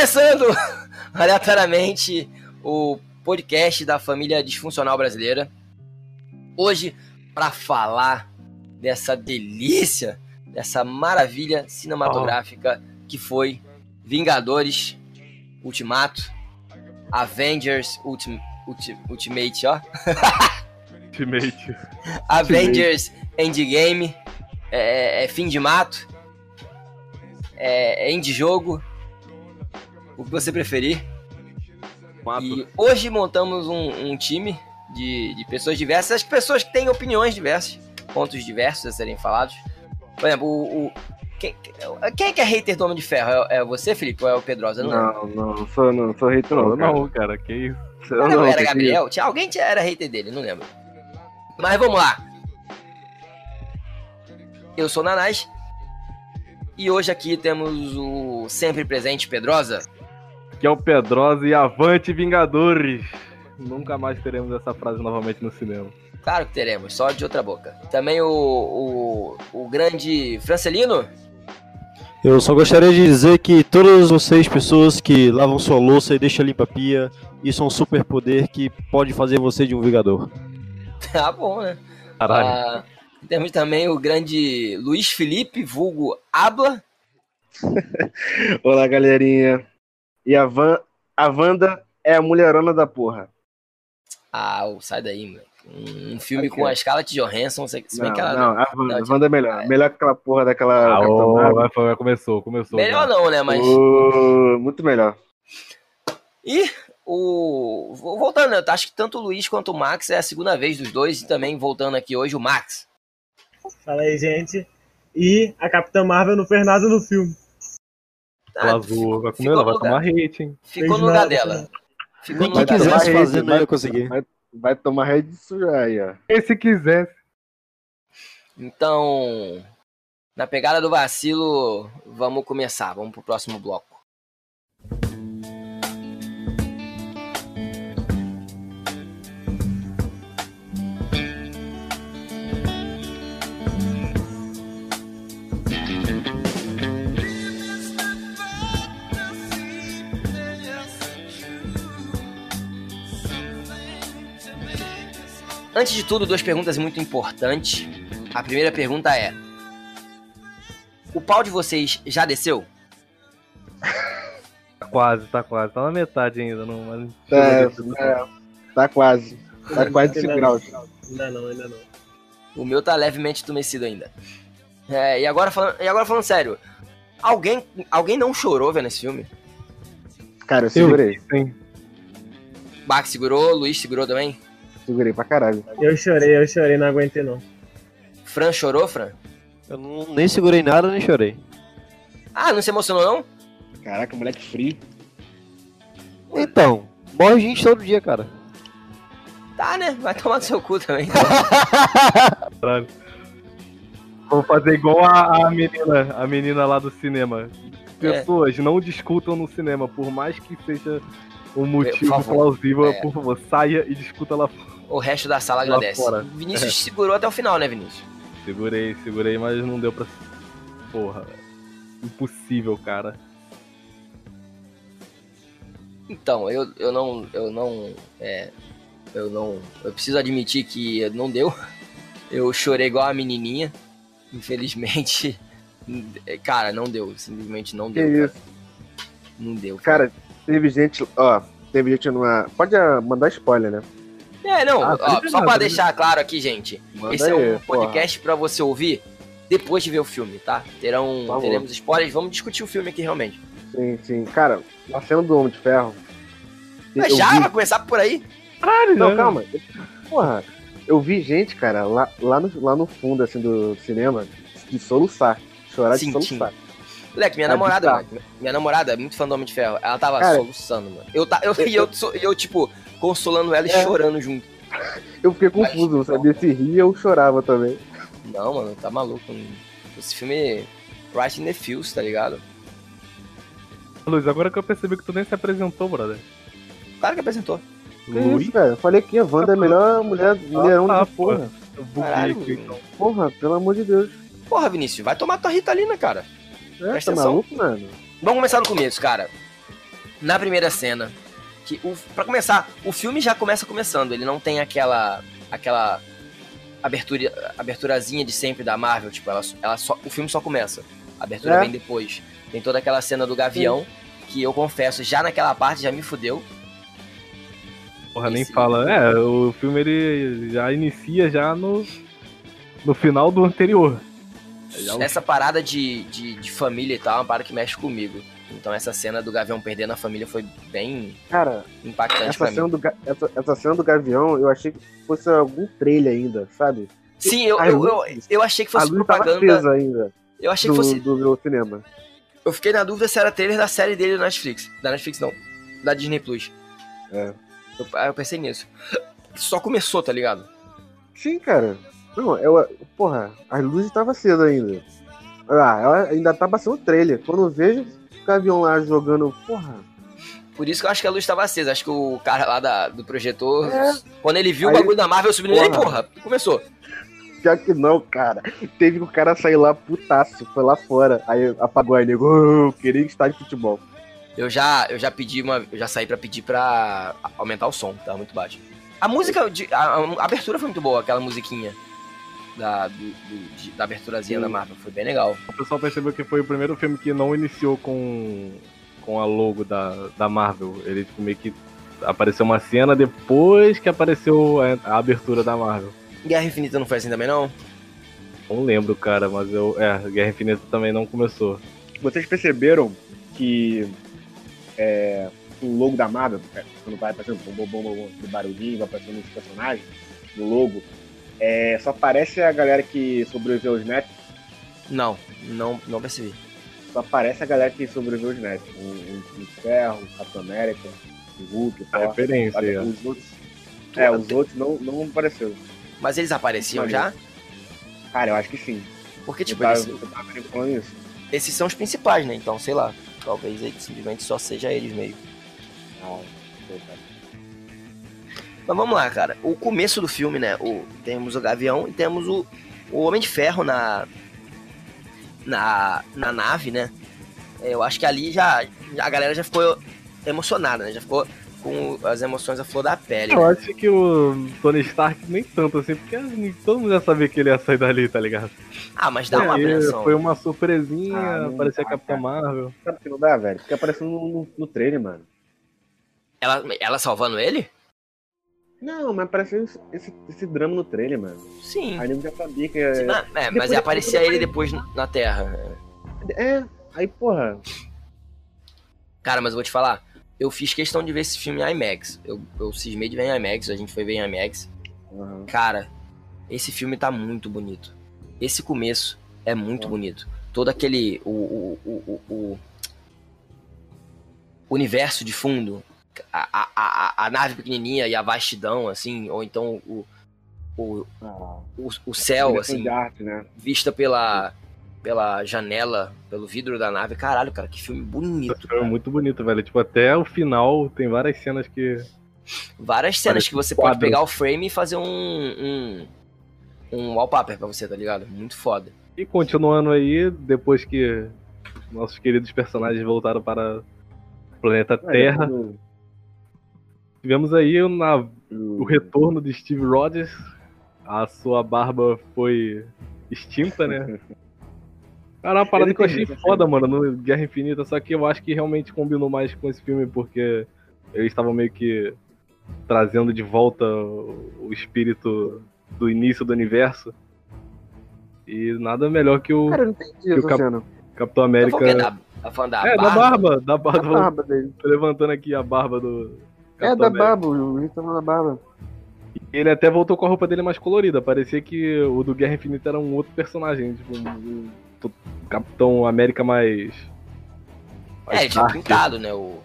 Começando aleatoriamente o podcast da família disfuncional brasileira. Hoje, para falar dessa delícia, dessa maravilha cinematográfica que foi Vingadores Ultimato, Avengers Ultim, Ulti, Ultimate, ó. Ultimate. Avengers Endgame, é, é fim de mato, é, é end jogo, o que você preferir. Mato. E hoje montamos um, um time de, de pessoas diversas, as pessoas que têm opiniões diversas, pontos diversos a serem falados. Por exemplo, o, o- quem, quem é que é hater do Homem de Ferro? É, é você, Felipe, ou é o Pedrosa? Não, lembro. Não, não, sou, não sou hater não, Não, cara. não, cara, que isso. Eu Era, não, era Gabriel? Tinha, alguém tinha, era hater dele, não lembro. Mas vamos lá. Eu sou o Nanás. E hoje aqui temos o sempre presente Pedrosa. Que é o Pedrosa e Avante Vingadores. Nunca mais teremos essa frase novamente no cinema. Claro que teremos, só de outra boca. Também o, o, o grande Francelino. Eu só gostaria de dizer que todas vocês, pessoas que lavam sua louça e deixam limpa a pia, isso é um superpoder que pode fazer você de um Vingador. Tá bom, né? Caralho. Ah, temos também o grande Luiz Felipe, vulgo Abla. Olá, galerinha. E a, Van, a Wanda é a mulherona da porra. Ah, sai daí, moleque. Um, filme com a Scarlett Johansson, se se bem Não, que ela não, a Wanda, não, a Wanda é melhor. Melhor que aquela porra daquela. Ah, vai, começou, começou. Melhor já. não, né? Mas. Muito melhor. E o. vo- Voltando, eu acho que tanto o Luiz quanto o Max é a segunda vez dos dois. E também voltando aqui hoje, o Max. Fala aí, gente. E a Capitã Marvel não fez nada no filme. Ela zoou, vai, comer, ficou vai tomar hate, hein? Ficou no lugar dela. Ficou no lugar quisesse dela. Vai- fazer não ia conseguir. Vai, vai tomar rede suja aí, ó. E se quisesse. Então, na pegada do vacilo, vamos começar. Vamos pro próximo bloco. Antes de tudo, duas perguntas muito importantes. A primeira pergunta é: O pau de vocês já desceu? Tá quase, tá quase. Tá na metade ainda, não. Mas É, é, tá quase. Tá quase 5 Ainda graus. não. Ainda não, ainda não. O meu tá levemente adormecido ainda. É, e, agora falando, e agora falando sério, alguém, alguém não chorou vendo esse filme? Cara, eu segurei. Sim. Bach segurou, Luiz segurou também? Segurei pra caralho. Eu chorei, eu chorei, não aguentei não. Fran chorou, Fran? Eu não- nem segurei nada, nem chorei. Ah, não se emocionou não? Caraca, moleque frio. Então, morre gente todo dia, cara. Tá, né? Vai tomar no seu cu também. Caralho. Vou fazer igual a, a menina, a menina lá do cinema. É. Pessoas não discutam no cinema, por mais que seja um motivo plausível, É. por favor, saia e discuta lá fora. O resto da sala Lá agradece. fora. Vinícius segurou até o final, né, Vinícius? Segurei, segurei, mas não deu pra. Porra. Impossível, cara. Então, eu, eu não. Eu não. É. Eu não. Eu preciso admitir que não deu. Eu chorei igual a menininha. Infelizmente. Cara, não deu. Simplesmente não Que deu. isso. Cara. Não deu. Cara, teve gente. Ó, teve gente numa. Pode mandar spoiler, né? É, não. Ah, ó, tá só pra tá deixar claro aqui, gente. Manda esse é aí, um podcast pra você ouvir depois de ver o filme, tá? Terão, favor. teremos spoilers. Vamos discutir o filme aqui realmente. Sim, sim. Cara, a cena do Homem de Ferro. Mas eu já vi- vai começar por aí? Não, calma. Porra, eu vi gente, cara, lá, lá, no, lá no fundo, assim, do cinema, de soluçar. Chorar de Sim, soluçar. Moleque, minha É namorada, mano, minha namorada é muito fã do Homem de Ferro. Ela tava Cara, soluçando, mano. Eu, ta- eu, eu, so- e eu, tipo, consolando ela e É. chorando junto. Eu fiquei confuso, não sabia se ria ou chorava também. Não, mano, tá maluco. Esse filme Right in the Fields, tá ligado? Luiz, agora que eu percebi que tu nem se apresentou, brother. Claro que apresentou. Que isso, cara? Eu falei que a Wanda é a melhor mulher, mulherão tá, de porra. Caralho, aqui, então. Porra, pelo amor de Deus. Porra, Vinícius, vai tomar tua Ritalina, cara. É, Presta tá atenção. maluco, mano? Vamos começar no começo, cara. na primeira cena, que o, pra começar, o filme já começa começando, ele não tem aquela aquela abertura, aberturazinha de sempre da Marvel, tipo, ela, ela só, o filme só começa. A abertura É. vem depois. Tem toda aquela cena do Gavião, que eu confesso, já naquela parte já me fudeu. Porra, nem Esse- fala. É, o filme ele já inicia já no, no final do anterior. O- Essa parada de, de, de família e tal é uma parada que mexe comigo. Então essa cena do Gavião perdendo a família foi bem Cara, impactante essa pra mim. cena, do, essa, essa cena do Gavião, eu achei que fosse algum trailer ainda, sabe? Sim, eu, eu, eu, eu achei que a fosse propaganda. ainda Eu achei do, que fosse. do, do cinema. Eu fiquei na dúvida se era trailer da série dele da Netflix. Da Netflix não. Da Disney Plus. É. Eu, aí eu pensei nisso. Só começou, tá ligado? Sim, cara. Não, eu, porra, as luzes estavam acesas ainda. Ah, ela ainda tava sendo trailer. Quando eu vejo Gavião lá jogando, porra. Por isso que eu acho que a luz estava acesa. Acho que o cara lá da, do projetor, É. quando ele viu Aí- o bagulho da Marvel subindo, ele, Porra. porra, começou. Já que não, cara. Teve que o cara sair lá putaço, foi lá fora. Aí apagou aí, nego. "Oh, queria estar de futebol. Eu já, eu já pedi uma. Eu já saí pra pedir pra aumentar o som, tava muito baixo. A música, de, a, a abertura foi muito boa, aquela musiquinha da, do, do- de- da aberturazinha Sim. da Marvel. Foi bem legal. O pessoal percebeu que foi o primeiro filme que não iniciou com, com a logo da, da Marvel. Ele tipo, meio que apareceu uma cena depois que apareceu a, a abertura da Marvel. Guerra Infinita não foi assim também, não? Não lembro, cara, mas eu. É, Guerra Infinita também não começou. Vocês perceberam que é, o logo da Marvel, é, quando vai aparecendo bom, bom, bom, bom, do barulhinho, vai aparecendo os personagens, no logo, é, só aparece a galera que sobreviveu aos Nets, Não, não, não percebi. só aparece a galera que sobreviveu aos Nets. O, o, o Ferro, o Capitão América, o Hulk, o A Thor. referência sabe? aí, ó. Os outros, é, os outros não, não apareceram. Mas eles apareciam já? Cara, eu acho que sim. Porque, tipo, eu tava, eles, eu tava isso. esses são os principais, né? Então, sei lá. Talvez simplesmente só seja eles meio. Ah, sei, cara. Mas vamos lá, cara. O começo do filme, né? O, temos o Gavião e temos o, o Homem de Ferro na, na, na nave, né? É, Eu acho que ali já, a galera já ficou emocionada, né? Já ficou com as emoções à flor da pele. Eu né? acho que o Tony Stark nem tanto assim, porque todo mundo já sabia que ele ia sair dali, tá ligado? Ah, mas dá uma Aí apreensão. Foi uma surpresinha, Ah, aparecia a Capitã cara. Marvel. Sabe que não dá, velho? Fica aparecendo no, no, no trailer, mano. Ela, ela salvando ele? Não, mas apareceu esse, esse, drama no trailer, mano. Sim. Aí ele já sabia que. Sim, É, é, mas aparecia ele depois na Terra. é, aí, porra. Cara, mas eu vou te falar. Eu fiz questão de ver esse filme em IMAX. Eu, eu cismei de ver em IMAX, a gente foi ver em IMAX. Aham. Cara, esse filme tá muito bonito. Esse começo é muito É. bonito. Todo aquele. O, o, o, o, o universo de fundo. A, a, a, nave pequenininha e a vastidão, assim. Ou então o, o, Ah, o, o céu, assim. arte, né? Vista pela, pela janela, pelo vidro da nave. Caralho, cara, que filme bonito. Cara. muito bonito, velho. Tipo, até o final tem várias cenas que. Várias cenas Parece que você pode pegar o frame e fazer um. um um wallpaper pra você, tá ligado? Muito foda. E continuando aí, depois que nossos queridos personagens voltaram para o planeta Terra, Aí, tivemos aí na, o- o retorno de Steve Rogers. A sua barba foi extinta, né? Cara, uma parada que eu achei essa foda, mano, no Guerra Infinita, só que eu acho que realmente combinou mais com esse filme, porque eles estavam meio que trazendo de volta o o espírito do início do universo. E nada melhor que o Cara, eu não entendi o essa cap-. Capitão Tá América. falando, que é da, tá falando da É, da barba? barba, da barba. barba dele. Tô levantando aqui a barba do. É da América. barba, o Luiz tá falando da barba. Ele até voltou com a roupa dele mais colorida. Parecia que o do Guerra Infinita era um outro personagem. Tipo, um, um- um Capitão América mais. É, ele tinha dark. pintado, né? O...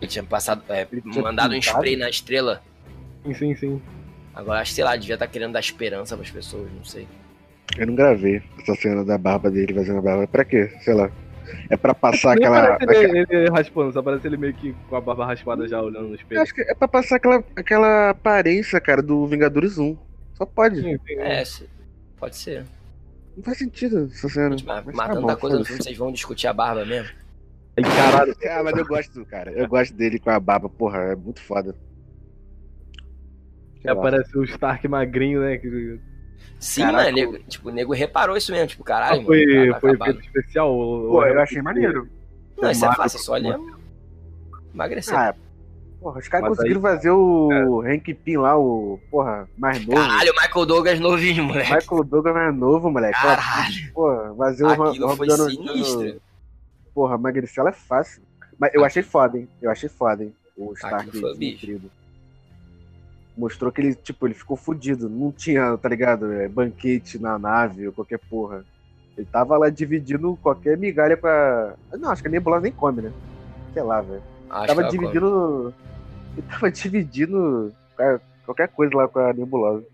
Ele tinha passado. é, Ele tinha mandado um pintado? spray na estrela. Sim, sim, sim. Agora acho que, sei lá, devia estar querendo dar esperança pras pessoas, não sei. Eu não gravei essa cena da barba dele fazendo a barba. Pra quê? Sei lá. É pra passar Nem aquela. parece ele, ele raspando, só parece ele meio que com a barba raspada já olhando no Eu espelho. acho que é pra passar aquela, aquela aparência, cara, do Vingadores 1. Só pode. Sim. É, pode ser. Não faz sentido essa cena. Mas tá tanta bom, coisa no filme, vocês vão discutir a barba mesmo? Caralho, Ah, mas eu gosto, cara. Eu gosto dele com a barba, porra, é muito foda. Sei aparece o Stark magrinho, né? Que Sim, Caraca, mano, nego, tipo, o nego reparou isso mesmo, tipo, caralho, mano, foi, tá foi acabado. efeito especial. Pô, eu achei maneiro. Não, isso é fácil, é só ali emagrecer. Ah, porra, os caras conseguiram fazer o Hank Pym lá, o, porra, mais novo. Caralho, o Michael Douglas novinho, moleque. Michael Douglas mais novo, moleque. Caralho, Porra, fazer o aquilo foi sinistro. Porra, emagrecer ela é fácil. Mas eu achei foda, hein? Eu achei foda, hein? O Stark Aquilo foi bicho. Mostrou que ele, tipo, ele ficou fudido. Não tinha, tá ligado? é, banquete na nave ou qualquer porra. Ele tava lá dividindo qualquer migalha com a. Não, acho que a Nebulosa nem come, né? Sei lá, velho. Tava dividindo. Ele tava dividindo ca- qualquer coisa lá com a Nebulosa.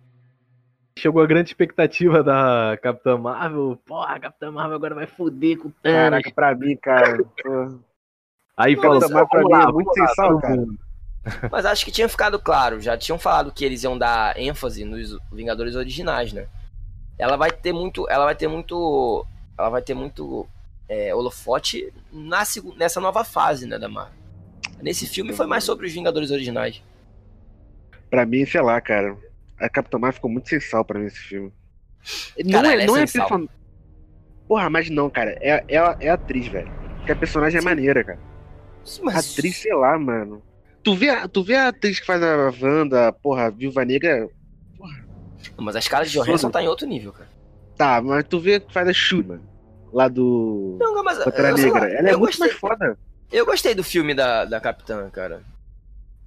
Chegou a grande expectativa da Capitã Marvel. Porra, a Capitã Marvel agora vai foder com o Thanos. Caraca, pra mim, cara. Aí fala, Capitã Marvel pra mim lá, é muito todo cara. Mas acho que tinha ficado claro, já tinham falado que eles iam dar ênfase nos Vingadores originais, né? Ela vai ter muito, ela vai ter muito, ela vai ter muito é, holofote na, nessa nova fase, né, da Marvel. Nesse filme foi mais sobre os Vingadores originais. Pra mim, sei lá, cara. A Capitã Marvel ficou muito sensal pra mim esse filme. Não é, é não é person... Porra, mas não, cara. É, é, é atriz, velho. Porque a personagem é maneira, cara. Mas, atriz, sei lá, mano. Tu vê, a- tu vê a atriz que faz a Wanda, porra, a Viúva Negra. mas a Scarlett Johansson tá em outro nível, cara. Tá, mas tu vê que faz a Shuri, mano. Lá do. Não, mas Pantera sei lá, Negra. Ela é muito gostei, mais foda. eu gostei do filme da, da Capitã, cara.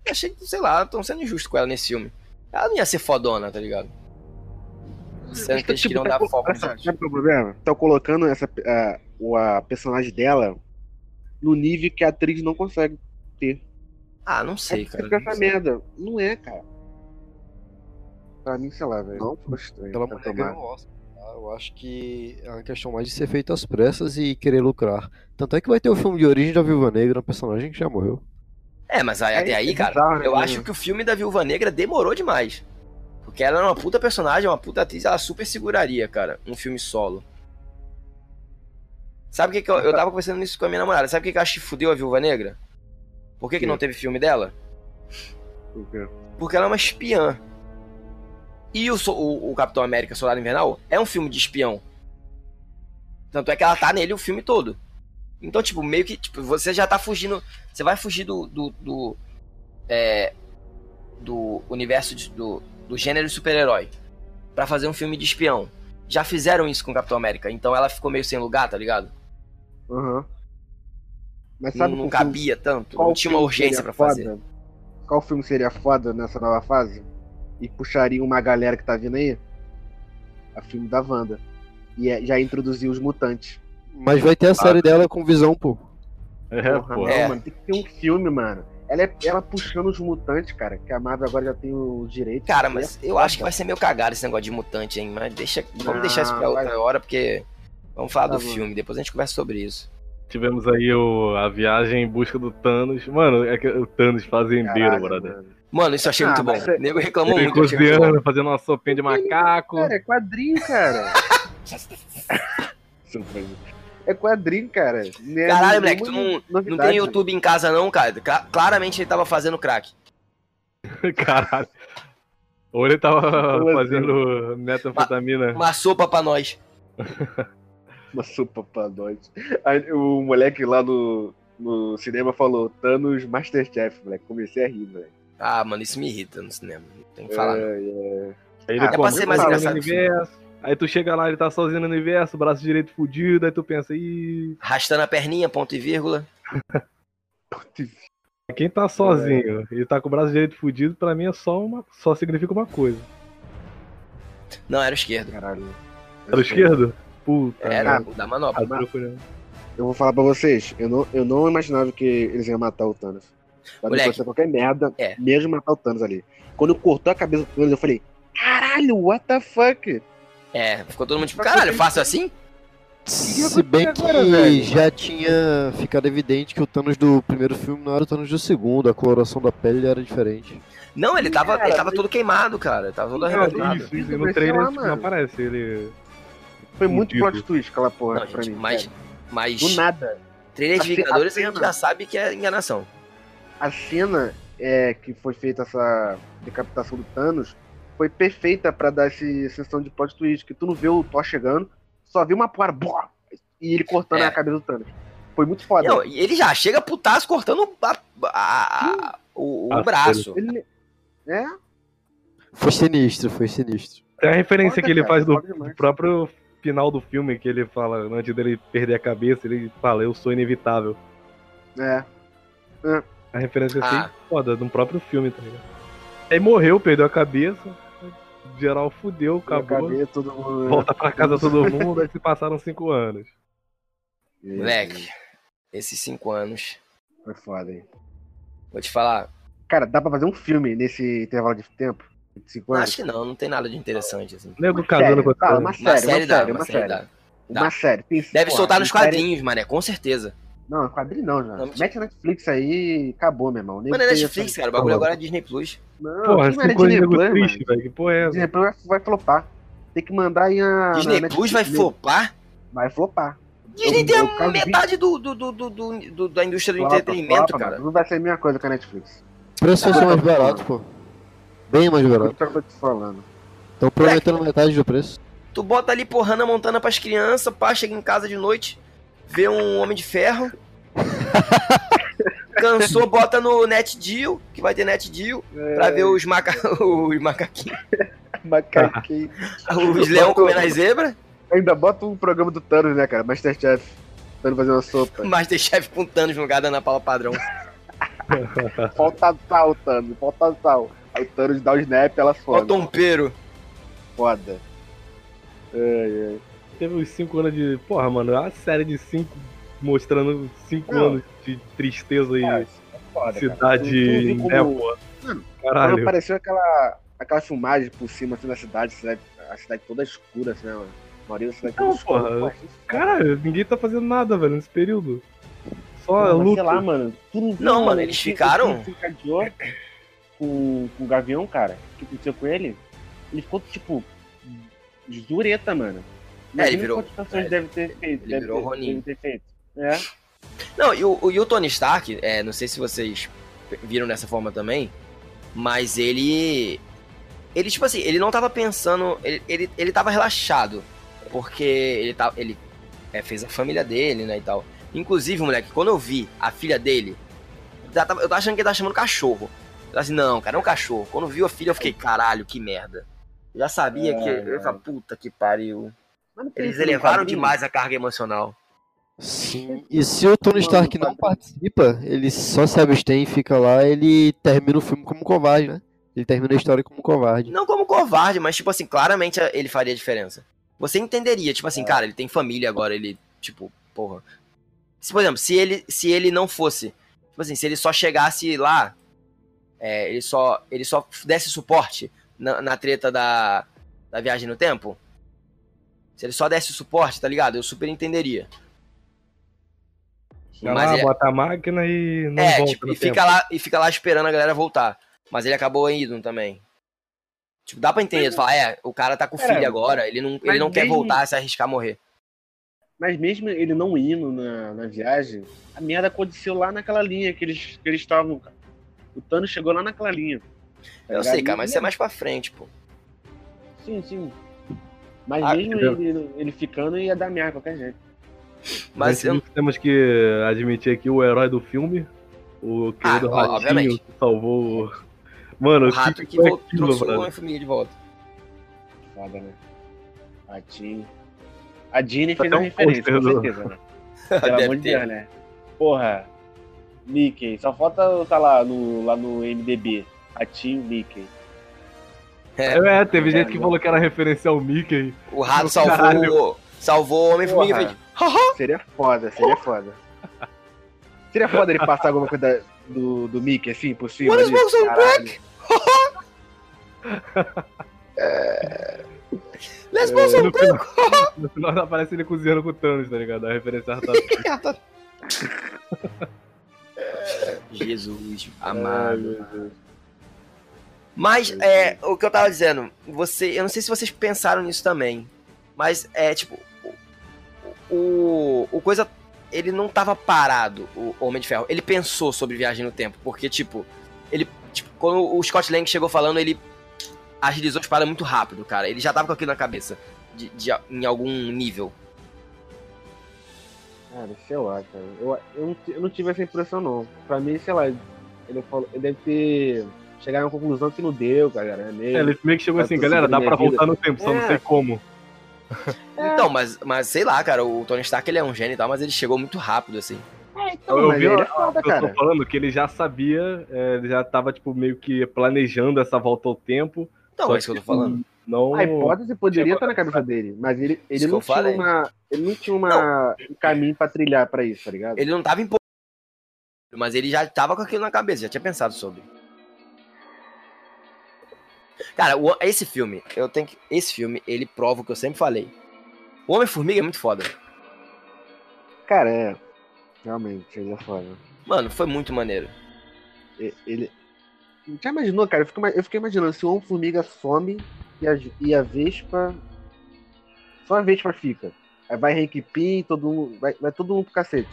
Eu achei que, sei lá, estão sendo injustos com ela nesse filme. Ela não ia ser fodona, tá ligado? Sendo que eles Tipo, queriam tá dar co- foco essa-. Sabe qual é o problema? Estão colocando essa, a, a personagem dela no nível que a atriz não consegue. Ah, não sei, Aí cara. Fica essa sei. merda. Não é, cara. Pra mim, sei lá, velho. Não, Ficou estranho. Tomado. ganhou o Oscar. Eu acho que é uma questão mais de ser feito às pressas e querer lucrar. Tanto é que vai ter o filme de origem da Viúva Negra, um personagem que já morreu. É, mas aí, É, até aí, é cara, bizarro, né, eu mano? acho que o filme da Viúva Negra demorou demais. Porque ela era uma puta personagem, uma puta atriz, ela super seguraria, cara, um filme solo. Sabe o que, que eu, eu tava conversando isso com a minha namorada? Sabe o que, que eu acho que fudeu a Viúva Negra? Por que, que não teve filme dela? Por quê? Porque ela é uma espiã. E o, o, o Capitão América Soldado Invernal é um filme de espião. Tanto é que ela tá nele o filme todo. Então, tipo, meio que tipo, você já tá fugindo. Você vai fugir do. do. do, é, do universo de- do, do gênero super-herói. Pra fazer um filme de espião. Já fizeram isso com o Capitão América, então ela ficou meio sem lugar, tá ligado? Aham. Mas Não, sabe não filme- cabia tanto, qual não tinha uma filme urgência pra fazer. Qual filme seria foda nessa nova fase? E puxaria uma galera que tá vindo aí? A filme da Wanda. E é- já introduziu os mutantes. Mas vai ter a série dela com visão, pô. É, Porra, pô. não, É. mano. Tem que ter um filme, mano. Ela, é, ela puxando os mutantes, cara. Que a Marvel agora já tem os direitos. Cara, E mas é eu foda. acho que vai ser meio cagado esse negócio de mutante, hein? Mas deixa, vamos Não, deixar isso pra outra vai- hora, porque vamos falar Tá do bom. filme, depois a gente conversa sobre isso. Tivemos aí o, a viagem em busca do Thanos. Mano, é que o Thanos fazendeiro, Caralho, brother. mano. Mano, isso eu achei Ah, muito bom. é- O nego reclamou Ele muito, cozinhando, fazendo uma sopinha de macaco. Cara, é quadrinho, cara. é quadrinho, cara. É Caralho, moleque, tu não, não tem YouTube em casa não, cara. Cla- Claramente ele tava fazendo crack. Caralho. Ou ele tava assim? fazendo metanfetamina. Uma sopa pra nós. Uma sopa pra nós. Aí, o moleque lá no, no cinema falou Thanos Masterchef, moleque. Comecei a rir, moleque. Ah, mano, isso me irrita no cinema. Tem que falar. É, é. Aí ele Ah, é pra começa ser mais engraçado. Aí tu chega lá, ele tá sozinho no universo, braço direito fudido, aí tu pensa, ih, Arrastando a perninha, ponto e vírgula. quem tá sozinho e tá com o braço direito fudido, pra mim é só uma. só significa uma coisa. Não, era o esquerdo. Caralho. Era o esquerdo? Puta. Era o da manopla. Procurando. Eu vou falar pra vocês, eu não, eu não imaginava que eles iam matar o Thanos. Pode acontecer qualquer merda, É. mesmo matar o Thanos ali. Quando cortou a cabeça do Thanos, eu falei, caralho, what the fuck? É, ficou todo mundo tipo, caralho, fácil assim? Se bem que agora, já tinha ficado evidente que o Thanos do primeiro filme não era o Thanos do segundo, a coloração da pele era diferente. Não, ele tava, Cara, ele tava mas- todo queimado, cara. Ele tava todo arrebentado. Isso, isso. E no trailer lá, não aparece ele. Foi muito plot twist aquela porra Não, pra gente, mim. mas, mas Do nada. Trailer de A ce- a Vingadores a gente cena- já sabe que é enganação. A cena é, que foi feita essa decapitação do Thanos foi perfeita pra dar essa sensação de plot twist, que tu não vê o Thor chegando, só vê uma porra, boa, e ele cortando É. a cabeça do Thanos. Foi muito foda. Não, e ele já chega putaço cortando a- a- a- o, o Ah, braço. Ele... É, Foi sinistro, foi sinistro. Tem a referência Foda, que ele cara, faz do, do próprio final do filme, que ele fala, antes dele perder a cabeça, ele fala, eu sou inevitável. é. A referência assim, Ah. foda, do próprio filme, tá ligado? Aí morreu, perdeu a cabeça, geral fudeu, acabou. Acabei, todo mundo... Volta pra casa todo mundo, aí se passaram cinco anos. Moleque, esses cinco anos, Foi foda, hein. vou te falar, Cara, dá pra fazer um filme nesse intervalo de tempo? Acho que não, não tem nada de interessante, assim. Nego Uma casando série, com tá, a uma Uma série, série dá, série, uma uma série dá. Uma série. Deve porra, soltar nos tem série- quadrinhos, mané, com certeza. Não, quadrinho não, já. Não, Mete na Netflix aí e acabou, meu irmão. Nem Mano, é Netflix, cara, o bagulho agora é Disney Plus. Não, Porra, não é anos de Disney Plus, triste, velho. Que porra é essa? Disney Plus vai, vai flopar. Tem que mandar aí a. Disney na Plus vai flopar? Vai flopar. Disney Eu- tem a metade do, do, do, do, do- do- da indústria do Flopa, entretenimento, flopa, cara. Não vai ser a mesma coisa que a Netflix. Preço ser mais barato, pô. Bem mais É barato. o que eu tô te falando. Estão prometendo metade do preço. Tu bota ali, pô, Hannah Montana pras crianças, pá, chega em casa de noite, vê um Homem de Ferro. Cansou, bota no Net Deal, que vai ter Net Deal, pra ver os, maca... os macaquinhos, Macaquinho. os leão comendo as zebras, Ainda bota um programa do Thanos, né, cara? Masterchef. Thanos fazendo uma sopa. Masterchef com Thanos no lugar da Ana Paula Padrão. Falta sal, Thanos. Falta sal. Aí o Thanos dá o snap ela Ó, foda. Tompeiro. Foda. Ai, ai. Teve uns cinco anos de. Porra, mano, é uma série de cinco mostrando cinco Não. anos de tristeza e isso é foda, cara. cidade como- névoa. Mano, Caralho. Quando apareceu aquela, aquela filmagem por cima assim, da cidade, a cidade, a cidade toda escura, assim, né, mano? A maioria da cidade Não, toda escura. porra, é. Caralho, ninguém tá fazendo nada, velho, nesse período. Só mas luta. sei lá, mano. Tu não, Não, mano, eles o ficaram- o com, com o Gavião, cara. O que aconteceu com ele? Ele ficou, tipo, zureta, mano. É, ele Imagina virou- quantas é, deve ter feito. ele virou ter, Ronin. ter feito. É. Não, e o, e o Tony Stark, é, não sei se vocês viram dessa forma também, mas ele. Ele, tipo assim, ele não tava pensando. Ele, ele, ele tava relaxado. Porque ele, tá, ele é, fez a família dele, né, e tal. Inclusive, moleque, quando eu vi a filha dele, eu tava achando que ele tava chamando cachorro. Assim, não, cara, é um cachorro. Quando viu a filha, eu fiquei, caralho, que merda. Eu já sabia que. Eu falei, puta que pariu. Eles elevaram demais a carga emocional. Sim. E se o Tony Stark não participa, ele só se abstém e fica lá, ele termina o filme como covarde, né? Ele termina a história como covarde. Não como covarde, mas, tipo assim, claramente ele faria diferença. Você entenderia, tipo É. assim, cara, ele tem família agora, ele, tipo, porra. Se, por exemplo, se ele, se ele não fosse, tipo assim, se ele só chegasse lá, é, ele só ele só desse suporte na, na treta da, da viagem no tempo, se ele só desse suporte, tá ligado? Eu super entenderia. Mas lá, ele- bota a máquina e não é, volta tipo, e tempo. fica, lá, e fica lá esperando a galera voltar. Mas ele acabou indo também. Tipo, dá pra entender. Tu fala, é, o cara tá com Cara, filho agora, ele não, ele mas não quer mesmo- voltar se arriscar a morrer. Mas mesmo ele não indo na, na viagem, a merda aconteceu lá naquela linha que eles que eles estavam, cara. O Thanos chegou lá naquela linha. Eu sei, cara, mas isso é mais pra frente, pô. Sim, sim. Mas Ah, mesmo ele, ele ficando ia dar merda qualquer jeito. Mas eu, temos que admitir aqui o herói do filme, o querido Ah, Ratinho, obviamente. que salvou. o- Mano, o rato que foi voltou, aquilo, trouxe o brother? Homem-Formiga de volta. Foda, né? A Jean. A Jeannie Tá fez até a um referência, com certeza, né? Pelo amor de. Deus, né? Porra. Mickey. Só falta, tá lá no, lá no MDB. Ratinho, Mickey. É, teve gente que Caralho. falou que era referência ao Mickey. O rato salvou, caralho. salvou o Homem-Formiga e. Seria foda, seria foda. Seria foda ele passar alguma coisa do, do Mickey, assim, por cima. What is. Wilson Caralho. Let's É, go some No final, no final aparece ele cozinhando com o Thanos, tá ligado? A referência a Ratatouille. Jesus amado. Mas, é, o que eu tava dizendo, você, eu não sei se vocês pensaram nisso também, mas é tipo, o, o, coisa, ele não tava parado, o Homem de Ferro. Ele pensou sobre viagem no tempo, porque, tipo, ele. Tipo, quando o Scott Lang chegou falando, ele agilizou as paradas muito rápido, cara. Ele já tava com aquilo na cabeça, de, de- em algum nível. Cara, sei lá, cara. Eu, eu, não, eu não tive essa impressão, não. Pra mim, sei lá, ele, falou, ele deve ter chegado a uma conclusão que não deu, cara. É É, ele meio que chegou assim, galera, dá pra vida. voltar no tempo, só não É. sei como. Então, mas, mas sei lá, cara, o Tony Stark ele é um gênio e tal, mas ele chegou muito rápido, assim. É, então, eu vi é foda, Eu tô falando que ele já sabia, é, ele já tava, tipo, meio que planejando essa volta ao tempo. Então, é isso que eu tô falando. Não. A hipótese poderia estar na cabeça dele, mas ele, ele não tinha falei. uma. Ele não tinha uma, um caminho pra trilhar pra isso, tá ligado? Ele não tava em mas ele já tava com aquilo na cabeça, já tinha pensado sobre. Cara, o- esse filme, eu tenho que. Esse filme, ele prova o que eu sempre falei. O Homem-Formiga é muito foda. Cara, é. Realmente, ele é foda. Mano, foi muito maneiro. Ele. Já imaginou, cara? Eu fiquei, ima- eu fiquei imaginando se o Homem-Formiga some e a, e a Vespa. Só a Vespa fica. Aí vai Hank Pym, todo mundo. Vai, vai todo mundo pro cacete.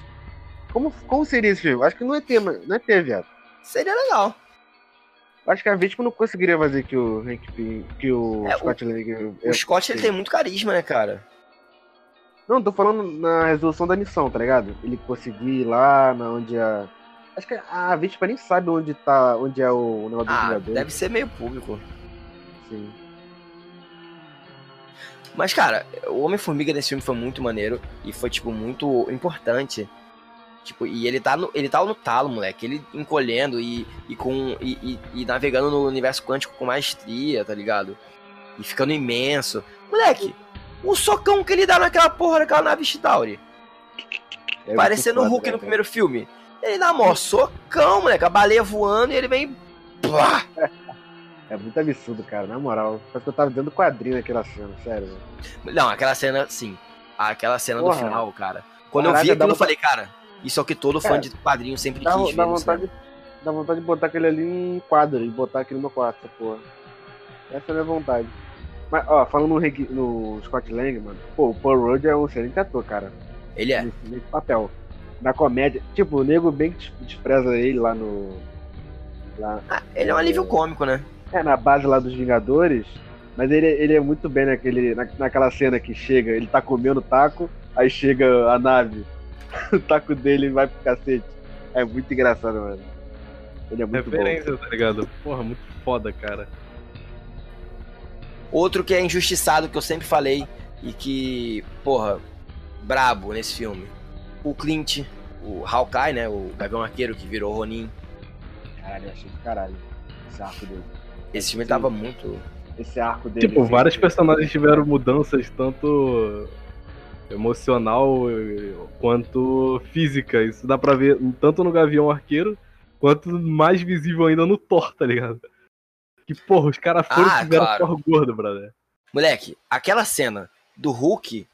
Como, como seria esse filme? Acho que não é ter, mas- não é ter, viado. Seria legal. Acho que a Vespa não conseguiria fazer que o Hank Pym. Que o É, o- Scott Lang. O Scott, ele tem muito carisma, né, cara? Não, tô falando na resolução da missão, tá ligado? Ele conseguir ir lá na onde a. Acho que a Vespa nem sabe onde tá. onde é o negócio Ah, Vingadores. deve ser meio público. Sim. Mas, cara, o Homem-Formiga nesse filme foi muito maneiro e foi, tipo, muito importante. Tipo, e ele tá no, ele tá no talo, moleque. Ele encolhendo e, e com. E, e- e navegando no universo quântico com maestria, tá ligado? E ficando imenso. Moleque, o socão que ele dá naquela porra daquela nave Chitauri. É parecendo o Hulk no né, primeiro filme. Ele dá mó socão, moleque. A baleia voando e ele vem. Plá! cara. É muito absurdo, cara, na moral. Parece que eu tava dentro do quadrinho naquela cena, sério. Não, aquela cena, sim. Aquela cena Porra. do final, cara. Quando eu Caraca, vi aquilo, eu vontade- falei, cara, isso é o que todo fã É. de quadrinho sempre Dá, quis dá ver. vontade, dá vontade de botar aquele ali em quadro e botar aquele no meu quarto, essa porra. Essa é a minha vontade. Mas, ó, falando no, no Scott Lang, mano, pô, o Paul Rudd é um excelente ator, cara. Ele é. nesse, nesse papel. Na comédia. Tipo, o nego bem que des- despreza ele lá no. Lá, Ah, ele é um alívio cômico, né? É, na base lá dos Vingadores. Mas ele, ele é muito bem naquele, na, naquela cena que chega, ele tá comendo taco, aí chega a nave. O taco dele vai pro cacete. É muito engraçado, mano. Ele é muito bom. Referência, tá ligado? Porra, muito foda, cara. Outro que é injustiçado, que eu sempre falei, e que, porra, brabo nesse filme. O Clint, o Hawkeye, né? O Gavião Arqueiro que virou Ronin. Caralho, eu achei do caralho. Esse arco dele. Esse filme tava muito. Esse arco dele. Tipo, assim, vários que- personagens tiveram mudanças tanto emocional quanto física. Isso dá pra ver tanto no Gavião Arqueiro quanto mais visível ainda no Thor, tá ligado? Que porra, os caras foram Ah, e fizeram claro. Thor gordo, brother. Moleque, aquela cena do Hulk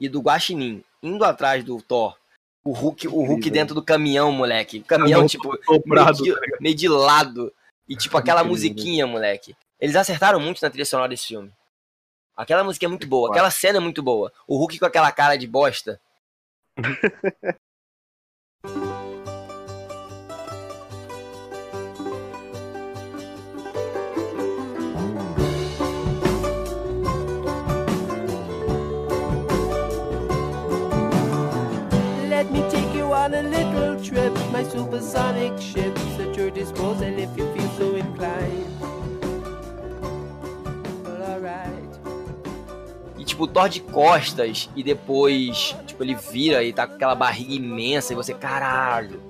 e do Guaxinim indo atrás do Thor. O Hulk, o Hulk Incrível. dentro do caminhão, moleque. Caminhão, Caminhão tipo, meio Sobrado, de, tá meio de lado. E tipo, aquela Incrível. musiquinha, moleque. Eles acertaram muito na trilha sonora desse filme. Aquela música é muito boa, aquela cena é muito boa. O Hulk com aquela cara de bosta. Let me take you on a little trip. My supersonic ship's at your disposal if you tipo, o Thor de costas e depois, tipo, ele vira e tá com aquela barriga imensa e você, caralho,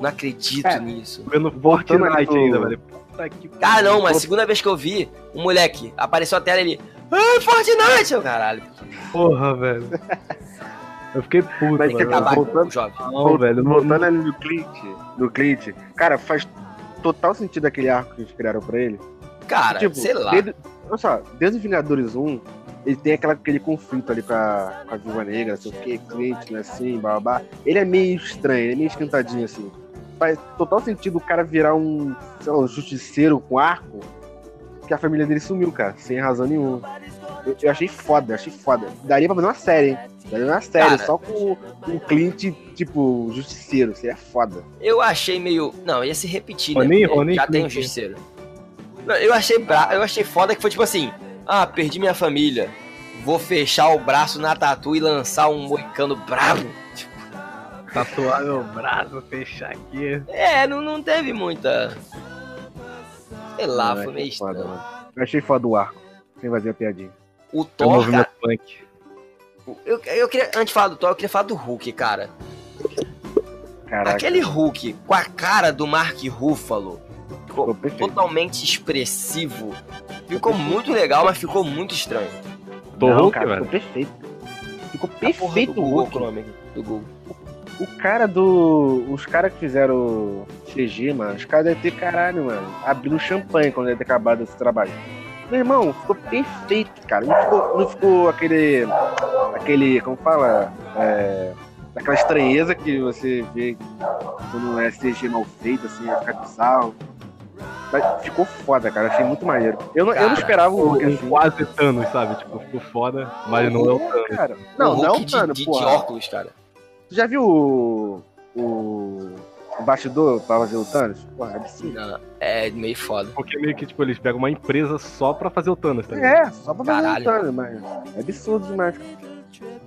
não acredito É. nisso. Vendo Fortnite pro- ainda, velho. Puta que Ah, não, mas a segunda vez que eu vi, o moleque apareceu a tela ele. Ah, Fortnite! Eu, caralho, Porra, velho. Eu fiquei puto, Mas velho. tá acabar voltando- o jovem. Não, velho. Voltando ali no Clint, no Clint, cara, faz total sentido aquele arco que eles criaram pra ele. Cara, tipo, sei lá. Desde, olha só, desde o Vingadores 1, ele tem aquela, aquele conflito ali com a, com a Viúva Negra, sei o que, Clint, né, assim, babá. Ele é meio estranho, ele é meio esquentadinho, assim. Faz total sentido o cara virar um, sei lá, um justiceiro com arco, que a família dele sumiu, cara, sem razão nenhuma. Eu, eu achei foda, eu achei foda. Daria pra fazer uma série, hein? Fazer uma série Cara. só com, o Clint, tipo, justiceiro. Seria foda. Eu achei meio. Não, ia se repetir, né? Ronin, Porque Ronin, Já tem um Clint. justiceiro. Não, eu achei bra... eu achei foda que foi tipo assim: ah, perdi minha família. Vou fechar o braço na tatu e lançar um moicano brabo. Tatuar meu braço, fechar aqui. É, não, não teve muita. Sei lá, Não, foi meio foda, estranho. mano. Eu achei foda o arco. Sem fazer a piadinha. O É Thor, movimento cara, punk. eu, eu queria, antes de falar do Thor, eu queria falar do Hulk, cara. Caraca. Aquele Hulk com a cara do Mark Ruffalo, ficou perfeito. totalmente expressivo. Ficou muito legal, mas ficou muito estranho. Do Não, Hulk, cara, velho. ficou perfeito. Ficou do perfeito o Google, nome do Google. O cara do. Os caras que fizeram CG, mano, os caras devem ter caralho, mano. Abrindo champanhe quando deve ter acabado esse trabalho. Meu irmão, ficou perfeito, cara. Não ficou, não ficou aquele. aquele. como fala? É, aquela estranheza que você vê quando é CG mal feito, assim, é ficar bizarro. Mas ficou foda, cara. Achei muito maneiro. Eu não, eu não Cara, esperava o Hulk Um assim. quase Thanos, sabe? Tipo, ficou foda, mas não é o Thanos. Cara. Não, o não é o de, Thanos, de, de porra. óculos, cara. Tu já viu o. o. o bastidor pra fazer o Thanos? Porra, absurdo. Não, é meio foda. Porque meio que, tipo, eles pegam uma empresa só pra fazer o Thanos, tá ligado? É, só pra fazer Caralho. o Thanos, mas é absurdo demais.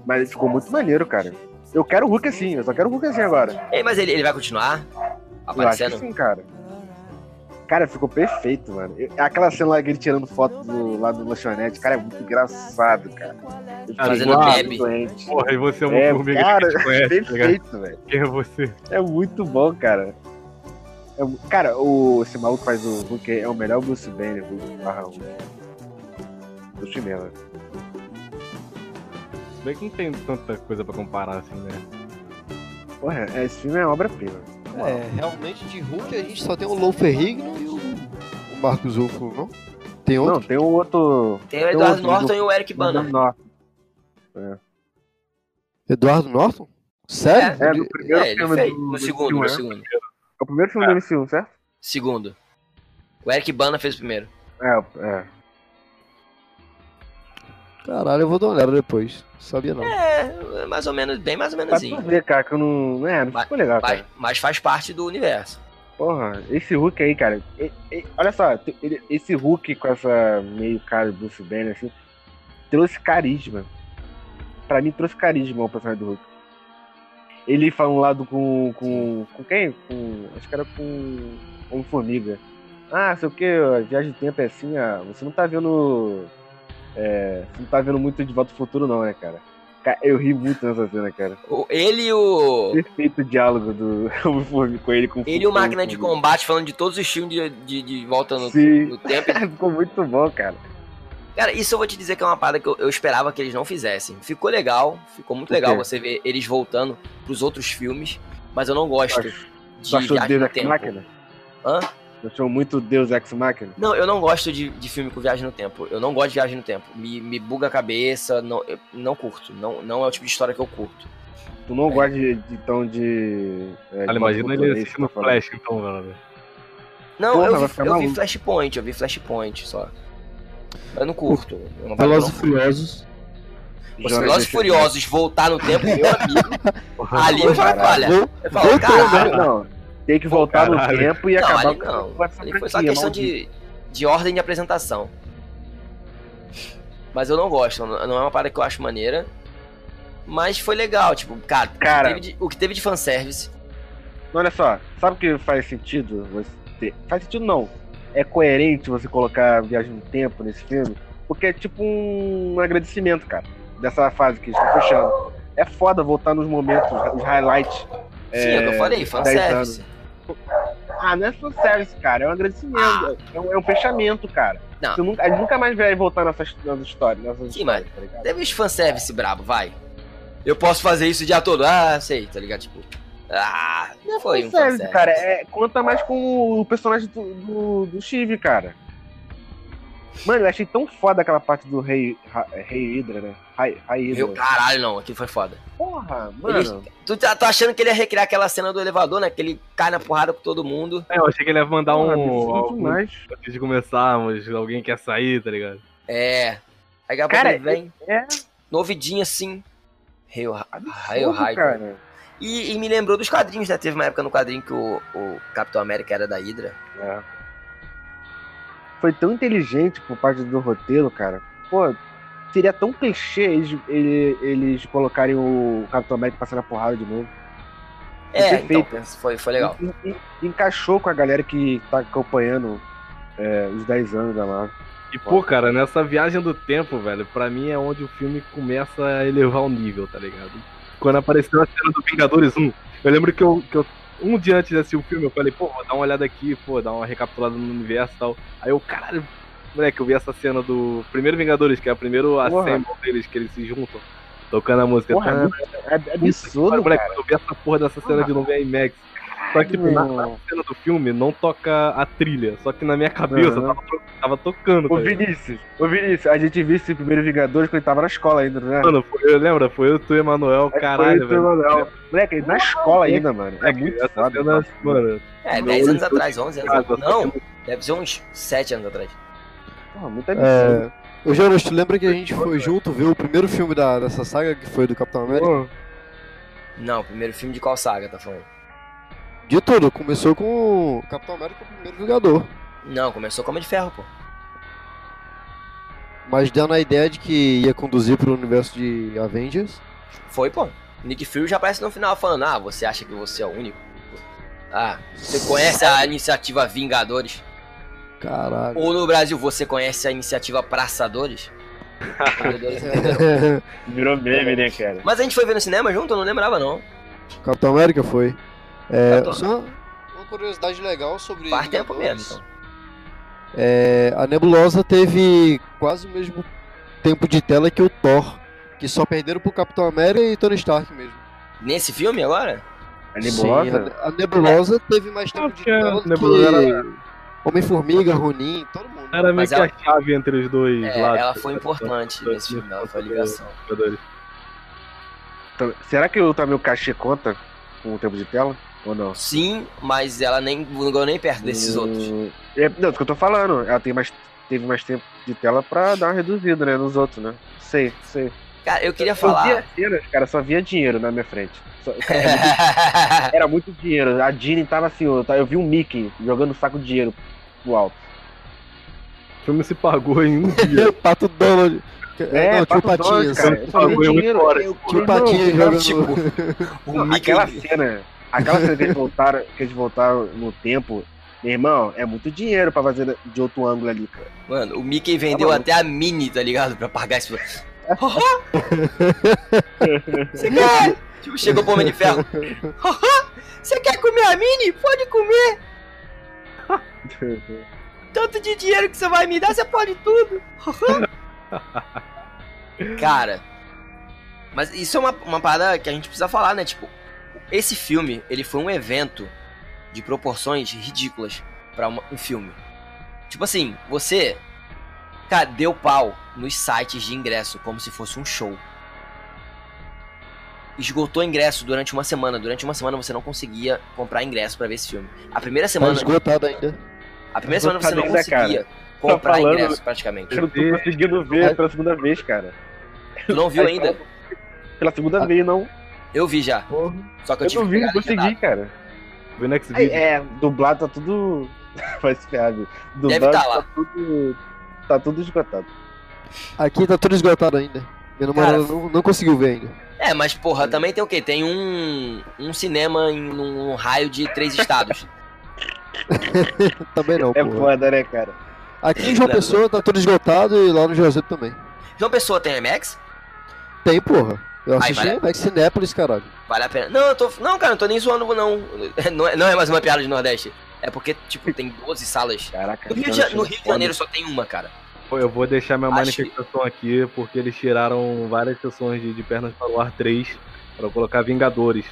Mas ficou muito maneiro, cara. Eu quero o Hulk assim, eu só quero o Hulk assim agora. Ei, mas ele, ele vai continuar Eu acho aparecendo? que sim, cara. Cara, ficou perfeito, mano. Aquela cena lá que ele tirando foto do, lá do lanchonete, cara, é muito engraçado, cara. Fazendo bebe. doente. Porra, e você é uma É, formiga cara, que conhece, tá perfeito, velho. Quem é você? É muito bom, cara. É cara, o, esse maluco faz o Hulk é o melhor Bruce Banner, Hulk barra. Do cinema. Se bem que não tem tanta coisa pra comparar assim, né? Porra, esse filme é obra-prima. É, realmente de Hulk a gente só tem o Lou Ferrigno e o, o Marcos Ruffalo, não? Tem outro? Não, tem um outro. Tem o Eduardo outro Norton do- e o Eric Bana. Não, Eduardo Norton? Sério? É, do primeiro É, ele filme fez. do, No do segundo, filme, no né? segundo. É o primeiro filme do MCU, certo? Segundo. O Eric Bana fez o primeiro. É, é. Caralho, eu vou dar uma olhada depois. Sabia não. É, mais ou menos, bem mais ou tu ver, cara, que eu não. É, não ficou legal, Mas, cara. mas faz parte do universo. Porra, esse Hulk aí, cara. e- e- olha só, ele- esse Hulk com essa meio cara do Bruce Banner, assim, trouxe carisma. Pra mim, trouxe carisma ao personagem do Hulk. Ele falando lá do com. com. com quem? Com. Acho que era com. Homem-Formiga. Ah, sei o que, a viagem de tempo é assim, ah, você não tá vendo. É, você não tá vendo muito de volta ao futuro, não, né, cara? Ca- Eu ri muito nessa cena, cara. O- ele e o. Perfeito o diálogo do Homem-Formiga com ele com Ele e o Máquina de. Combate falando de todos os filmes de, de, de volta no, Sim. no tempo. Ficou muito bom, cara. Cara, isso eu vou te dizer que é uma parada que eu, eu esperava que eles não fizessem. Ficou legal, ficou muito O legal você ver eles voltando pros outros filmes, mas eu não gosto Tu de achou no Ex tempo. Machina? Hã? Achou muito Deus Ex Machina? Não, eu não gosto de, de filme com viagem no tempo. Eu não gosto de viagem no tempo. Me, me buga a cabeça, não, eu não curto. Não, não é o tipo de história que eu curto. Tu não É. gosta de, de então de. É, Cara, de imagina ele Futuro, assistindo tá. Flash, então, velho. Não, Porra, eu, vi, eu vi. Flashpoint, eu vi Flashpoint só. Eu não curto. Velozes e Furiosos. Os Velozes Furiosos voltar no tempo, meu amigo. ali eu falo, olha. Eu falo, Voltou, caralho. Não, tem que voltar no tempo e Não, acabar ali não. com essa Ali foi só questão de, de ordem de apresentação. Mas eu não gosto, não é uma parada que eu acho maneira. Mas foi legal, tipo, cara, Cara. O, que teve de, o que teve de fanservice. Olha só, sabe o que faz sentido você ter? Faz sentido não. É coerente você colocar Viagem no Tempo nesse filme, porque é tipo um agradecimento, cara, dessa fase que estão fechando. É foda voltar nos momentos, os highlights. Sim, é o que eu falei, 10 fanservice. Ah, não é fanservice, cara, é um agradecimento. É, um, é um fechamento, cara. Não. Você nunca, a gente nunca mais vai voltar nessas, nessas histórias. Nessas Sim, histórias, tá ligado? Teve os fanservice brabo, vai. Eu posso fazer isso o dia todo. Ah, sei, tá ligado? Tipo. Ah, Não é foi um fanservice, cara. É, conta mais com o personagem do, do, do Steve, cara. Mano, eu achei tão foda aquela parte do Rei, Rei Hydra, né? Rei, Rei Hydra. Meu caralho, não, aquilo foi foda. Porra, mano. Tu tá, tá achando que ele ia recriar aquela cena do elevador, né? Que ele cai na porrada com todo mundo. É, eu achei que ele ia mandar Porra, um. algum-. Antes de começarmos, alguém quer sair, tá ligado? É. Aí a Cara, ele vem, É, novidinho assim, Absurdo, Hydra. E, e me lembrou dos quadrinhos, né? Teve uma época no quadrinho que o, o Capitão América era da Hydra. É. Foi tão inteligente por parte do roteiro, cara. Pô, seria tão clichê eles, ele- eles colocarem o Capitão América passando a porrada de novo. É, então, foi, foi legal. E- e- encaixou com a galera que tá acompanhando é, os 10 anos da Marvel. E, pô, cara, nessa viagem do tempo, velho, pra mim é onde o filme começa a elevar o nível, tá ligado? Quando apareceu a cena do Vingadores 1, eu lembro que eu, que eu um dia antes de assistir o filme, eu falei, pô, vou dar uma olhada aqui, pô, dar uma recapitulada no universo e tal. Aí eu, caralho, moleque, eu vi essa cena do primeiro Vingadores, que é o primeiro Porra. assemble deles, que eles se juntam, tocando a música. Porra, é, Tá, é que absurdo, pariu, moleque, cara. eu vi essa porra dessa cena de novo em IMAX. Só que, tipo, na, na cena do filme não toca a trilha. Só que na minha cabeça Aham. tava, tava tocando. Ô tá? Vinícius, ô Vinícius, a gente viu esse primeiro Vingadores quando ele tava na escola ainda, né? Mano, foi, eu lembro, foi eu, tu e Emanuel, Foi caralho, o velho. Emanuel. Moleque, na escola ainda, mano. É muito Essa foda. cena, mano, É, Não, 10 anos eu- atrás, 11 anos atrás. só Não, que- deve ser uns 7 anos atrás. Porra, muito absurdo. É. Ô Jonas, tu lembra que a gente foi junto ver o primeiro filme da, dessa saga, que foi do Capitão América? Não, primeiro filme de qual saga, tá falando? De tudo, começou com o Capitão América, o primeiro Vingador. Não, começou como de ferro, pô. Mas dando a ideia de que ia conduzir pro universo de Avengers. Foi, pô. Nick Fury já aparece no final falando: Ah, você acha que você é o único? Ah, você conhece a iniciativa Vingadores? Caralho. Ou no Brasil, você conhece a iniciativa Praçadores? Virou meme, né, cara? Mas a gente foi ver no cinema junto? Eu não lembrava, não. Capitão América foi. É, só uma curiosidade legal sobre. Faz tempo Vingadores. mesmo, então. É, a Nebulosa teve quase o mesmo tempo de tela que o Thor, que só perderam pro Capitão América e Tony Stark mesmo. Nesse filme agora? A nebulosa. Sim, a, a Nebulosa teve mais tempo de porque tela a do Nebulosa que Homem-Formiga, Ronin, todo mundo. era meio Mas que ela- a chave entre os dois É, lados. ela foi importante nesse filme, ela foi a ligação. Então, será que o meu cachê conta com o tempo de tela? Ou não? Sim, mas ela nem não ganhou nem perto desses outros. Hum, É, não, isso que eu tô falando. Ela tem mais, teve mais tempo de tela pra dar uma reduzida, né? Nos outros, né? Sei, sei. Cara, eu queria Eu falar. via cenas, cara, só via dinheiro na minha frente. Só- era, muito, era muito dinheiro. A Jeannie tava assim, eu, eu vi um Mickey jogando um saco de dinheiro pro alto. O filme se pagou em um dia. Pato Donald. É, não, tinha o Pato Donald, Patinhas. cara. Eu só vi Pagou em dinheiro. oito horas. eu- Tinha o irmão, Patinhas jogando. tipo, O Não, Mickey. aquela cena, aquela cena que eles voltaram, que eles voltaram no tempo, meu irmão, é muito dinheiro pra fazer de outro ângulo ali, cara. Mano, o Mickey vendeu Tá até a Mini, tá ligado? Pra pagar isso. Você quer? Tipo, chegou pro Homem de Ferro. Você quer comer a Mini? Pode comer. Tanto de dinheiro que você vai me dar, você pode tudo. Cara, mas isso é uma, uma parada que a gente precisa falar, né? Tipo, esse filme, ele foi um evento de proporções ridículas pra uma- um filme. Tipo assim, você, cara, deu pau nos sites de ingresso como se fosse um show. Esgotou ingresso durante uma semana. Durante uma semana você não conseguia comprar ingresso pra ver esse filme. A primeira Tá semana, esgotado ainda. a primeira semana você não conseguia comprar falando- ingresso praticamente. Eu não tô conseguindo ver pela segunda vez, cara. Tu não viu ainda? Pela segunda vez, não. Eu vi já. Porra. Só que eu Eu tive não que vi, pegar não consegui, cara. Foi no Aí, Video. é, dublado tá tudo. Vai se ferrar, viu? Deve Dublado tá lá. tá tudo. Tá tudo esgotado. Aqui tá tudo esgotado ainda. Minha namorada não, não conseguiu ver ainda. É, mas porra, também tem o quê? Tem um, um cinema em num raio de três estados. Também não, É porra. foda, né, cara? Aqui em João Pessoa tá tudo esgotado e lá no Juazeiro também. João Pessoa tem IMAX? Tem, porra. Eu assisti vale- em Max Cinépolis, caralho. Vale a pena. Não, eu tô. Não, cara, não tô nem zoando, não. Não é, não é mais uma piada de Nordeste. É porque, tipo, tem 12 salas. Caraca. No Rio, de, no Rio de Janeiro só tem uma, cara. Pô, Eu vou deixar minha Acho- manifestação aqui, porque eles tiraram várias sessões de, de Pernas para o Ar 3 para colocar Vingadores,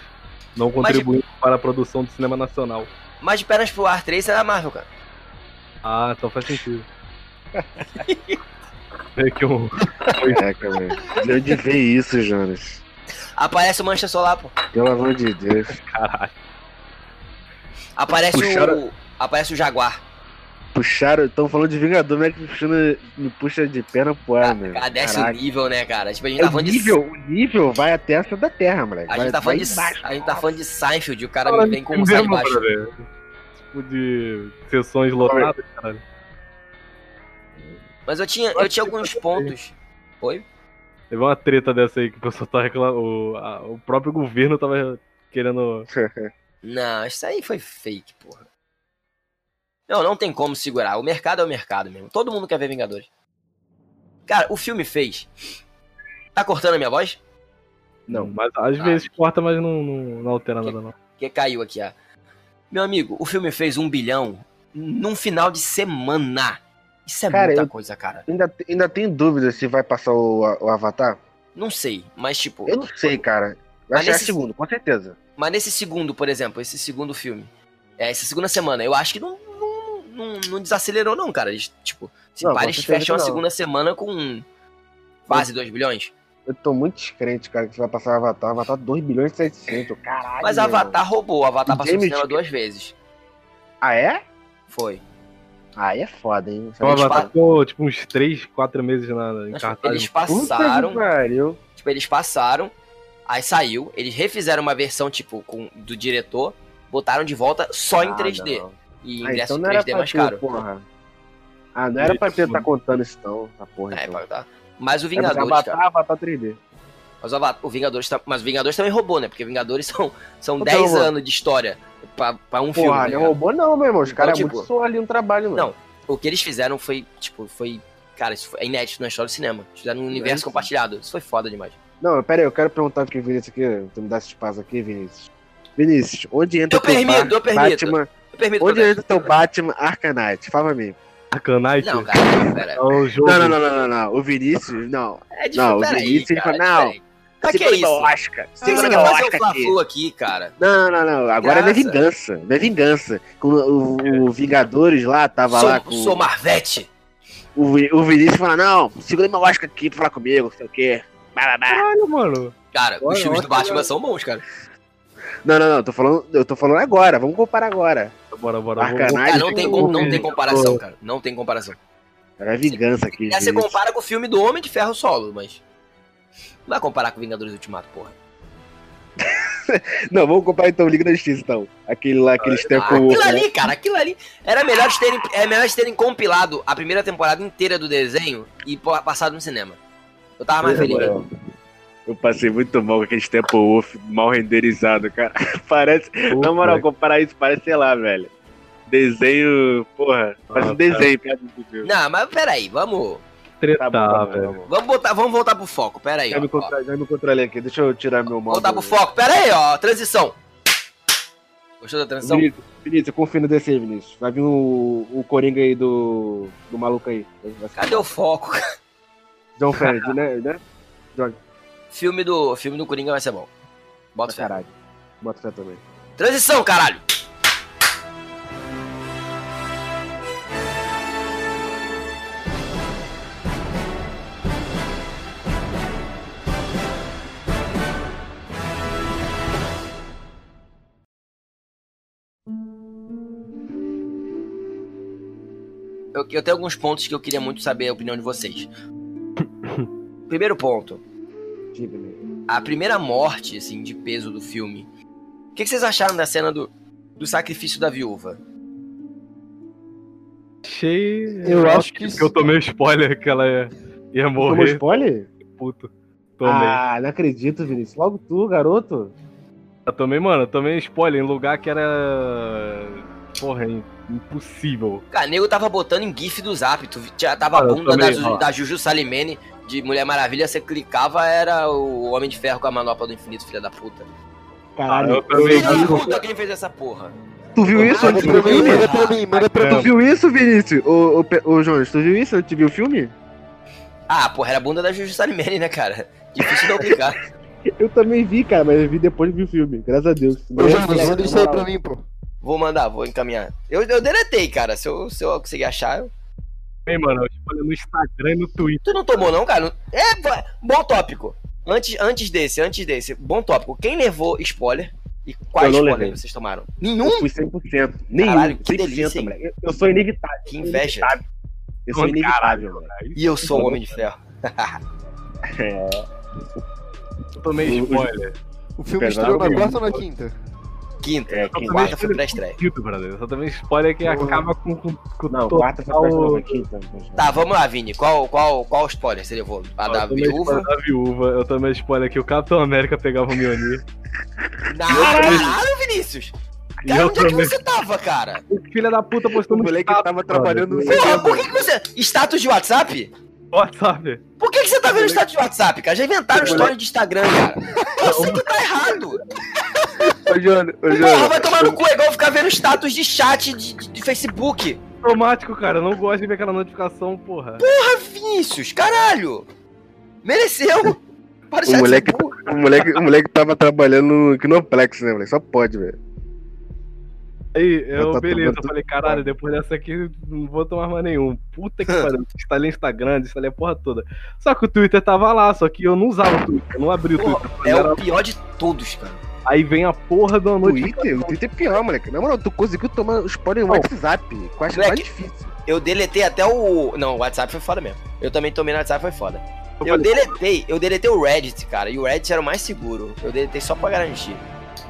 não contribuindo para a produção do cinema nacional. Mas de pernas pro ar 3 é da Marvel, cara. Ah, então faz sentido. Meio que um. Caraca, velho. De onde vem isso, Jonas? Aparece o Mancha Solar, pô. Pelo amor de Deus. Caralho. Aparece Puxaram- o. Aparece o Jaguar. puxaram, estão falando de Vingador, mas que me, puxando, me puxa de perna pro ar, meu. Cara, desce o nível, né, cara? Tipo, a gente É tá falando nível, de. o nível vai até essa da Terra, moleque. A vai, gente tá vai falando de. embaixo. A gente tá falando de Seinfeld e o cara me vem de com um sai baixo. brother. Tipo de sessões lotadas, caralho. Mas eu tinha, eu tinha alguns pontos. Oi? Teve uma treta dessa aí que o pessoal tá reclamando. O, a- o próprio governo tava querendo. Não, isso aí foi fake, porra. Não, não tem como segurar. O mercado é o mercado mesmo. Todo mundo quer ver Vingadores. Cara, o filme fez. Tá cortando a minha voz? Não, mas às Ah. vezes corta, mas não, não, não altera nada, não. Porque caiu aqui, ó. Meu amigo, o filme fez um bilhão num final de semana. Isso é Cara, muita eu- coisa, cara. Ainda, ainda tem dúvida se vai passar o, o Avatar? Não sei, mas tipo. Eu não sei, cara. Vai ser a nesse- segundo, com certeza. Mas nesse segundo, por exemplo, esse segundo filme, é, essa segunda semana, eu acho que não, não, não, não desacelerou, não, cara. Eles, tipo, se Não, certeza fecham a segunda semana com quase 2 bilhões. Eu tô muito descrente, cara, que vai passar o Avatar. Avatar 2 bilhões e 700. Caralho. Mas Avatar roubou, Avatar E passou no James cinema Cameron- duas vezes. Ah, é? Foi. Aí é foda, hein? Então, Eles ficou tipo uns 3, 4 meses na, em cartaz. Eles passaram, tipo, eles passaram, aí saiu, eles refizeram uma versão, tipo, com, do diretor, botaram de volta só em Ah, 3D. não. E Ah, ingresso então não era 3D pra mais ter, caro. porra. Ah, não era pra ter tá contando isso não, essa porra. É, então. tá. Mas o É Vingadores, Avatar, cara. Avatar 3D. Mas o, Vingadores, tá- mas o Vingadores também roubou, né? Porque Vingadores são, são Por que 10 roubou? anos de história pra, pra um filme. Porra, tá não roubou não, meu irmão. Os Então, caras é tipo- muito só ali no trabalho, mano. Não. O que eles fizeram foi, tipo, foi. Cara, isso foi é inédito na história do cinema. Eles fizeram um universo isso. compartilhado. Isso foi foda demais. Não, pera aí, eu quero perguntar aqui, Vinícius, aqui. Tu me dá esse espaço aqui, Vinícius. Vinícius, onde entra Eu teu permito, eu permito. Batman... Eu permito Onde entra teu Batman Arcanite? Fala pra mim. Arcanite Não, cara, não, pera. é o jogo. Não, não, não, não, não, não. O Vinícius, não. É difícil. Não, o pera aí, Vinícius, ele cara, fala, não. Aí. Pra que isso? Oscar. Você Segura meu fazer o aqui. Cara? Não, não, não. Agora é Graça. vingança. Minha vingança. Com o, o Vingadores lá, tava lá Sou, com sou Marvete. o, o Vinícius fala, não, segura meu Oscar aqui pra falar comigo, não sei o quê. Blá, blá, blá. Caralho, mano. Cara, Olha, os filmes do Batman são bons, cara. Não, não, não. Tô falando, eu tô falando agora. Vamos comparar agora. Bora, bora. Arcanite. vamos- Cara, não tem, com- não tem comparação, cara. Não tem comparação. É vingança aqui, É, você compara com o filme do Homem de Ferro solo, mas. Não vai comparar com Vingadores Ultimato, porra. Não, vamos comparar então o Liga da Justiça, então. Aquele lá, aquele Ah, Steppenwolf. aquilo né? ali, cara, aquilo ali. Era melhor eles terem, é melhor eles terem compilado a primeira temporada inteira do desenho e passado no cinema. Eu tava mais feliz. Eu, eu passei muito mal com aquele Steppenwolf mal renderizado, cara. Parece, na moral, comparar isso, parece, sei lá, velho. Desenho, porra, parece um Ah, desenho perto do filme. Não, mas peraí, vamos. Tretar, Tá bom, tá velho. tá. Vamos botar, vamos voltar pro foco, peraí. Já Ó, me, ó. contra... já me controlei aqui, deixa eu tirar meu modo. Voltar pro foco, peraí, ó. Transição. Gostou da transição? Vinícius, Vinícius, confia no DC, Vinícius. Vai vir o, o Coringa aí do, do maluco aí. Cadê o foco? John Fenner, né? né? Filme do, filme do Coringa vai ser bom. Bota fé. caralho. Bota fé também. Transição, caralho! Eu, eu tenho alguns pontos que eu queria muito saber a opinião de vocês. Primeiro ponto. A primeira morte, assim, de peso do filme. O que, que vocês acharam da cena do, do sacrifício da viúva? Achei. Eu acho que Eu tomei o spoiler que ela ia, ia Tomou morrer. spoiler? Puto. Tomei. Ah, não acredito, Vinícius. Logo tu, garoto. Eu tomei, mano, eu tomei spoiler em lugar que era. Porra, im- impossível. Cara, nego tava botando em gif do zap, tu já tava a Ah, eu bunda também, da, da Juju Salimene de Mulher Maravilha, você clicava, era o Homem de Ferro com a manopla do infinito, filha da puta. Caralho. Ah, eu também Filha da vi. puta, quem fez essa porra? Tu viu isso? Ah, antes do pra mim, filme? manda pra mim, manda pra É. Tu mim. viu isso, Vinícius? Ô, ô, ô, Jonas, tu viu isso? antes de ver o filme? Ah, porra, era a bunda da Juju Salimene, né, cara? Difícil de não clicar. Eu também vi, cara, mas eu vi depois de ver o filme. Graças a Deus. Ô, Jonas, manda isso aí pra mim, pô. Vou mandar, vou encaminhar. Eu, eu deletei, cara. Se eu, se eu conseguir achar, eu... Bem, mano, eu spoiler no Instagram e no Twitter. Tu não tomou, não, cara? É, bom tópico. Antes, antes desse, antes desse, bom tópico. Quem levou spoiler E quais Eu não spoilers levei. vocês tomaram? Eu Nenhum? fui 100%. Nenhum. Caralho, que 100%, delícia. Eu, eu sou inevitável. Que eu inveja. inevitável. Eu sou inevitável, mano. E eu sou o Homem de Ferro. É, Eu tomei spoiler. O filme estreou na quarta ou na quinta? Quinta. É, a quinta. quarta foi pra estreia. Quinto, brother. Só também spoiler que acaba com, com, com Não, total- quarta foi pra estreia, quinta. Tá, vamos lá, Vini. Qual, qual, qual spoiler você levou? A Eu da viúva? spoiler da viúva. Eu tomei spoiler que o Capitão América pegava o Mjolnir. Não, caralho, Vinícius! E Cara, eu onde é que também. você tava, cara? O filho da puta postou O no moleque status, tava trabalhando no Porra, por que, que você. Status de WhatsApp? WhatsApp. Por que, que você tá vendo status de WhatsApp, cara? Já inventaram história de Instagram, cara. Você que tá errado. Ô, Jônio, ô, Porra, vai tomar no cu, é igual ficar vendo status de chat de, de- de Facebook. Automático, cara. Eu não gosto de ver aquela notificação, porra. Porra, Vinícius, caralho. Mereceu. Para de O moleque, o, moleque, o moleque tava trabalhando no Kinoplex, né, moleque? Só pode, velho. Aí, eu, tá beleza, eu falei, caralho, depois dessa aqui não vou tomar mais nenhum. Puta que pariu, instalei Instagram, instalei a porra toda. Só que o Twitter tava lá, só que eu não usava o Twitter, eu não abri o Twitter. é Era- o pior de todos, cara. Aí vem a porra da notificação. Twitter? O Twitter é pior, moleque. Na moral, tu conseguiu tomar spoiler no. WhatsApp. Moleque, mais difícil. Eu deletei até o. Não, o WhatsApp foi foda mesmo. Eu também tomei no WhatsApp, foi foda. Eu deletei, eu deletei o Reddit, cara. E o Reddit era o mais seguro. Eu deletei só pra garantir.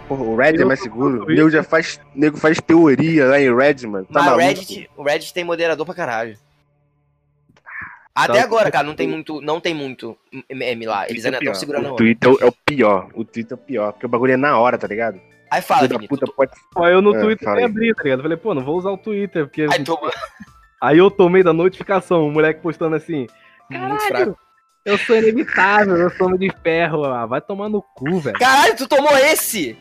Porra, o Red é Eu mais tô seguro. O nego já faz, o nego faz teoria lá em Red, mano. Tá Mas o maluco? Reddit, o Reddit tem moderador pra caralho. Até Tá. agora, cara, não tem muito, não tem muito meme lá. Eles ainda estão segurando a O. Twitter é o pior. O Twitter é o pior. Porque o bagulho é na hora, tá ligado? Aí fala, Vini, puta tu, pode. Aí eu no É, Twitter nem abri, tá ligado? Falei, pô, não vou usar o Twitter, porque. aí tu, Aí eu tomei da notificação, o moleque postando assim. muito fraco. Eu sou inevitável, eu sou homem de ferro. Ah, vai tomar no cu, velho. Caralho, tu tomou esse?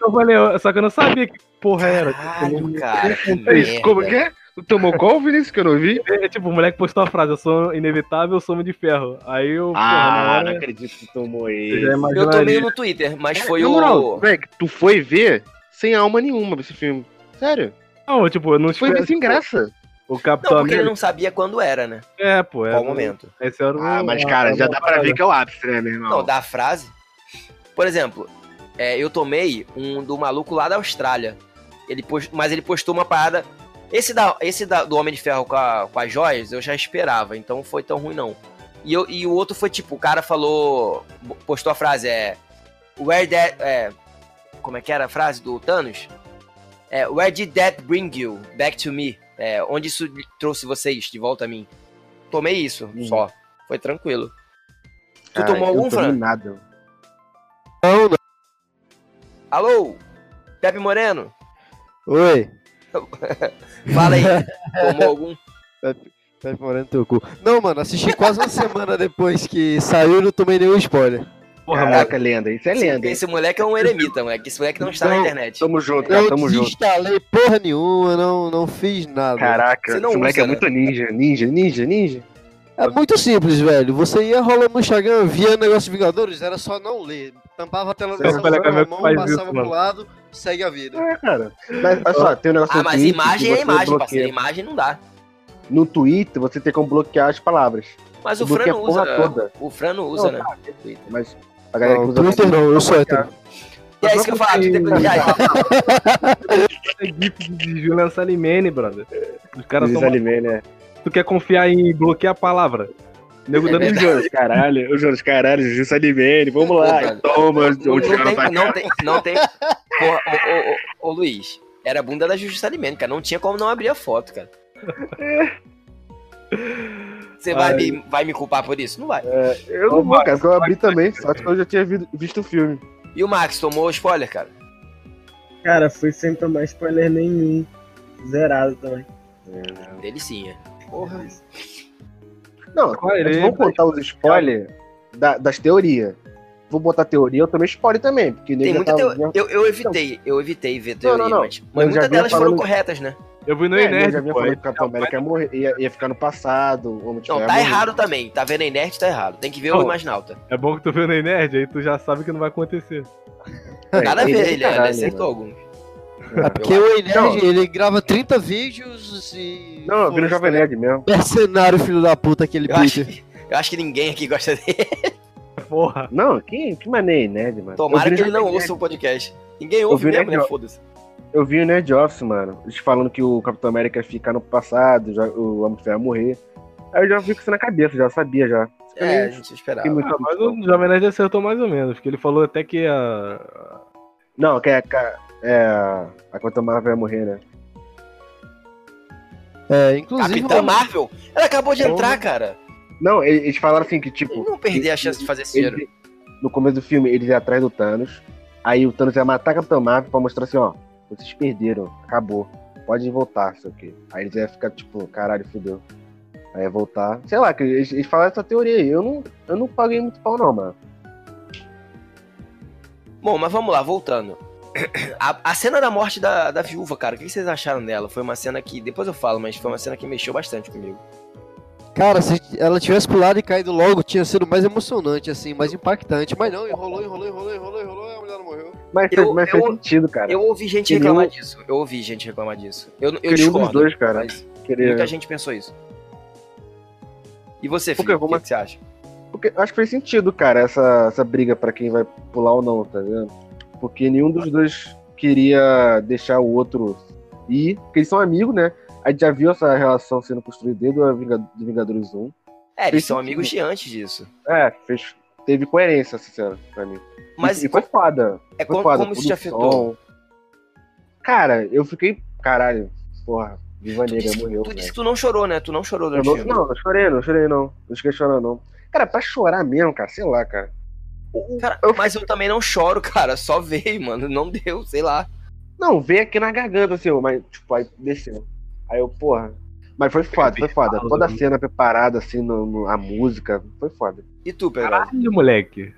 Eu falei, só que eu não sabia que porra era. Caralho, cara, que Como que é? Tu tomou qual, Vinícius, que eu não vi? É, tipo, o moleque postou a frase, eu sou inevitável, eu sou homem de ferro. Aí eu, porra, Ah, hora, não acredito que tu tomou eu ele. Eu tomei no Twitter, mas foi Na o. moral, moleque, tu foi ver sem alma nenhuma esse filme. Sério? Não, tipo, eu não Foi ver sem graça. O Não, Capitão porque ele América. não sabia quando era, né? É, pô, é. Qual momento. Esse era o. Ah, mas cara, já dá pra ver que é o ápice, né, meu irmão? Não, da frase. Por exemplo, é, eu tomei um do maluco lá da Austrália. Ele post... Mas ele postou uma parada. Esse, da, esse da, do Homem de Ferro com, a, com as joias eu já esperava, então não foi tão ruim não. E, eu, e o outro foi tipo: o cara falou. Postou a frase: é. Where that. É, como é que era a frase do Thanos? É, Where did that bring you back to me? É, onde isso trouxe vocês de volta a mim? Tomei isso, Uhum. só. Foi tranquilo. Tu tomou algum, Fran? nada. Não, não. Alô? Pepe Moreno? Oi. Fala aí. Tomou algum? Pepe Moreno teu cu. Não, mano, assisti quase uma semana depois que saiu e não tomei nenhum spoiler. Porra, mano. Caraca, lenda. Isso é lenda, hein? Esse moleque é um eremita, moleque. Esse moleque não está na Não, internet. Tamo junto, cara. Eu Tamo junto. desinstalei porra nenhuma, não, não fiz nada. Caraca, esse moleque usa, é muito ninja. Ninja, ninja, ninja. É muito simples, velho. Você ia rolando no Instagram, via negócio de Vingadores, era só não ler. Tampava a tela do celular na mão, passava isso, pro mano. lado, segue a vida. É, cara. Mas, olha só, tem um negócio Ah, no mas Twitter imagem é você imagem, bloqueia. parceiro. Imagem não dá. No Twitter, você tem como bloquear as palavras. Mas o Fran usa. toda. O Fran não usa, Não, né? Mas a galera Não, que usa Twitter não, eu sou hétero. E é isso que eu falo. tu tem- E aí? É GIF de Julian Salimene, brother. Os caras são. Alimene, né? Tu quer confiar em bloquear a palavra? Nego É dando verdade. O Jonas, caralho, o Jonas, caralho, Luiz Alimene, vamos lá. Toma, Não, onde não tem, não tem, não tem. Porra, ô, ô, ô, ô, Luiz, era a bunda da Justiça Alimento, cara. Não tinha como não abrir a foto, cara. Você vai, Ai. me, vai me culpar por isso? Não vai. Eu não vou, cara, porque eu abri também, só que eu já tinha vi- visto o filme. E o Max tomou spoiler, cara? Cara, fui sem tomar spoiler nenhum. Zerado também. Delicinha. Porra. Não, é? vão contar os spoilers da- das teorias. Vou botar teoria, eu também spoiler também, porque Tem muita já teo... já- eu, eu evitei, eu evitei ver Não, teoria, não, não. mas, mas já muitas delas foram falando- corretas, né? Eu vi no É, Inerd, eu já vinha falando que o Capitão América ia, morrer, ia, ia ficar no passado, o Homem de Não, tá morrer. errado também. Tá vendo a Inert, tá errado. Tem que ver o Não. Imaginalta. É bom que tu viu no Inerd, aí tu já sabe que não vai acontecer. É, Nada a ver, é ele, ele caralho, acertou alguns. É porque o Enerd, ele grava 30 vídeos e. Não, eu vi no Jovem Nerd mesmo. Mercenário, filho da puta, aquele Eu acho, Peter. que, eu acho que ninguém aqui gosta dele. Porra. Não, que, que maneiro, nerd, mano. Tomara que ele não ouça o podcast. Ninguém ouve mesmo, né? Foda-se. Eu vi o Nerd Office, mano. Eles falando que o Capitão América ia ficar no passado, já, o Homem de Ferro ia morrer. Aí eu já vi com isso na cabeça, já sabia já. É, a gente esperava. muito- Ah, mas o Jovem Nerd acertou mais ou menos, porque ele falou até que a. Não, que é, é, é a Capitã Marvel ia morrer, né? É, inclusive. Capitã Marvel? Ela acabou de entrar, cara. Não, eles eles falaram assim que, tipo. não perder a chance de fazer esse eles- dinheiro. no começo do filme, eles iam atrás do Thanos. Aí o Thanos ia matar a Capitã Marvel pra mostrar assim, ó, vocês perderam, acabou. Pode voltar, sei o quê. Aí eles iam ficar, tipo, caralho, fudeu. Aí ia voltar. Sei lá, que eles, eles falaram essa teoria aí. Eu não, eu não paguei muito pau, não, mano. Bom, mas vamos lá, voltando. A, a cena da morte da, da viúva, cara, o que vocês acharam dela? Foi uma cena que. Depois eu falo, mas foi uma cena que mexeu bastante comigo. Cara, se ela tivesse pulado e caído logo, tinha sido mais emocionante, assim, mais impactante. Mas não, enrolou, enrolou, enrolou, enrolou, enrolou e a mulher não morreu. Mas, Eu- fez, mas fez eu- sentido, cara. Eu ouvi gente Queria reclamar disso. Eu ouvi gente reclamar disso. Eu, eu discordo. dois, cara. Mas Queria- muita gente pensou isso. E você, Por filho, quê? o que, você acha? Porque acho que fez sentido, cara, essa, essa briga pra quem vai pular ou não, tá vendo? Porque nenhum dos dois queria deixar o outro ir, porque eles são amigos, né? A gente já viu essa relação sendo construída desde o Vinga- do Vingadores 1. É, eles Fez são amigos de antes disso. É, fez, teve coerência cena pra mim. Mas e, e foi foda. é Foi como, foda. como isso te afetou? Cara, eu fiquei. Caralho, porra, Viva Tu Negra disse, morreu. tu disse velho. que tu não chorou, né? Tu não chorou durante o não, filme. não, não chorei, não chorei, não. Não fiquei chorando, não. Cara, pra chorar mesmo, cara, sei lá, cara. Cara, eu- mas eu também não choro, cara. Só veio, mano. Não deu, sei lá. Não, veio aqui na garganta, assim, mas, tipo, aí desceu. Aí eu, porra. Mas foi foda, foi foda. Toda a cena preparada, assim, no, no- a música, foi foda. E tu, Pedro? Caralho, moleque.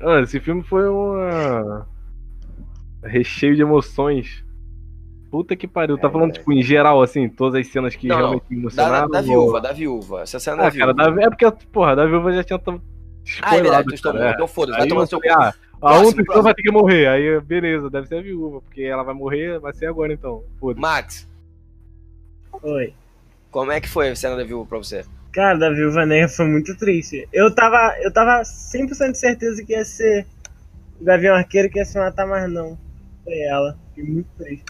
Ah, esse filme foi uma. recheio de emoções. Puta que pariu. Tá É, falando, é. tipo, em geral, assim, todas as cenas que Não, realmente me Da, emocionaram. da ou- viúva, da viúva. Essa cena da Ah, cara, viúva. da... é porque, porra, da viúva já tinha. tão Ah, é verdade, tu estou cara. Então foda-se, vai tomar seu ah, a outra próximo. vai ter que morrer. Aí, beleza, deve ser a viúva, porque ela vai morrer, vai ser agora então. Foda-se. Max, Oi. como é que foi a cena da viúva pra você? Cara, da Viúva Negra foi muito triste. Eu tava, eu tava 100% de certeza que ia ser o Gavião Arqueiro que ia se matar, mas não. Foi ela. Fiquei muito triste.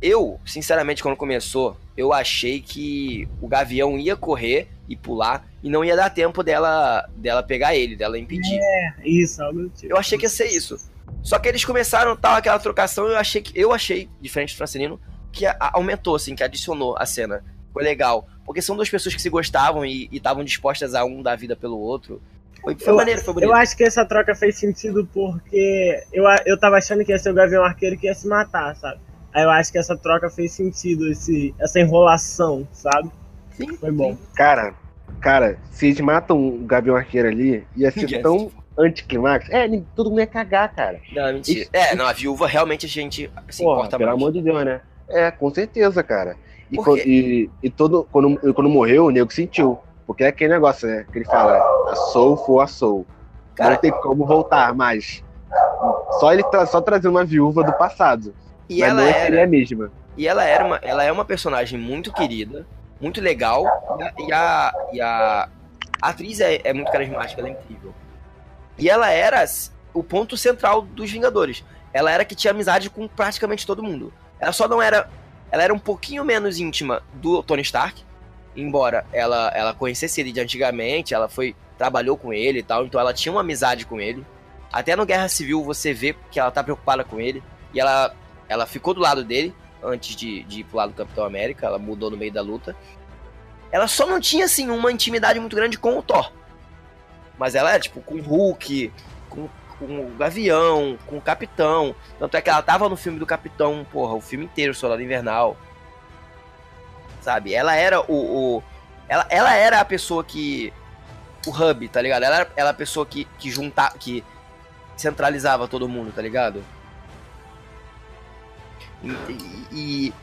Eu, sinceramente, quando começou, eu achei que o Gavião ia correr e pular e não ia dar tempo dela, dela pegar ele, dela impedir. Isso, algo tipo. Eu achei que ia ser isso. Só que eles começaram tal aquela trocação, eu achei que eu achei, diferente do Francelino, que aumentou assim, que adicionou a cena. Foi legal, porque são duas pessoas que se gostavam e estavam dispostas a um dar vida pelo outro. Foi, foi Eu- maneiro, foi bonito. Eu acho que essa troca fez sentido porque eu, eu tava achando que ia ser o Gavião Arqueiro que ia se matar, sabe? Aí eu acho que essa troca fez sentido, esse, essa enrolação, sabe? Sim, Foi bom. Cara, cara, se eles matam o Gavião Arqueiro ali, ia ser Ninguém tão anticlimax. É, todo mundo ia cagar, cara. Não, mentira. É, não, a viúva realmente a gente se Porra, importa pelo mais. amor de Deus, né? É, com certeza, cara. E, quê? e, e todo, quando, quando morreu, o nego sentiu. Porque é aquele negócio, né? Que ele fala, a soul for a soul. Cara, não tem como voltar mais. Só ele tra só trazendo uma viúva do passado. e mas ela não era. seria a mesma. E ela era uma, ela é uma personagem muito querida, muito legal, e a, e a atriz é, é muito carismática, ela é incrível. E ela era o ponto central dos Vingadores. Ela era que tinha amizade com praticamente todo mundo. Ela só não era. Ela era um pouquinho menos íntima do Tony Stark, embora ela, ela conhecesse ele de antigamente, ela foi. trabalhou com ele e tal, então ela tinha uma amizade com ele. Até no Guerra Civil você vê que ela tá preocupada com ele. E ela, ela ficou do lado dele antes de, de ir pro lado do Capitão América, ela mudou no meio da luta. Ela só não tinha, assim, uma intimidade muito grande com o Thor. Mas ela era, tipo, com o Hulk, com, com o Gavião, com o Capitão. Tanto é que ela tava no filme do Capitão, porra, o filme inteiro, Soldado Invernal. Sabe? Ela era o. o- ela, ela era a pessoa que. O hub, tá ligado? Ela era, ela a pessoa que, que junta, que centralizava todo mundo, tá ligado? E, e,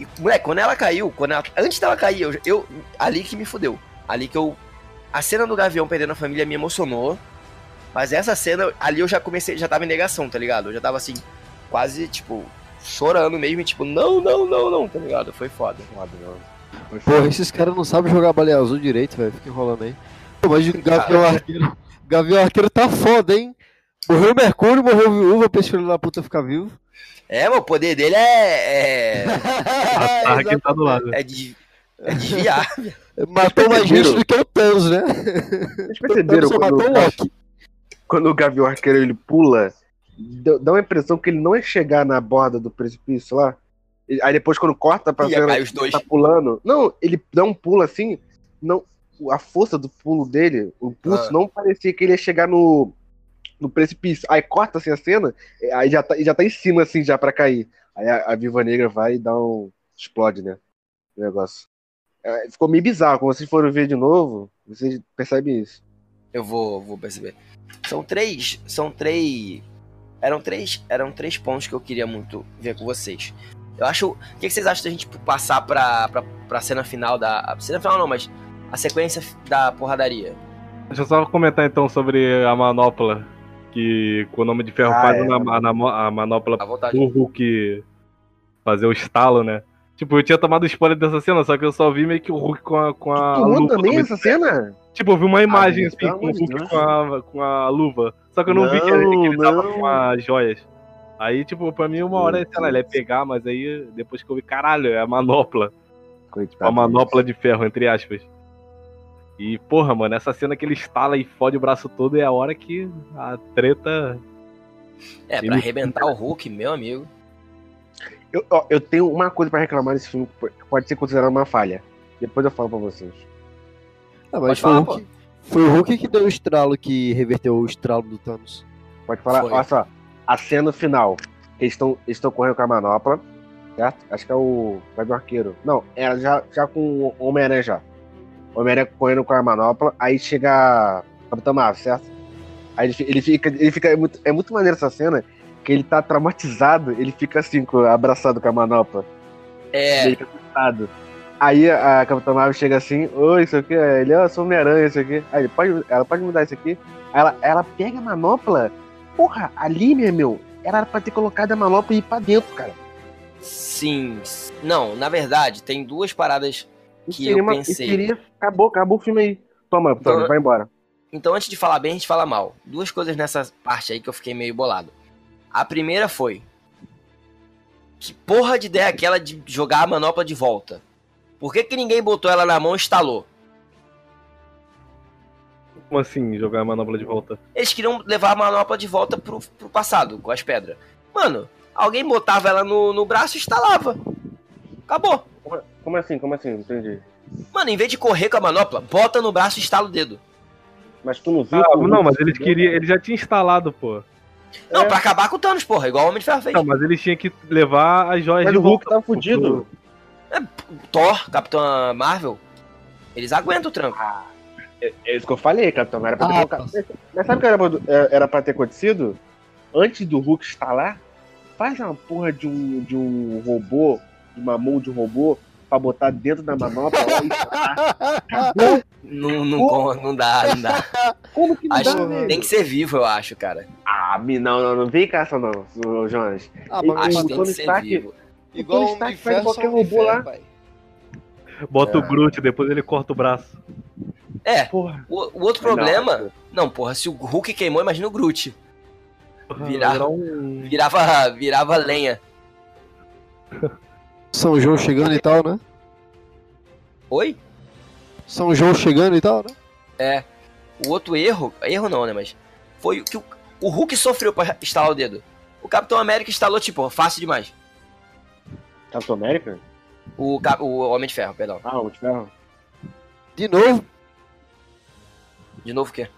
e, moleque, quando ela caiu, quando ela, antes dela cair, eu, eu- ali que me fudeu. Ali que eu. A cena do Gavião perdendo a família me emocionou. Mas essa cena, ali eu já comecei, já tava em negação, tá ligado? Eu já tava assim, quase, tipo, chorando mesmo, e, tipo, não, não, não, não, tá ligado? Foi foda. Porra, esses caras não sabem jogar baleia azul direito, velho. Fica enrolando aí. Pô, Mas o Gavião Arqueiro, Gavião Arqueiro tá foda, hein? Morreu o Mercúrio, morreu o Viúva pra esse filho da puta ficar vivo. É, mas o poder dele é. A Tarkin tá do lado. É, é, de, é desviar. Matou mais gente do que o Thanos, né? Vocês perceberam Só quando, matou o Loki. Quando o Gavião Arqueiro ele pula, dá uma impressão que ele não ia chegar na borda do precipício lá. Aí depois quando corta pra cena, os dois. tá pulando. Não, ele dá um pulo assim, não, a força do pulo dele, o pulso Ah. não parecia que ele ia chegar no, no precipício. Aí corta assim a cena, aí já tá, já tá em cima assim já pra cair. Aí a, a Viva Negra vai e dá um explode, né? O negócio. É, ficou meio bizarro, quando vocês forem ver de novo, vocês percebem isso. Eu vou, vou perceber. São três. São três. Eram três. Eram três pontos que eu queria muito ver com vocês. Eu acho. O que, que vocês acham da gente passar pra, pra, pra cena final da. A cena final não, mas a sequência da porradaria. Deixa eu só comentar então sobre a manopla. Que com o nome de ferro Ah, faz é. a, a- a manopla do Hulk fazer o estalo, né? Tipo, eu tinha tomado spoiler dessa cena, só que eu só vi meio que o Hulk com a, com a Tu também essa cena? Tipo, eu vi uma imagem gente, assim com o Hulk com a, com a luva. Só que eu não, vi que ele, que ele tava Não, com não. as joias. Aí, tipo, pra mim, uma hora, sei lá, ele ia pegar, mas aí depois que eu vi, caralho, é a manopla. Coitado. a manopla de ferro, entre aspas. E, porra, mano, essa cena que ele estala e fode o braço todo é a hora que a treta. É, pra Ele- arrebentar o Hulk, meu amigo. Eu, ó, eu tenho uma coisa pra reclamar desse filme que pode ser considerada uma falha. Depois eu falo pra vocês. Ah, mas foi, falar, o Hulk, foi o Hulk que deu o estralo que reverteu o estralo do Thanos. Pode falar? Foi. Olha só. A cena final. Eles estão eles estão correndo com a manopla. Certo? Acho que é o. Vai do arqueiro. Não, era já, já com o Homem-Aranha já. O Homem-Aranha correndo com a manopla. Aí chega a Capitão Marvel, certo? Aí ele, ele fica. Ele fica é, muito, é muito maneiro essa cena. Que ele tá traumatizado. Ele fica assim, abraçado com a manopla. É. Ele fica assustado. Aí a Capitã Marvel chega assim, oi, isso aqui, é- ele, ó, eu sou Homem-Aranha, isso aqui. Aí ele, pode, ela pode mudar isso aqui. Aí ela, ela pega a manopla. Porra, ali, meu, era pra ter colocado a manopla e ir pra dentro, cara. Sim. Não, na verdade, tem duas paradas que eu uma- pensei. seria- acabou, acabou o filme aí. Toma, Então- Tony, vai embora. Então, antes de falar bem, a gente fala mal. Duas coisas nessa parte aí que eu fiquei meio bolado. A primeira foi. Que porra de ideia aquela de jogar a manopla de volta? Por que, que ninguém botou ela na mão e instalou? Como assim, jogar a manopla de volta? Eles queriam levar a manopla de volta pro, pro passado, com as pedras. Mano, alguém botava ela no, no braço e instalava. Acabou. Como, como assim, como assim? Não entendi. Mano, em vez de correr com a manopla, bota no braço e instala o dedo. Mas tu não viu? Ah, não, mas eles queriam. Ele já tinha instalado, pô. Não, É. pra acabar com o Thanos, porra, igual o Homem de Ferro fez. Não, mas eles tinham que levar as joias Mas de o Hulk volta. tá fudido. Thor, Capitã Marvel, eles aguentam o tranco. É, é isso que eu falei, Capitão. Era pra ter Ah, colocado. Mas sabe o que era, pra- é, era pra ter acontecido? Antes do Hulk instalar, faz uma porra de um, de um robô, de uma mão de robô, pra botar dentro da manopla lá instalar. Acabou. Não, não, con- não dá, não dá. Como que não Acho- dá? Tem que ser vivo, eu acho, cara. Ah, não, não, não vem com essa não, Jonas. Ah, mas Acho o que tem Tony que ser Stark- vivo. igual Tony o Stark faz qualquer robô lá. pai. Bota É. o Groot, depois ele corta o braço. É, Porra. o, o outro problema. Não, porra, se o Hulk queimou, imagina o Groot. Virar um. Virava, virava lenha. São João chegando e tal, né? Oi? São João chegando e tal, né? É. O outro erro. Erro não, né? Mas. Foi o que o, o Hulk sofreu pra instalar o dedo. O Capitão América instalou, tipo, fácil demais. Capitão América? O, Cap- o Homem de Ferro, perdão. Ah, o de ferro. De novo, De novo o quê?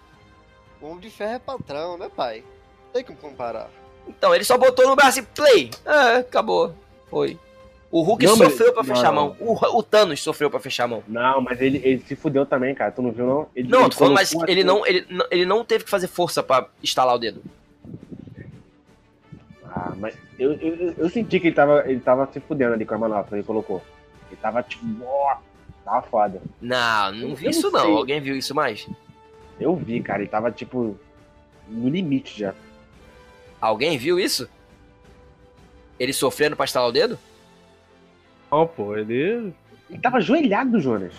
o Homem de Ferro é patrão, né, pai? Tem como comparar. Então, ele só botou no braço e play. Ah, acabou. Foi. O Hulk Não, mas- sofreu pra fechar a não. mão. O, o Thanos sofreu pra fechar a mão. Não, mas ele, ele se fudeu também, cara. Tu não viu, não? Ele, Não, ele tô falando, mas ele assim- não, ele, não- ele não teve que fazer força pra instalar o dedo. Ah, mas eu, eu, eu- senti que ele tava, ele tava se fudendo ali com a manopla, ele colocou. Ele tava tipo, ó, tava foda. Não, não Eu vi isso não. sei. Alguém viu isso mais? Eu vi, cara, ele tava tipo no limite já. Alguém viu isso? Ele sofrendo pra instalar o dedo? Não, pô, ele. Ele tava ajoelhado, Jonas.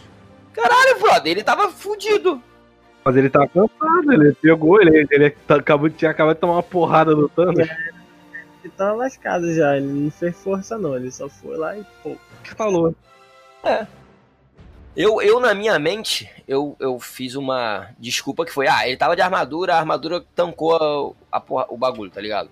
Caralho, brother, ele tava fudido. Mas ele tá cansado, ele pegou, ele, ele tá- acabou, tinha acabado de tomar uma porrada do Thanos. Ele tava lascado já, ele não fez força não, ele só foi lá e pô. falou. Eu, eu, na minha mente, eu, eu fiz uma desculpa que foi, ah, ele tava de armadura, a armadura tancou a, a porra- o bagulho, tá ligado?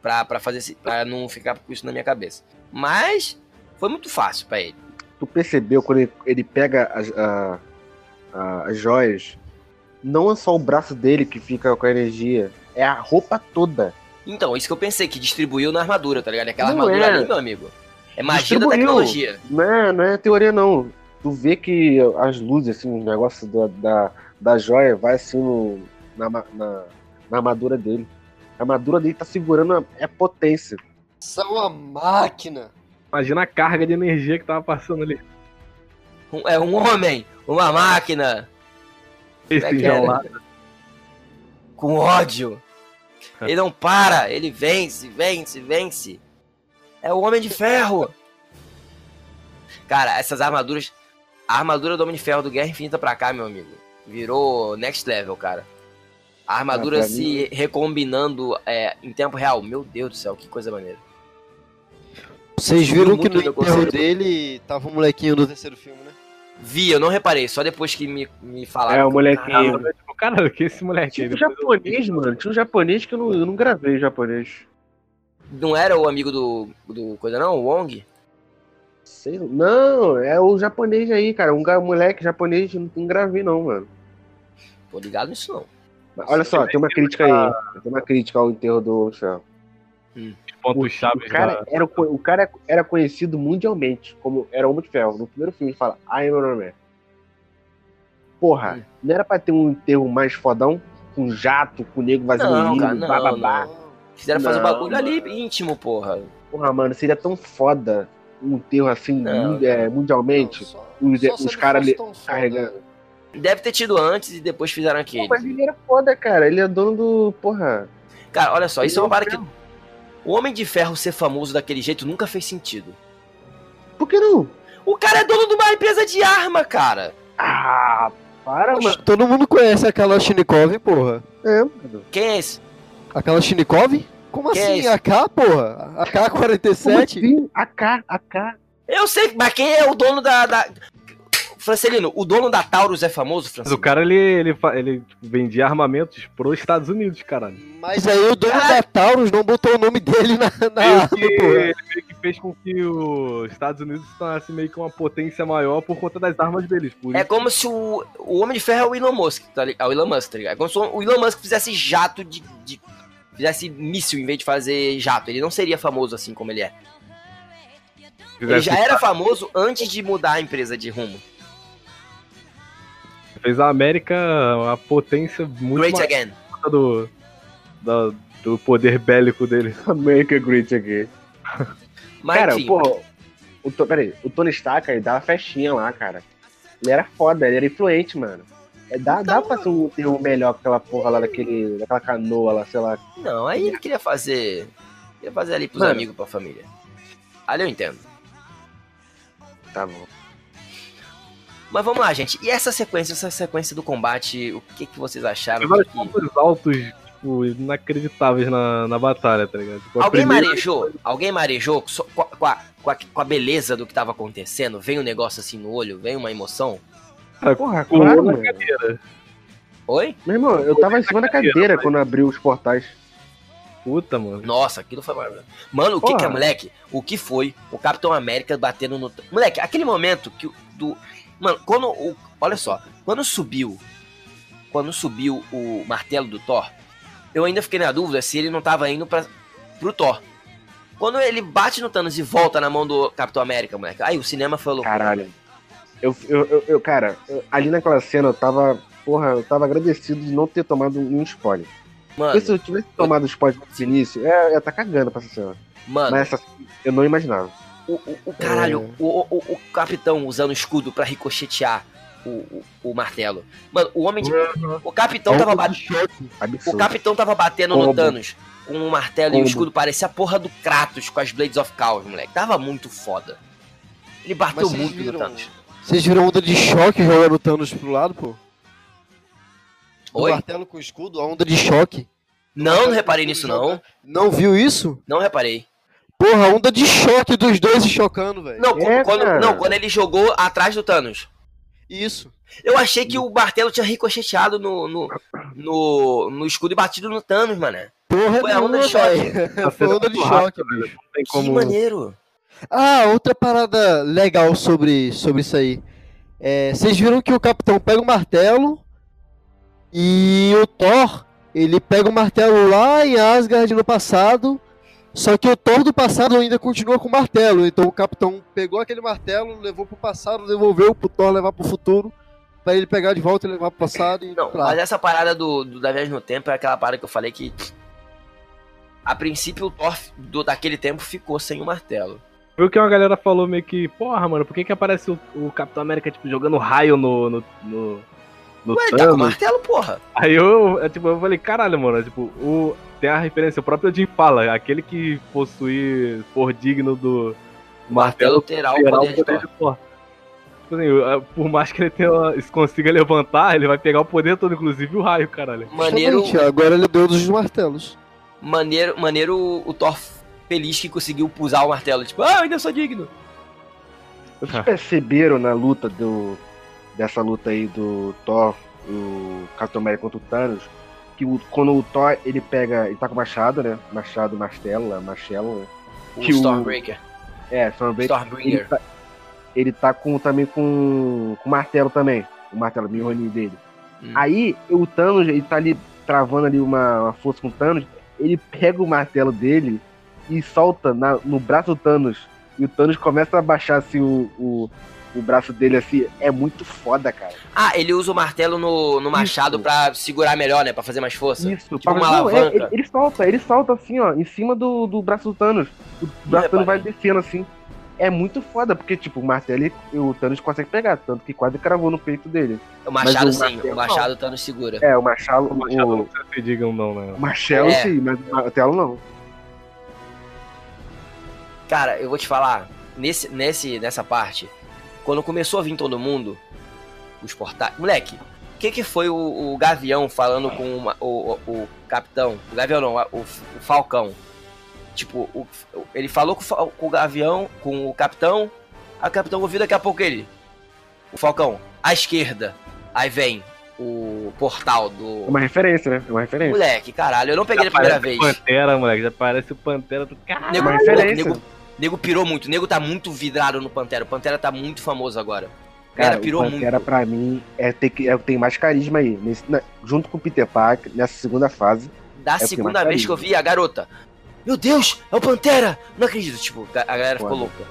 Pra, pra fazer pra não ficar com isso na minha cabeça. Mas foi muito fácil pra ele. Tu percebeu quando ele, ele pega as, a- a- as joias? Não é só o braço dele que fica com a energia, é a roupa toda. Então, isso que eu pensei, que distribuiu na armadura, tá ligado? Aquela Não armadura é. ali, meu amigo. É magia da Distribuiu. tecnologia. Não é, não é teoria, não. Tu vê que as luzes, assim, o negócio da, da, da joia vai assim no, na, na, na armadura dele. A armadura dele tá segurando a, é potência. Isso é uma máquina. Imagina a carga de energia que tava passando ali. Um- é um homem, uma máquina, Esse é enjaulado. com ódio. Ele não para, ele vence, vence, vence. É o Homem de Ferro. Cara, essas armaduras. A armadura do Homem de Ferro do Guerra Infinita pra cá, meu amigo. Virou next level, cara. A armadura Ah, se recombinando é, em tempo real. Meu Deus do céu, que coisa maneira. Vocês viram que no enterro dele tava um molequinho do terceiro filme, né? Vi, eu não reparei, só depois que me, me falaram. É, o molequinho. Caramba, Tipo, Cara, que esse moleque Tinha um japonês, mano. Tinha um japonês que eu não, eu não gravei japonês. Não era o amigo do, do coisa não? O Wong? Sei, não, é o japonês aí, cara. Um ga- moleque japonês não, não gravei, não, mano. Tô ligado nisso não. Mas olha só, tem uma crítica aí. Tem uma crítica ao enterro do Ferro. Pontos chaves O cara, da- era, o cara era conhecido mundialmente como era Homem de Ferro. No primeiro filme ele fala I am Iron Man. Porra, Hum. não era pra ter um enterro mais fodão? Com jato, com nego não, bababá. Fizeram fazer o Não, bagulho ali íntimo, porra. Porra, mano, seria tão foda um enterro assim Não, é, mundialmente. Não, só- os- só os se ele cara fosse ali carregando. Deve ter tido antes e depois fizeram Pô, aquele. mas ele era foda, cara. Ele é dono do. Porra. Cara, olha só, isso é uma Ele parada que. O Homem de Ferro ser famoso daquele jeito nunca fez sentido. Por que não? O cara é dono de uma empresa de arma, cara. Ah, para, Poxa, mano. todo mundo conhece aquela Shinikov, porra. É, mano. Quem é esse? Aquela Shinikov? Como Que é assim? isso? AK, porra? Como AK-47? assim? AK, AK. Eu sei, mas quem é o dono da. da... Francelino, o dono da Taurus é famoso, Mas o Francelino? cara, ele, ele, ele vendia armamentos pros Estados Unidos, caralho. Mas aí o dono da Taurus não botou o nome dele na, na que, ele meio que fez com que os Estados Unidos se tornasse meio que uma potência maior por conta das armas deles. Por É isso como se o, o Homem de Ferro é o Elon Musk, tá ligado? É o Elon Musk, tá ligado? É como se o Elon Musk fizesse jato de. de- fizesse míssil em vez de fazer jato. Ele não seria famoso assim como ele é. Ele já era famoso antes de mudar a empresa de rumo. Fez a América uma potência muito Great maior again. do, da- do poder bélico dele. America Great Again. Mas cara, porra, o, peraí, o Tony Stark ele dava festinha lá, cara. Ele era foda, ele era influente, mano. É, dá, dá pra ser um termo melhor que aquela porra lá daquele, daquela canoa lá, sei lá. não, aí ele queria fazer. Queria fazer ali pros Mano. amigos, pra família. Ali eu entendo. Tá bom. Mas vamos lá, gente. E essa sequência, essa sequência do combate, o que, que vocês acharam? Tem vários Que- pontos altos, tipo, inacreditáveis na, na batalha, tá ligado? Tipo, Alguém primeira- marejou? Alguém marejou com, a, com, a, com, a, com a beleza do que tava acontecendo? Vem um negócio assim no olho? Vem uma emoção? Porra, Pulou claro, na mano. cadeira. Oi? Meu irmão, eu tava em cima da cadeira quando abriu os portais. Puta, mano. Nossa, aquilo foi maravilhoso. Mano, o que Porra. que é, moleque? O que foi o Capitão América batendo no. Moleque, aquele momento que o. Do... Mano, quando o. Olha só, quando subiu. Quando subiu o martelo do Thor, eu ainda fiquei na dúvida se ele não tava indo pra, pro Thor. Quando ele bate no Thanos e volta na mão do Capitão América, moleque. Aí o cinema foi louco. Caralho. Eu, eu, eu, eu- cara, eu- ali naquela cena eu tava. Porra, eu tava agradecido de não ter tomado um spoiler. Mano, Porque se eu tivesse tomado spoiler no início, é, eu ia tá cagando pra essa cena. mano. Mas essa eu não imaginava. O, o, o caralho, o, o, o capitão usando o escudo pra ricochetear o, o, o martelo. Mano, o homem de. O capitão tava batendo. O capitão tava batendo no Combo. Thanos com o martelo e o escudo. Parecia a porra do Kratos com as Blades of Chaos, moleque. Tava muito foda. Ele bateu muito no viram- Thanos. Vocês viram onda de choque jogando o Thanos pro lado, pô? Do Oi? martelo com escudo, a onda de choque. Não, não reparei nisso, não. Não viu isso? Não reparei. Porra, a onda de choque dos dois se chocando, velho. Não, É, quando, não, quando ele jogou atrás do Thanos. Isso. Eu achei que o martelo tinha ricocheteado no, no, no, no escudo e batido no Thanos, mano. Porra, Foi a onda de choque. Foi a onda de choque, bicho. Tem Que como. maneiro. Ah, outra parada legal sobre, sobre isso aí. É, vocês viram que o capitão pega o martelo e o Thor, ele pega o martelo lá em Asgard no passado, só que o Thor do passado ainda continua com o martelo. Então o capitão pegou aquele martelo, levou pro passado, devolveu pro Thor levar pro futuro, pra ele pegar de volta e levar pro passado e Não, pra... mas essa parada do, do da viagem no tempo é aquela parada que eu falei que. A princípio o Thor do, daquele tempo ficou sem o martelo. Viu que uma galera falou meio que, porra, mano, por que que aparece o, o Capitão América, tipo, jogando raio no. no, no, no Ué, ele tá com martelo, porra. Aí eu, eu, tipo, eu falei, caralho, mano, tipo, o, tem a referência, o próprio Jim fala, aquele que possui for digno do O martelo terá o poder de Thor. Thor. Tipo assim, por mais que ele tenha, consiga levantar, ele vai pegar o poder todo, inclusive o raio, caralho. Maneiro, agora ele é deu dos martelos. maneiro, maneiro o Thor feliz que conseguiu usar o martelo. Tipo, ah, ainda sou digno. Vocês perceberam na luta do. Dessa luta aí do Thor, o Capitão América contra o Thanos, que o- quando o Thor ele pega. ele tá com o machado, né? Machado, martelo, martelo, né? O Que o- Stormbreaker. É, Stormbreaker. Ele Stormbringer. tá, ele tá com, também com, com o martelo também. O martelo, o roninho dele. Hum. Aí o Thanos, ele tá ali travando ali uma, uma força com o Thanos. Ele pega o martelo dele e solta na- no braço do Thanos. E o Thanos começa a baixar assim o, o, o braço dele assim. É muito foda, cara. Ah, ele usa o martelo no, no machado pra segurar melhor, né? Pra fazer mais força. Isso, Tipo uma não, é, alavanca. ele, ele solta, ele solta assim, ó, em cima do, do braço do Thanos. O braço do Thanos vai descendo assim. É muito foda, porque, tipo, o martelo o Thanos consegue pegar, tanto que quase cravou no peito dele. O machado Mas o sim, martelo o machado o Thanos segura. É, o Machado. O Machado O, não precisa digam não, né? o Marcelo É. sim, mas o martelo não. Cara, eu vou te falar, nesse, nesse, nessa parte, quando começou a vir todo mundo, os portais. Moleque, o que, que foi o, o Gavião falando com uma- o, o, o capitão? O Gavião não, o, o Falcão. Tipo, ele falou com, com o Gavião, com o capitão, o capitão ouviu daqui a pouco ele. O Falcão, à esquerda. Aí vem o portal É do. uma referência, né? É uma referência. Moleque, caralho, eu não peguei Já a primeira vez. Pantera, moleque, já parece o Pantera do caralho. Nego, uma referência. nego, nego pirou muito. Nego tá muito vidrado no Pantera. O Pantera tá muito famoso agora. O Cara, cara pirou o Pantera muito. pra mim é, tem, que, é, tem mais carisma aí. Nesse- na- junto com o Peter Parker, nessa segunda fase. Da é segunda vez que eu carisma. vi a garota. Meu Deus, é o Pantera! Não acredito. Tipo, a a galera ficou Foda. louca. O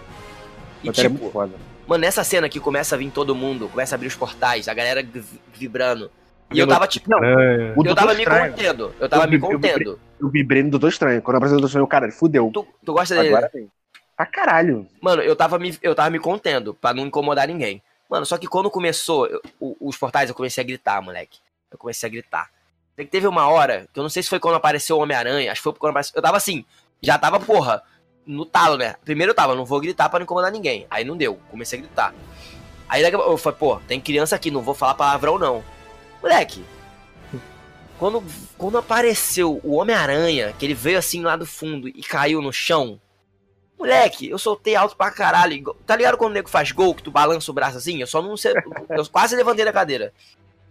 E Pantera é tipo, muito foda. mano, nessa cena que começa a vir todo mundo, começa a abrir os portais, a galera vi- vibrando. E eu tava tipo, não. O eu tava me Estranho. contendo. Eu tava Eu me contendo. Eu vibrei no Doutor Estranho. Quando apareceu o Doutor Estranho, cara, fudeu. Tu, tu gosta dele? Agora vem. Pra caralho. Mano, eu tava, me, eu tava me contendo, pra não incomodar ninguém. Mano, só que quando começou eu- os portais, eu comecei a gritar, moleque. Eu comecei a gritar. Teve uma hora, que eu não sei se foi quando apareceu o Homem-Aranha, acho que foi quando apareceu. Eu tava assim, já tava, porra, no talo, né? Primeiro eu tava, não vou gritar pra não incomodar ninguém. Aí não deu, comecei a gritar. Aí eu falei, pô, tem criança aqui, não vou falar palavrão não. Moleque, quando, quando apareceu o Homem-Aranha, que ele veio assim lá do fundo e caiu no chão, Moleque, eu soltei alto pra caralho. Tá ligado quando o nego faz gol, que tu balança o braço assim? Eu só não sei. Eu quase levantei da cadeira.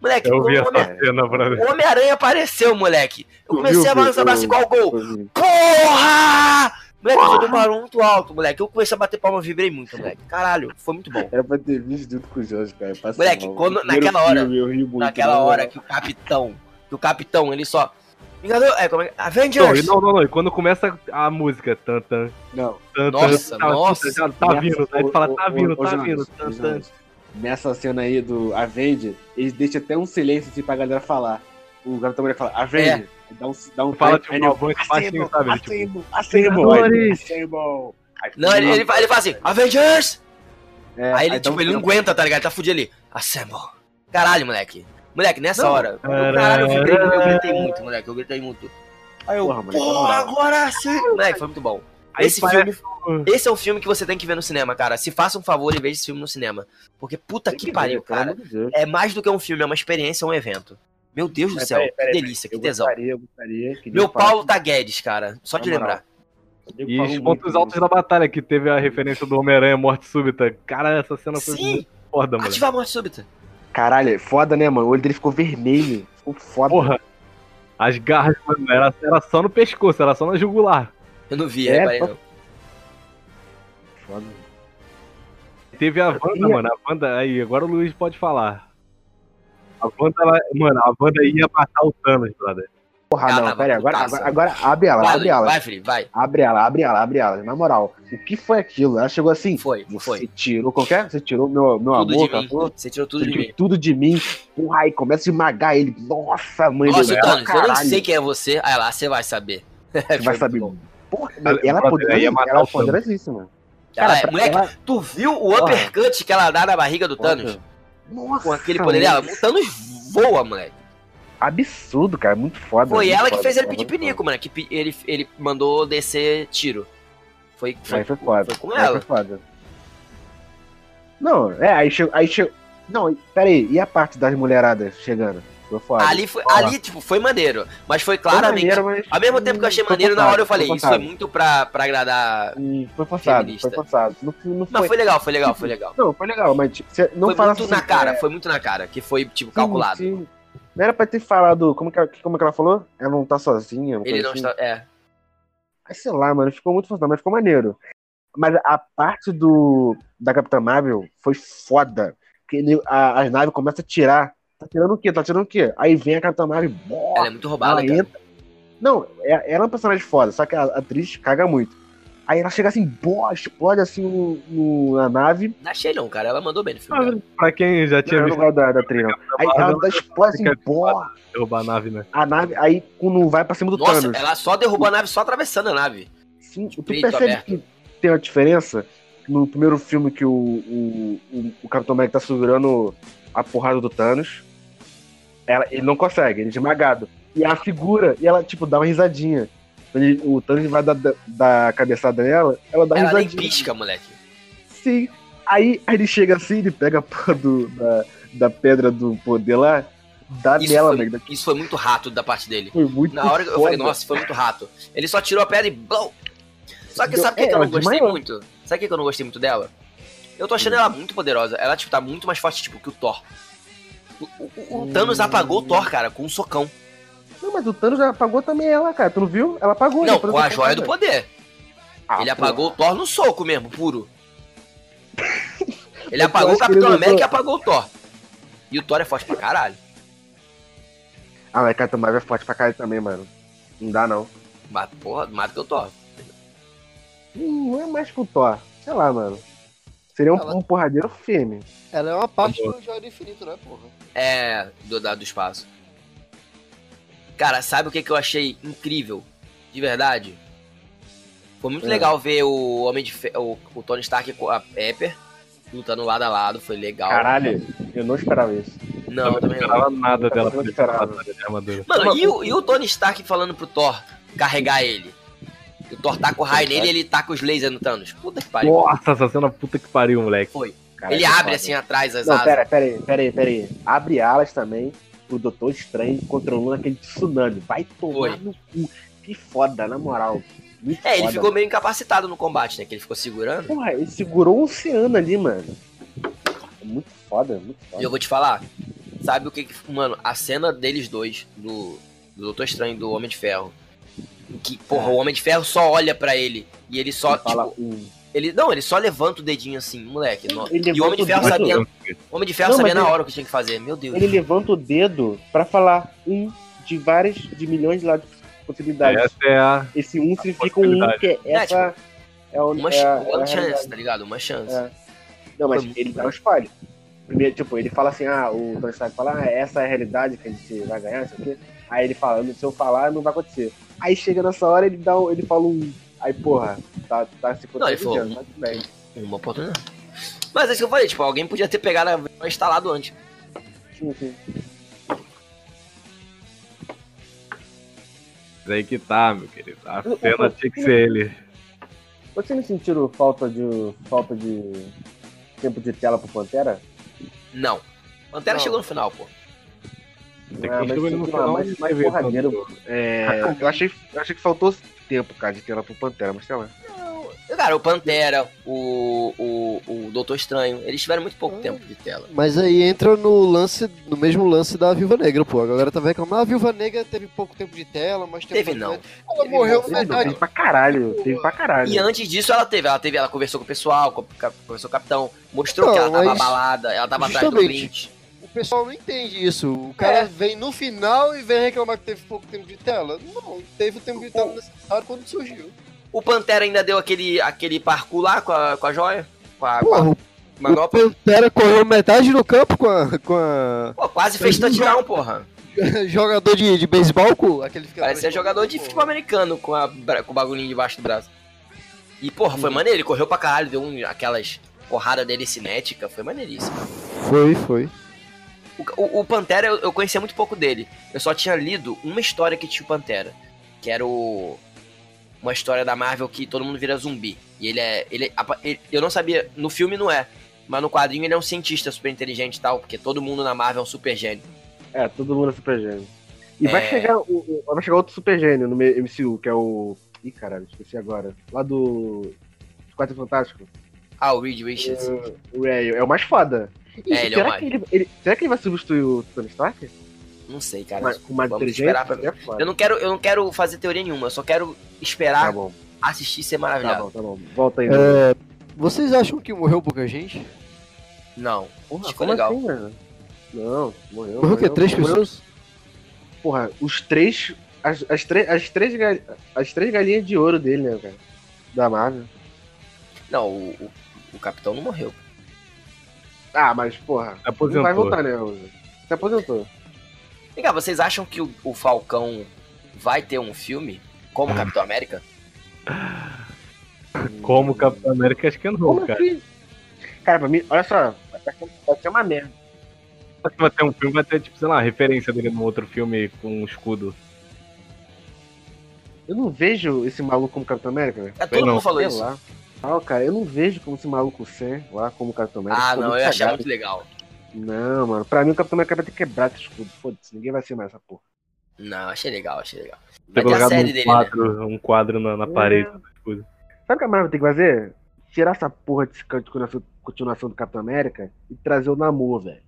Moleque, Eu vi o essa Homem- Homem-Aranha apareceu, moleque. Eu comecei viu, a balançar o braço igual gol. Porra! Moleque, eu soltei um barulho muito alto, moleque. Eu comecei a bater palma, eu vibrei muito, moleque. Caralho, foi muito bom. Era pra ter visto junto com o Jorge, cara. Moleque, mal. quando- naquela hora- filme, eu ri muito, Naquela né? hora que o capitão, que o capitão, ele só. Vingador, é, como é? Não, Avengers! e não, não, não. E quando começa a música, tan, tan, Não. tan, Nossa, tan, nossa. já tá vindo, aí tu fala, tá vindo, tá vindo, tan, tan. Nessa cena aí do Avenger, eles deixam até um silêncio assim pra galera falar. O Capitão América fala, Avenger. Dá um, dá um Fala time, tipo uma voz baixinho, sabe? Assemble, assemble, Não, ele, ele, fa- ele fala assim, Avengers! É, Aí ele, tipo, um ele não aguenta, tá ligado? Ele tá fudido ali. Assemble. Caralho, moleque. Moleque, nessa Não. hora. eu- Caralho, eu gritei, eu gritei muito, moleque. Eu gritei muito. Aí eu, Porra, moleque, porra, agora sim. Moleque, foi muito bom. Aí esse filme. Esse é um filme que você tem que ver no cinema, cara. Se faça um favor e veja esse filme no cinema. Porque puta que ver, pariu, pelo cara. É mais do que um filme, é uma experiência, é um evento. Meu Deus do Mas céu, peraí, peraí, que delícia, que eu tesão. gostaria, eu gostaria que Meu Paulo Taguedes, cara. Só de moral. lembrar. E os pontos altos da batalha, que teve a referência do Homem-Aranha Morte Súbita. Cara, essa cena foi Sim, muito foda, mano. ativar a morte súbita. Caralho, foda, né, mano? O olho dele ficou vermelho. Ficou foda. Porra, as garras, mano, era, era só no pescoço, era só na jugular. Eu não vi, É, reparei não. Foda. Teve a Wanda, mano, a Wanda, aí, agora o Luiz pode falar. A Wanda, ela, mano, a Wanda ia matar o Thanos, brother. Porra, Ela não, tava pera aí, agora, agora, agora abre ela, Vai, abre ela. vai, Felipe, vai. Abre ela, abre ela, abre ela. Na moral, o que foi aquilo? Ela chegou assim. Foi, Você foi. tirou qualquer? Você tirou meu, meu Tudo amor, de mim. Você tirou tudo Você de tirou mim. tudo de mim. Porra, aí começa a esmagar ele. Nossa, mãe Nossa, do Thanos, eu nem sei quem é você. Aí lá, você vai saber. Você vai saber. Porra, Ela- ela, brother, poderosa, ia matar ela é o Thanos. poderosíssima. Ela Cara, é- pra- moleque, ela- tu viu o uppercut que ela dá na barriga do Thanos? Nossa, Com aquele poder dela? O Thanos voa, moleque. Absurdo, cara. Muito foda. Foi muito ela que foda, fez ele pedir foda. pinico, mano. Que ele, ele mandou descer tiro. Foi, foi, Aí foi foda. foi com Aí ela. Foi foda. Não, é, aí chegou. Aí chegou. Não, pera aí, e a parte das mulheradas chegando? Foi foda. Ali, foi, ali, tipo, foi maneiro. Mas foi Foi claramente. maneiro, mas- Ao mesmo tempo que eu achei Foi maneiro, na forçado, hora eu falei, foi isso foi forçado. muito pra, pra agradar. Hum, Foi forçado, Feminista. foi forçado. Não, não foi. foi legal, foi legal, foi legal. Não, foi legal, mas tipo, não foi muito assim, na cara, é, foi muito na cara, que foi, tipo, sim, calculado. sim. Não era pra ter falado. Como que, como que ela falou? Ela não tá sozinha. Ele não assim. está. É. Mas sei lá, mano, ficou muito forçado, mas ficou maneiro. Mas a parte do da Capitã Marvel foi foda. Que ele- a- as naves começam a tirar. Tá tirando o quê? Tá tirando o quê? Aí vem a Capitã Marvel. bó, Ela é muito roubada, ela. Não, é- ela é um personagem foda, só que a atriz caga muito. Aí ela chega assim, bó, explode assim no, no- na nave. Não achei não, cara. Ela mandou bem no filme. cara. Pra quem já Não, tinha não visto gosto da, da não. Aí ela dá explode assim, bó, derrubar a nave, né? a nave. Aí quando vai pra cima do Nossa, Thanos. ela só derrubou a nave só atravessando a nave. Sim, tu percebe aberto. que tem uma diferença no primeiro filme que o, o, o, o Capitão América tá segurando a porrada do Thanos. Ela, ele não consegue, ele é esmagado. E a figura, e ela, tipo, dá uma risadinha. O Thanos vai dar, dar, dar a cabeçada nela, ela dá Ela nem risadinha. pisca, moleque. Sim. Aí, aí ele chega assim, ele pega a porra do, da, da pedra do poder lá, dá Isso nela, foi, né? isso foi muito rato da parte dele. Foi muito Na hora que eu foda. falei, nossa, foi muito rato. Ele só tirou a pedra e blow. Só que sabe o que, é, que eu ela não gostei desmaiou. muito? Sabe o que, eu não gostei muito dela? Eu tô Hum. achando ela muito poderosa. Ela, tipo, tá muito mais forte, tipo, que o Thor. O, o- o Hum. Thanos apagou o Thor, cara, com um socão. Não, mas o Thanos já apagou também ela, cara. Tu não viu? Ela apagou. Não, depois com a joia do poder. Ah, ele pô. apagou o Thor no soco mesmo, puro. Ele apagou o Capitão não América e apagou o Thor. E o Thor é forte pra caralho. Ah, mas Capitão Marvel é forte pra caralho também, mano. Não dá, não. Mas, porra, mata que o Thor. Hum, Não é mais que o Thor. Sei lá, mano. Seria um, Ela- um porradeiro firme. Ela é uma parte do Joia do Infinito, né, porra? É, do, da- do espaço. Cara, sabe o que, que eu achei incrível? De verdade? Foi muito É. legal ver o Homem de Fe- o, o Tony Stark com a Pepper lutando lado a lado, foi legal. Caralho, eu não esperava isso. Não, eu também não. esperava nada dela Eu não fazer esperava. Mano, e o, e o Tony Stark falando pro Thor carregar ele? O Thor taca o raio nele e ele taca os lasers no Thanos. Puta que pariu. Nossa, essa cena puta que pariu, moleque. Foi. Caralho, ele abre foda. assim atrás as Não, asas. pera, pera aí, pera aí, pera aí. Abre alas também pro Doutor Estranho controlando aquele tsunami. Vai tomar Foi. no cu. Que foda, na moral. Muito É, ele foda, ficou meio incapacitado no combate, né? Que ele ficou segurando. Porra, ele segurou o oceano ali, mano. É muito foda, muito E foda. eu vou te falar, sabe o que que. Mano, a cena deles dois, do, do Doutor Estranho e do Homem de Ferro. Que, porra, o Homem de Ferro só olha pra ele e ele só, Ele fala, tipo, hum. Ele. Não, ele só levanta o dedinho assim, moleque. no- Ele E o Homem de levanta Ferro o dedo. sabia. O Homem de Ferro Não, sabia na ele- hora o que tinha que fazer. Meu Deus. Ele levanta o dedo pra falar um de várias, de milhões de lados de possibilidades. Essa é a. Esse um significa um que é essa. É, o- Uma, é, ch- a- uma é chance, tá ligado? Uma chance. É. Não, mas ele dá um spoiler. Primeiro, tipo, ele fala assim, ah, o Tony Stark fala, ah, essa é a realidade que a gente vai ganhar, não sei o quê. Aí ele fala, se eu falar, não vai acontecer. Aí chega nessa hora, ele dá um, ele fala um. Aí, porra, tá, tá se protegendo, mas tudo bem. Uma oportunidade. Mas é isso que eu falei, tipo, alguém podia ter pegado a instalado antes. Sim, sim. Isso aí que tá, meu querido. A cena tinha que ser ele. Vocês não sentiram falta de. falta de tempo de tela pro Pantera? Não. Pantera Não. chegou no final, pô. Tem Ah, que mas chegar no final mas- mas vai ver porradeiro. É, eu, achei, eu achei que faltou tempo, cara, de ter ela pro Pantera, mas sei lá. Cara, o Pantera, o, o, o Doutor Estranho, eles tiveram muito pouco tempo de tela. Mas aí entra no lance, no mesmo lance da Viúva Negra, pô. A galera tá reclamando, ah, a Viúva Negra teve pouco tempo de tela, mas Teve não. tela. Ela Teve morreu não, na Teve, metade. teve pra caralho, teve pra caralho. E antes disso ela teve, ela teve, ela conversou com o pessoal, com, conversou com o capitão, mostrou que Não, ela tava mas- abalada, ela tava atrás do Justamente. O pessoal não entende isso. O cara É. vem no final e vem reclamar que teve pouco tempo de tela. Não, teve o tempo de tela necessário quando surgiu. O Pantera ainda deu aquele, aquele parkour lá com a, com a joia, com a, com Porra, a o manopla. Pantera correu metade do campo com a, com a Pô, quase fez touchdown, porra. jogador de, de beisebol, com aquele que Parecia jogador de futebol americano com, a, com o bagulhinho debaixo do braço. E, porra, foi maneiro, ele correu pra caralho, deu um, aquelas porrada dele cinética, foi maneiríssimo. Foi, foi. O, o- Pantera, eu, eu conhecia muito pouco dele. Eu só tinha lido uma história que tinha o Pantera. Que era o. Uma história da Marvel que todo mundo vira zumbi. E ele é. Ele, ele- eu não sabia. No filme não é. Mas no quadrinho ele é um cientista super inteligente e tal. Porque todo mundo na Marvel é um super gênio. É, todo mundo é super gênio. E vai, É. chegar, o, vai chegar outro super gênio no MCU, que é o. Ih, caralho, esqueci agora. Lá do. Quatro Fantástico. Ah, o Reed Richards. O Ray é o mais foda. Ih, É, ele é o será, mais. que ele, ele- será que ele vai substituir o Tony Stark? Não sei, cara. Ma- com mais vamos inteligência? esperar pra ver. É foda. Eu não, quero, eu não quero fazer teoria nenhuma. Eu só quero Tá esperar bom, assistir e ser tá maravilhado. bom, tá bom. Volta aí. É, vocês acham que morreu pouca gente? Não. Porra, ficou como legal. assim? Não, morreu. Morreu o quê? Três morreu. pessoas? Porra, os três. As, as, três, as, três, gal- as três galinhas de ouro dele, né, cara? Da Marvel. Não, o, o, o capitão não morreu. Ah, mas, porra. Se aposentou. Não vai voltar, né? Se aposentou. Vem cá, vocês acham que o, o Falcão vai ter um filme como Capitão América? Como Capitão América, acho que não, Como cara. que- Cara, pra mim, olha só, vai ser uma merda. Vai ter um filme, vai ter, tipo, sei lá, referência dele num outro filme com um escudo. Eu não vejo esse maluco como Capitão América, velho. É, todo mundo falou isso. lá. Ah, cara, eu não vejo como esse maluco Sam lá como Capitão América. Ah, não, eu ia achar cagado. muito legal. Não, mano. Pra mim o Capitão América vai ter que quebrar esse escudo. Foda-se, ninguém vai ser mais essa porra. Não, achei legal, achei legal. Vai ter a série um dele, né? quadro, um quadro na, na É. parede do escudo. Sabe o que a Marvel tem que fazer? Tirar essa porra de continuação, continuação do Capitão América e trazer o Namor, velho.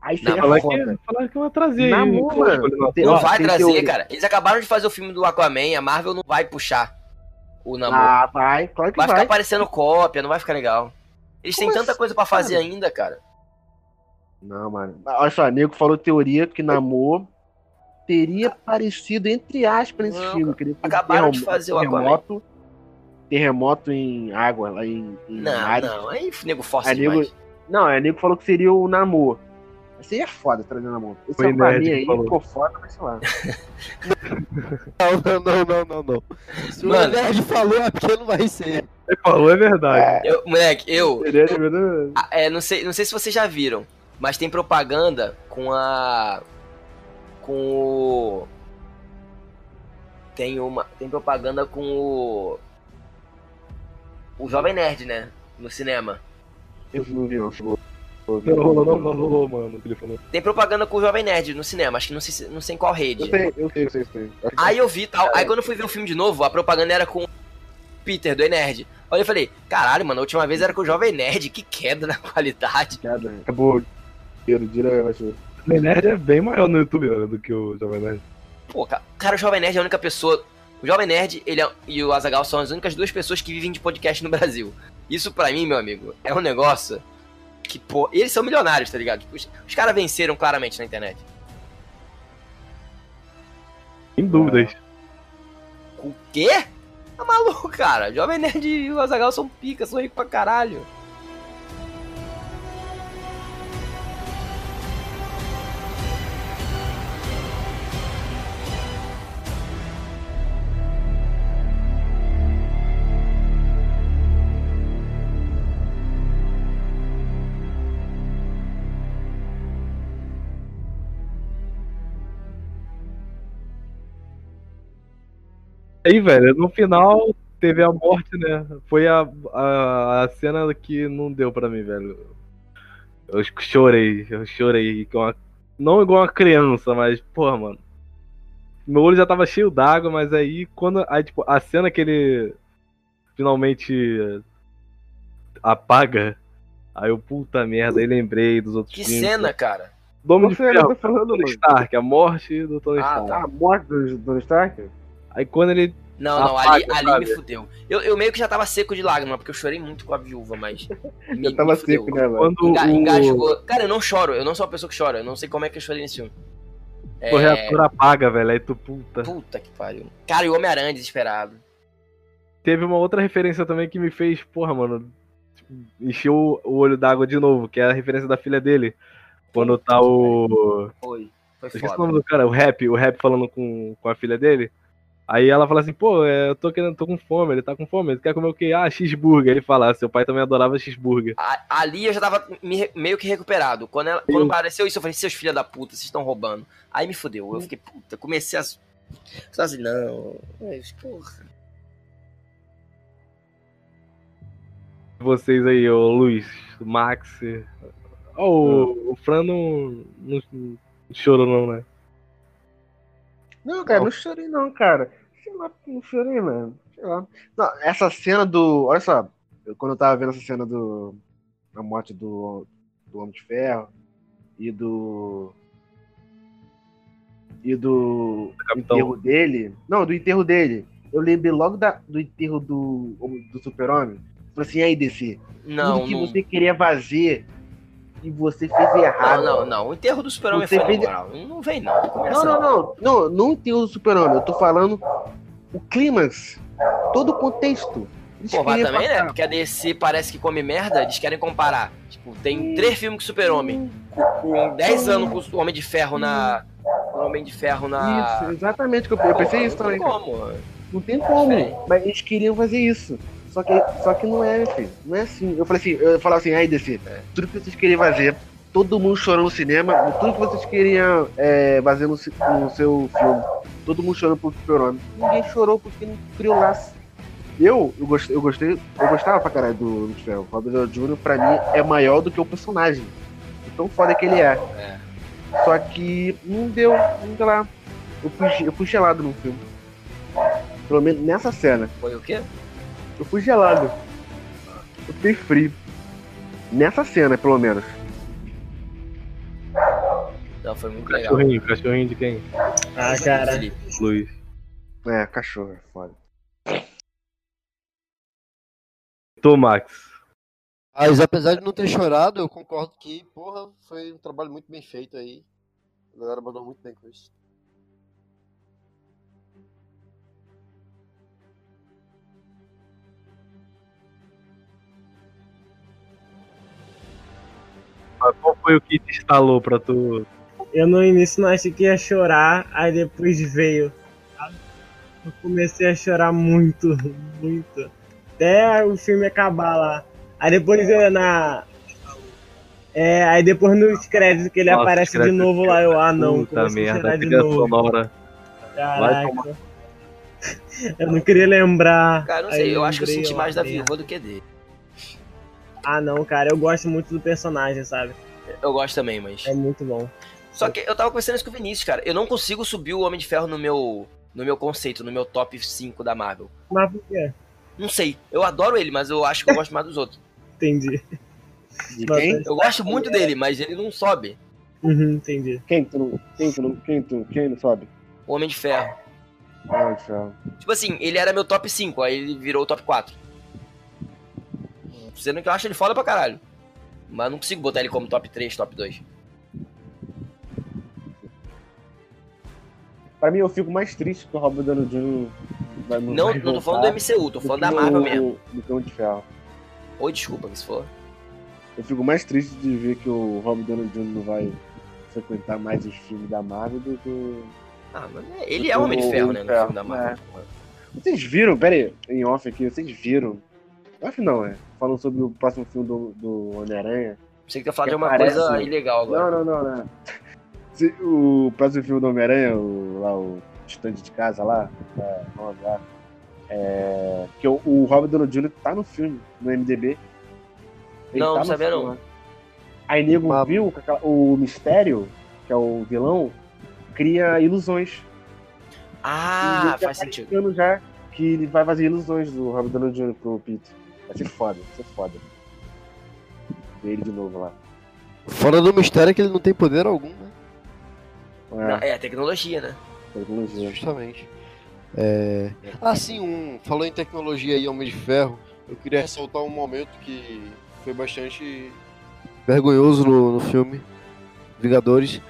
Aí seria Falar foda. que, falar que eu vou trazer. Namor, mano. Tem- Não vai trazer, cara. Eles acabaram de fazer o filme do Aquaman, a Marvel não vai puxar o namoro. Ah, vai, claro que vai vai. ficar aparecendo cópia, não vai ficar legal. Eles têm Como tanta assim, coisa pra fazer cara? ainda, cara. Não, mano. Olha só, nego falou teoria que Namor teria aparecido, entre aspas, nesse Não, filme. Que acabaram de fazer o Aquaman. terremoto, terremoto em água, lá em, em Não, não, aí nego força nego- demais. Não, é nego falou que seria o Namor. Esse aí é foda trazer Namor. Esse Foi nerd que aí falou. ficou foda, mas sei lá. Não, não, não, não, não. Se Mano. o Nerd falou, é porque não vai ser. Você falou, é verdade. Eu, moleque, eu, Seria de verdade. Ah, É, não sei, não sei se vocês já viram, mas tem propaganda com a. Com o. Tem uma. Tem propaganda com o. O Jovem Nerd, né? No cinema. Eu não vi, não. Não rolou, não, não rolou, mano, que ele falou. Tem propaganda com o Jovem Nerd no cinema, acho que não sei, se- não sei em qual Eu rede. sei, eu sei, eu sei, eu sei. Aí eu vi tal. Aí quando eu fui ver o filme de novo, a propaganda era com o Peter do E-Nerd. Aí eu falei, caralho, mano, a última vez era com o Jovem Nerd, que queda na qualidade. Piada. Acabou. Tiro, direto. O Nerd é bem maior no YouTube né, do que o Jovem Nerd. Pô, ca- cara, o Jovem Nerd é a única pessoa. O Jovem Nerd ele é- e o Azagal são as únicas duas pessoas que vivem de podcast no Brasil. Isso pra mim, meu amigo, é um negócio que, pô, eles são milionários, tá ligado? Tipo, Os, os caras venceram claramente na internet. Sem dúvidas. O quê? Tá maluco, cara? Jovem Nerd e o Azagal são pica, são ricos pra caralho. Aí, velho, no final teve a morte, né? Foi a, a, a cena que não deu pra mim, velho. Eu chorei, eu chorei com a Não igual uma criança, mas, porra, mano. Meu olho já tava cheio d'água, mas aí quando. Aí, tipo, a cena que ele finalmente apaga. Aí eu, puta merda, aí lembrei dos outros Que filmes. cena, cara. Dome de Você Ferro, tá falando, Tony. Stark, a morte do Tony Ah, Stark. tá. A morte do Tony Stark? Aí quando ele. Não, não, Apaga, ali, ali me fudeu. Eu, eu meio que já tava seco de lágrima, porque eu chorei muito com a viúva, mas. Me, Eu tava seco, né, mano? Quando Enga, o, engasgou. Cara, eu não choro, eu não sou uma pessoa que chora. Eu não sei como é que eu chorei nesse filme. o É, reator apaga, velho. Aí tu, puta. Puta que pariu. Cara, e o Homem-Aranha desesperado. Teve uma outra referência também que me fez, porra, mano. tipo, encheu o olho d'água de novo, que é a referência da filha dele. Quando tá o. Foi. Foi Eu esqueci o foda. nome do cara, o rap, o rap falando com, com a filha dele. Aí ela fala assim, pô, é, eu tô querendo, tô com fome, ele tá com fome, ele quer comer o quê? Ah, cheeseburger. Ele fala, seu pai também adorava cheeseburger. Ali eu já tava me meio que recuperado. Quando, ela, quando apareceu isso, eu falei, seus filhos da puta, vocês estão roubando. Aí me fudeu. Eu fiquei, puta, comecei a. Só assim, não. Mas, porra. Vocês aí, o Luiz, o Max. Ó, o, o Fran não, não, não chorou não, né? Não, cara, não chorei não, cara. Sei lá, não chorei, mano. Sei lá. Não, essa cena do. Olha só, eu- quando eu tava vendo essa cena do. Da morte do, do Homem de Ferro e do. E do Capitão. enterro dele. Não, do enterro dele. Eu lembrei logo da, do enterro do, do Super-Homem. Falei assim, aí, DC, Não, tudo que não. você queria fazer e você fez errado. Não, não, não. O enterro do super-homem foi fez- moral. Não vem, não. Não Não, não, não. Não, não tem o super-homem. Eu tô falando o clímax. Todo o contexto. Eles Pô, também, né? passar. Porque a DC parece que come merda, eles querem comparar. Tipo, tem três filmes com super-homem. Com 10 anos com o Homem de Ferro na. O Homem de Ferro na. Isso, exatamente. que Eu, eu pensei isso também. Não tem como. Não tem como. Mas eles queriam fazer isso. Só que, só que não é, meu filho. Não é assim. Eu falei assim, eu falava assim, aí, DC, tudo que vocês queriam fazer, todo mundo chorou no cinema, tudo que vocês queriam é, fazer no, no seu filme, todo mundo chorou pro super-homem. Ninguém chorou porque não criou laço. Eu, eu gostei, eu gostei, eu gostava pra caralho do Ferro. O Robert Downey Jr. pra mim é maior do que o personagem. De Tão foda que ele é. É. Só que não deu, não deu lá. Eu fui, eu fui gelado no filme. Pelo menos nessa cena. Foi o quê? Eu fui gelado. Eu fiquei frio. Nessa cena, pelo menos. Não, foi muito legal. Cachorrinho, cachorrinho de quem? Ah, cara. Luiz. É, cachorro, é foda. Tô, Max. Mas apesar de não ter chorado, eu concordo que, porra, foi um trabalho muito bem feito aí. A galera mandou muito bem com isso. Qual foi o que te instalou pra tu? Eu no início não achei que ia chorar, aí depois veio. Eu comecei a chorar muito, muito. Até o filme acabar lá. Aí depois eu na. É, aí depois nos créditos que ele Nossa, aparece de novo lá, eu, ah não, Puta comecei a merda, a de novo. sonora. Caraca. Eu não queria lembrar. Cara, não sei, eu acho que eu senti mais da viúva do que dele. Ah não, cara, eu gosto muito do personagem, sabe? Eu gosto também, mas. É muito bom. Só que eu tava conversando isso com o Vinícius, cara. Eu não consigo subir o Homem de Ferro no meu. No meu conceito, no meu top 5 da Marvel. Mas por quê? Não sei. Eu adoro ele, mas eu acho que eu gosto mais dos outros. Entendi. De quem? Eu gosto muito dele, mas ele não sobe. Uhum, entendi. Quem tu não. Quem tu não. Quem tu. Quem não sobe? O Homem de Ferro. Ai, céu. Tipo assim, ele era meu top 5, aí ele virou o top 4. Sendo que eu acho ele foda pra caralho. Mas não consigo botar ele como top 3, top 2. Pra mim, eu fico mais triste que o Robert Downey Jr. vai Não, não tô falando do MCU, tô do falando que da Marvel o- mesmo. Do que o Homem de Ferro. Oi, desculpa, se for. Eu fico mais triste de ver que o Robert Downey Jr. não vai frequentar mais os filmes da Marvel do que. Ah, mas é- ele é o Homem de Ferro, né? No filme da Marvel. Vocês viram, pera aí, em off aqui, vocês viram. Off não, é. Falando sobre o próximo filme do, do Homem-Aranha. Você que tá falando de uma parece- coisa ilegal agora. Não, não, não, não. Se- o próximo filme do Homem-Aranha, o, lá, o stand de casa lá, é, vamos lá. É, que o, o Robert Downey Jr. tá no filme, no MDB. Não, não no sabia filme não. Aí nego Mas- viu que aquela- o mistério, que é o vilão, cria ilusões. Ah, ele já faz tá sentido. já que ele vai fazer ilusões do Robert Downey Jr. pro Peter. Vai ser foda, vai ser foda. Ver ele de novo lá. Fora do mistério é que ele não tem poder algum, né? Não, É, é, tecnologia, né? tecnologia. Justamente. É... Ah, sim, um... falou em tecnologia e Homem de Ferro. Eu queria ressaltar um momento que foi bastante vergonhoso no, no filme Vingadores.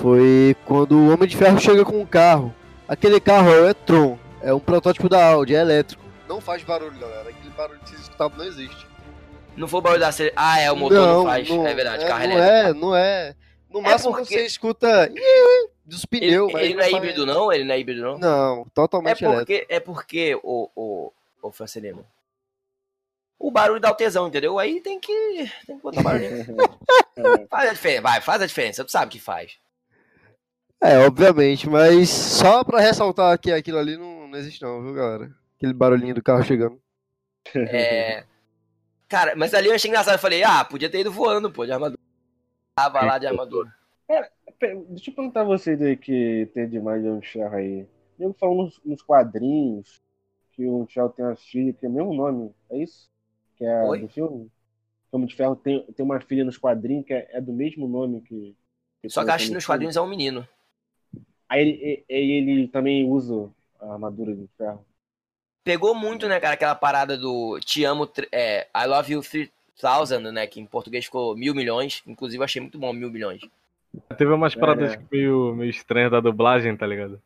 Foi quando o Homem de Ferro chega com um carro. Aquele carro é o e-tron, é um protótipo da Audi, é elétrico. Não faz barulho, galera. Aquele barulho que vocês escutavam não existe. Não foi o barulho da série. Ah, é, o motor não, faz. é verdade, carro não elétrico. é, não é. No É máximo porque- você escuta dos Ele, pneus, mas ele não é faz- híbrido, não? Ele não é híbrido, não? Não, É totalmente elétrico. porque, é porque o, o, o Francelino. O barulho dá o tesão, entendeu? Aí tem que, tem que botar barulho. faz a diferença, vai, faz a diferença. Tu sabe que faz. É, obviamente, mas só pra ressaltar que aquilo ali não, não existe não, viu, galera? Aquele barulhinho do carro chegando. É. Cara, mas ali eu achei engraçado. Eu falei, ah, podia ter ido voando, pô, de armadura. Tava lá de armadura. Deixa eu perguntar a vocês aí que tem demais de um Ferro aí. Eu falando nos, nos quadrinhos que o Shell tem uma filha que é o mesmo nome, é isso? Que é Oi? do filme? O Homem de Ferro tem, tem uma filha nos quadrinhos que é, é do mesmo nome que. que Só que tem acho que no nos quadrinhos é um menino. Aí ele, e- ele também usa a armadura de ferro. Pegou muito, né, cara, aquela parada do Te amo, é, I love you 3000, né, que em português ficou mil milhões. Inclusive, eu achei muito bom mil milhões. Teve umas É, paradas né? meio, meio estranhas da dublagem, tá ligado?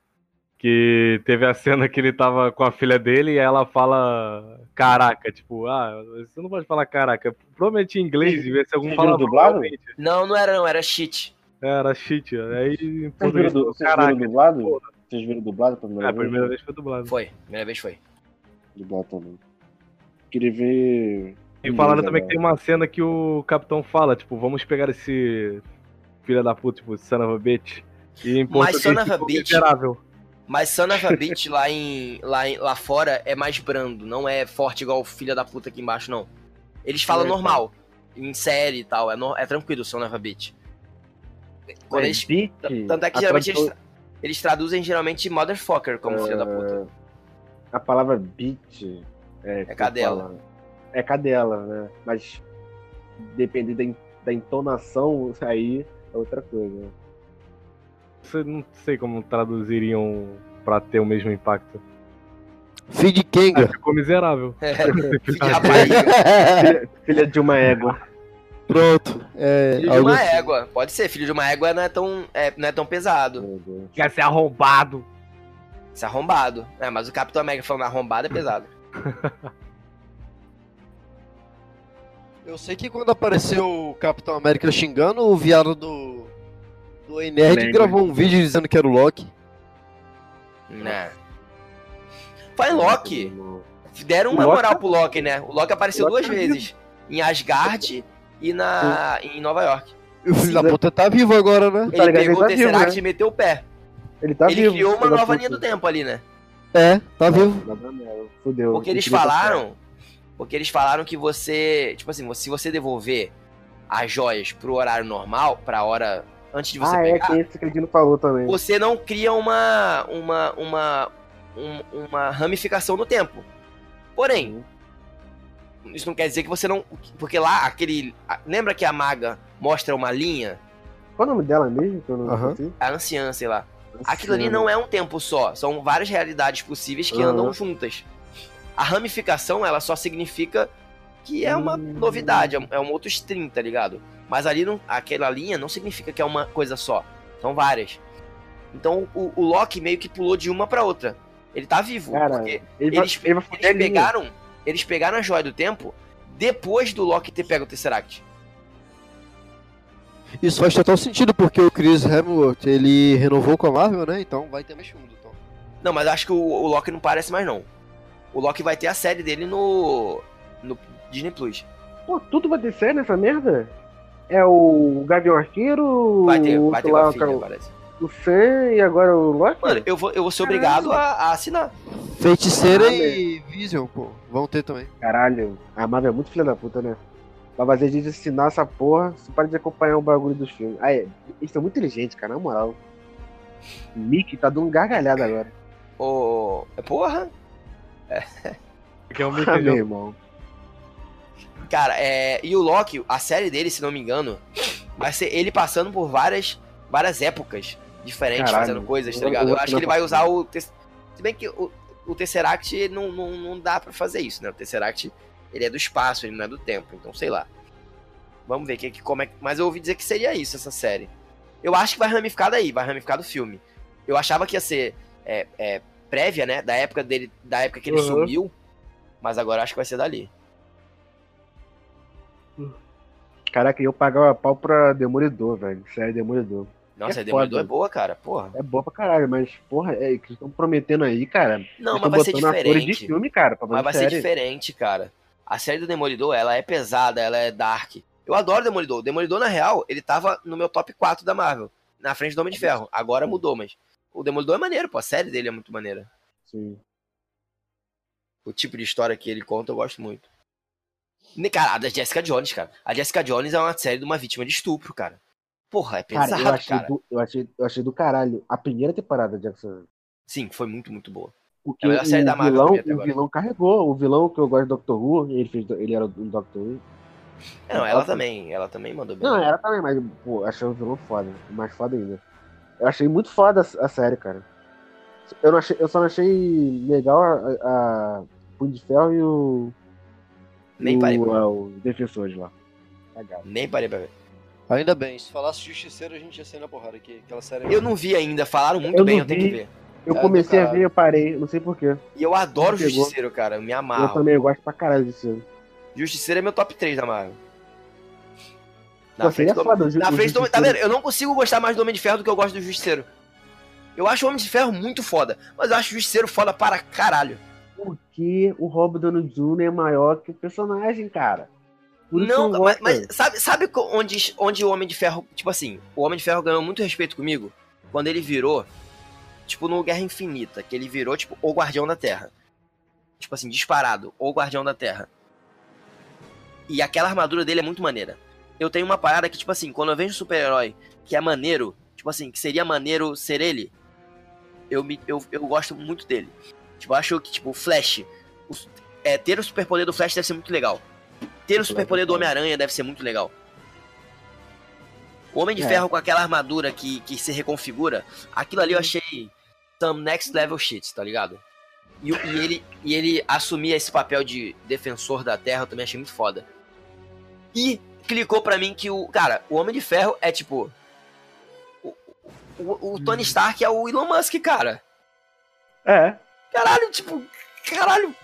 Que teve a cena que ele tava com a filha dele e ela fala caraca, tipo, ah, você não pode falar caraca. Provavelmente em inglês, devia ser algum Vocês viram palavrão. dublado? Não, não era não, era shit. Era shit. Aí em Vocês viram, português, du- vocês viram dublado? Vocês viram dublado pela É, primeira a vez? primeira vez foi dublado. Foi, primeira vez foi. Dublado também. Queria ver. E falaram também que tem uma cena que o capitão fala, tipo, vamos pegar esse filho da puta, tipo, son of a bitch. E em Mas son of a ficou bitch- miserável. Mas Son of a Bitch lá, em, lá, em- lá fora é mais brando, não é forte igual o filho da puta aqui embaixo, não. Eles falam É, normal, em série e tal, é, no- é tranquilo Son of a Bitch. Quando eles, Beat, tanto é que a geralmente eles, eles traduzem geralmente motherfucker como filho da puta. A palavra beat é, que cadela. fala- É cadela, né? Mas dependendo da, in- da entonação, aí é outra coisa. Você não sei como traduziriam pra ter o mesmo impacto. Filho de Ah, Kenga. ficou miserável. É, filho de rapariga, Filha, filha de uma égua. Pronto. É, filho de uma assim. égua. Pode ser, filho de uma égua não é tão, é, não é tão pesado. Quer ser arrombado. Isso é arrombado. É, mas o Capitão América falando arrombado é pesado. Eu sei que quando apareceu o Capitão América xingando, o viado do. do Nerd gravou um vídeo dizendo que era o Loki. Né? Em Loki. Deram uma O Loki moral tá- pro Loki, né? O Loki apareceu O Loki duas tá vezes. Em Asgard e na, em Nova York. E o filho Sim, da puta tá vivo agora, né? Tá Ele ligado? pegou o tá vivo, Tesseract né? e meteu o pé. Ele tá ele vivo. criou uma nova linha do tempo ali, né? É, tá vivo. Merda, Fudeu. Porque eles Ele falaram. Porque eles falaram que você. Tipo assim, se você devolver as joias pro horário normal, pra hora antes de você Ah, é pegar, que esse que falou também. você não cria uma. uma. uma. um- uma ramificação no tempo. Porém, isso não quer dizer que você não. Porque lá, aquele. Lembra que a maga mostra uma linha? Qual o nome dela mesmo? Que eu não esqueci? A anciã, sei lá. Aquilo ali não é um tempo só, são várias realidades possíveis que Aham. andam juntas. A ramificação, ela só significa que é uma Hum. novidade, é um- é um outro stream, tá ligado? Mas ali, não, aquela linha não significa que é uma coisa só, são várias. Então o, o Loki meio que pulou de uma pra outra. Ele tá vivo, Cara, porque Ele vai, eles, ele vai eles pegaram, eles pegaram a joia do tempo depois do Loki ter pego o Tesseract. Isso faz total sentido, porque o Chris Hemsworth, ele renovou com a Marvel, né? Então vai ter mais filme do Thor. Não, mas acho que o, o Loki não parece mais não. O Loki vai ter a série dele no no Disney Plus. Pô, tudo vai ter série nessa merda? É o Gavião Arqueiro, Vai ter, o vai ter lá, uma o, filha, cara- parece. o Sam e agora o Loki? Mano, eu vou, eu vou ser obrigado a, a assinar. Feiticeira Ah, e Vision, pô, vão ter também. Caralho, a Marvel é muito filha da puta, né? Pra fazer a gente assinar essa porra, você para de acompanhar o bagulho dos filmes. Aí, eles são muito inteligentes, cara, na moral. O Mickey tá dando um gargalhada agora. Ô. Porra! Que é um Ah, meu irmão. Cara, é. E o Loki, a série dele, se não me engano, vai ser ele passando por várias, várias épocas diferentes, Caralho. fazendo coisas, tá ligado? eu Eu acho que ele vai usar o. Se bem que o, o Tesseract não, não, não dá pra fazer isso, né? O Tesseract ele é do espaço, ele não é do tempo, então sei lá. Vamos ver que, que, como é que. Mas eu ouvi dizer que seria isso, essa série. Eu acho que vai ramificar daí, vai ramificar do filme. Eu achava que ia ser é, é, prévia, né? Da época dele, da época que ele Uhum. sumiu. Mas agora acho que vai ser dali. Caraca, eu pagava pau pra Demolidor, velho. Série Demolidor. Nossa, É Demolidor foda. é boa, cara. Porra. É boa pra caralho, mas, porra, é que estão prometendo aí, cara. Não, mas vai ser atores de diferente. filme, cara, Mas vai ser série. diferente, cara. A série do Demolidor, ela é pesada, ela é dark. Eu adoro Demolidor. O Demolidor, na real, ele tava no meu top 4 da Marvel. Na frente do Homem de Ferro. Agora mudou, mas. O Demolidor é maneiro, pô. A série dele é muito maneira. Sim. O tipo de história que ele conta, eu gosto muito. Cara, a da Jessica Jones, cara. A Jessica Jones é uma série de uma vítima de estupro, cara. Porra, é Cara, pesado, eu cara. achei, do, eu, achei, eu achei do caralho. A primeira temporada de Jackson. Sim, foi muito, muito boa. Porque É a série da o Marvel vilão, o agora. vilão carregou. O vilão que eu gosto do Doctor Who, ele, fez, ele era um Doctor Who. É, não, ela também, ela também mandou bem. Não, era também, mas, pô, achei o vilão foda. Mais foda ainda. Eu achei muito foda a, a série, cara. Eu, não achei, eu só não achei legal a, a Punho de Ferro e o. Nem o, parei pra ver. é, o Defensores lá. Cagado. Nem parei pra ver. Ainda bem, se falasse Justiceiro a gente ia sair na porrada aqui. Aquela série. Eu não vi ainda, falaram muito Eu bem, eu tenho que ver. Eu É, comecei a ver, eu parei, não sei porquê. E eu adoro Pegou. Justiceiro, cara. Eu me Eu amarro. também gosto pra caralho disso. Justiceiro é meu top 3 da Marvel. Pô, seria do, foda o na o frente do Tá Justiceiro. vendo? Eu não consigo gostar mais do Homem de Ferro do que eu gosto do Justiceiro. Eu acho o Homem de Ferro muito foda, mas eu acho o Justiceiro foda para caralho. Porque o Robert Downey Jr. é maior que o personagem, cara. Por Não, eu mas, mas sabe, sabe onde, onde o Homem de Ferro. Tipo assim, o Homem de Ferro ganhou muito respeito comigo quando ele virou. Tipo, no Guerra Infinita, que ele virou, tipo, o Guardião da Terra. Tipo assim, disparado, o Guardião da Terra. E aquela armadura dele é muito maneira. Eu tenho uma parada que, tipo assim, quando eu vejo um super-herói que é maneiro, tipo assim, que seria maneiro ser ele, eu, me, eu, eu gosto muito dele. Tipo, eu acho que, tipo, o Flash. o- é, ter o superpoder do Flash deve ser muito legal. Ter o superpoder do Homem-Aranha deve ser muito legal. O Homem de É. Ferro com aquela armadura que, que se reconfigura, aquilo ali eu achei some next level shit, tá ligado? E, o- e ele, e ele assumir esse papel de defensor da Terra, eu também achei muito foda. E clicou pra mim que o. Cara, o Homem de Ferro é tipo. O, o, o Tony Stark é o Elon Musk, cara. É. Caralho, tipo. Caralho.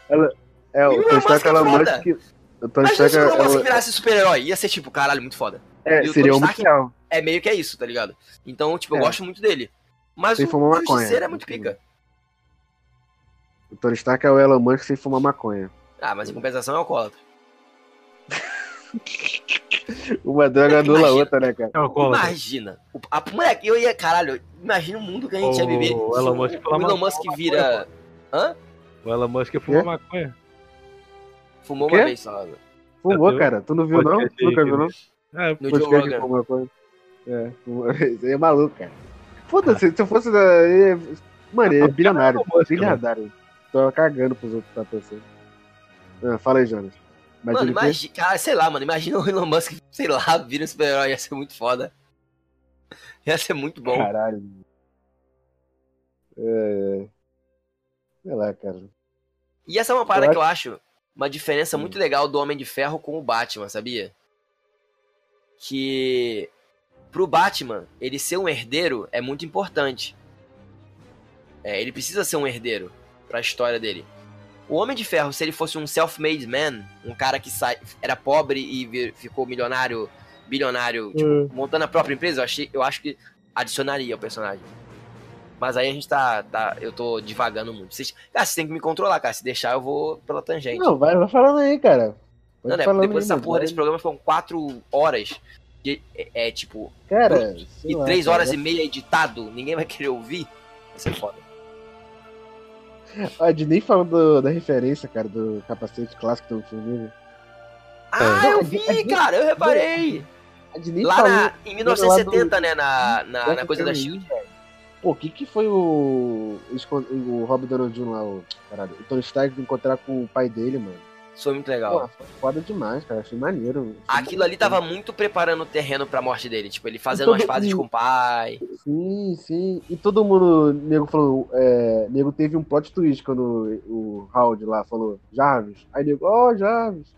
É, o Tony Stark é ela foda. Musk. O Tony Stark se o Elon Musk ela- virasse super-herói. Ia ser tipo, caralho, muito foda. é, o seria Tony um Stark-. É meio que é isso, tá ligado? Então, tipo, eu É. gosto muito dele. Mas Sem o fumar maconha. Justiceiro é muito pica. O Tony Stark é o Elon Musk sem fumar maconha. Ah, mas em compensação é alcoólatra. Uma droga anula a outra, né, cara? É o. Imagina. O, a, moleque, eu ia, caralho, imagina o mundo que a gente ia O viver. Elon se Musk o, o Elon maconha, Musk vira. Hã? O Elon Musk fumou Quê? maconha. Fumou Quê? uma vez só. Fumou, Eu- cara. Tu não viu, não? Podcast Tu nunca viu, não? É, No Joe Rogan. É, é maluco, cara. Foda-se, se eu fosse da. ele é- Mano, ele é bilionário. Elon Musk, Bilionário. Tô cagando pros outros, tá pensando. Ah, fala aí, Jonas. Mano, Imagina o quê? imagina. Cara, sei lá, mano. Imagina o Elon Musk, sei lá, vira um super-herói. Ia ser muito foda. Ia ser muito bom. Caralho. É. Sei lá, cara. E essa é uma parada Eu que eu acho uma diferença Hum. muito legal do Homem de Ferro com o Batman, sabia? Que pro Batman, ele ser um herdeiro é muito importante. É, ele precisa ser um herdeiro pra história dele. O Homem de Ferro, se ele fosse um self-made man, um cara que sai, era pobre e vir- ficou milionário, bilionário, tipo, Hum. montando a própria empresa, eu, achei, eu acho que adicionaria o personagem. Mas aí a gente tá. tá eu tô divagando muito. Vocês, cara, vocês têm que me controlar, cara. Se deixar, eu vou pela tangente. Não, vai, vai falando aí, cara. Não, né? Depois dessa porra desse programa foram quatro horas. É, é, tipo, Cara, e lá, três cara. horas e meia editado, ninguém vai querer ouvir. Vai ser foda. Ah, de nem falando do- da referência, cara, do capacete clássico do filme. Ah, Ah, Não, eu a vi, Disney- cara, eu reparei. A Disney Lá falou- na, em 1970, né, na, na, na coisa da. Shield. Pô, o que que foi o. O Rob Downey Jr. lá, o. Caralho, o Tony Stark encontrar com o pai dele, mano. Isso foi muito legal. Pô, foi foda demais, cara. Achei maneiro. Aquilo ali tava muito preparando o terreno pra morte dele. Tipo, ele fazendo umas fases mundo- com o pai. Sim, sim. E todo mundo, nego falou, é, nego teve um plot twist quando o Howard lá falou Jarvis. Aí nego, ó, Jarvis.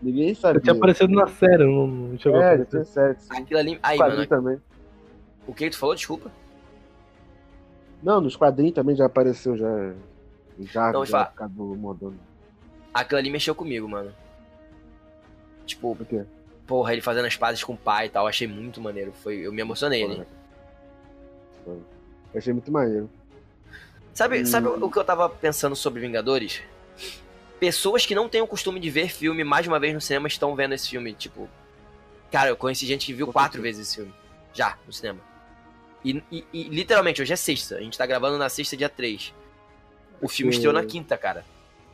Ninguém sabia. Eu tinha aparecido na série, não, chegou a É, aparecer. tinha sério. sim. Aquilo ali. Aí, mano, também. o que tu falou? Desculpa. Não, nos quadrinhos também já apareceu já. O Jarvis Não, já fala. ficado modando. Aquilo ali mexeu comigo, mano. Tipo, Por quê? porra, ele fazendo as pazes com o pai e tal. Achei muito maneiro. Foi, eu me emocionei ali. Foda. Eu achei muito maneiro. Sabe, Hum. sabe o que eu tava pensando sobre Vingadores? Pessoas que não têm o costume de ver filme mais de uma vez no cinema estão vendo esse filme. Tipo, cara, eu conheci gente que viu Com quatro certeza. vezes esse filme. Já, no cinema. E, e- e, literalmente, hoje é sexta. A gente tá gravando na sexta, dia 3. O filme estreou na quinta, cara.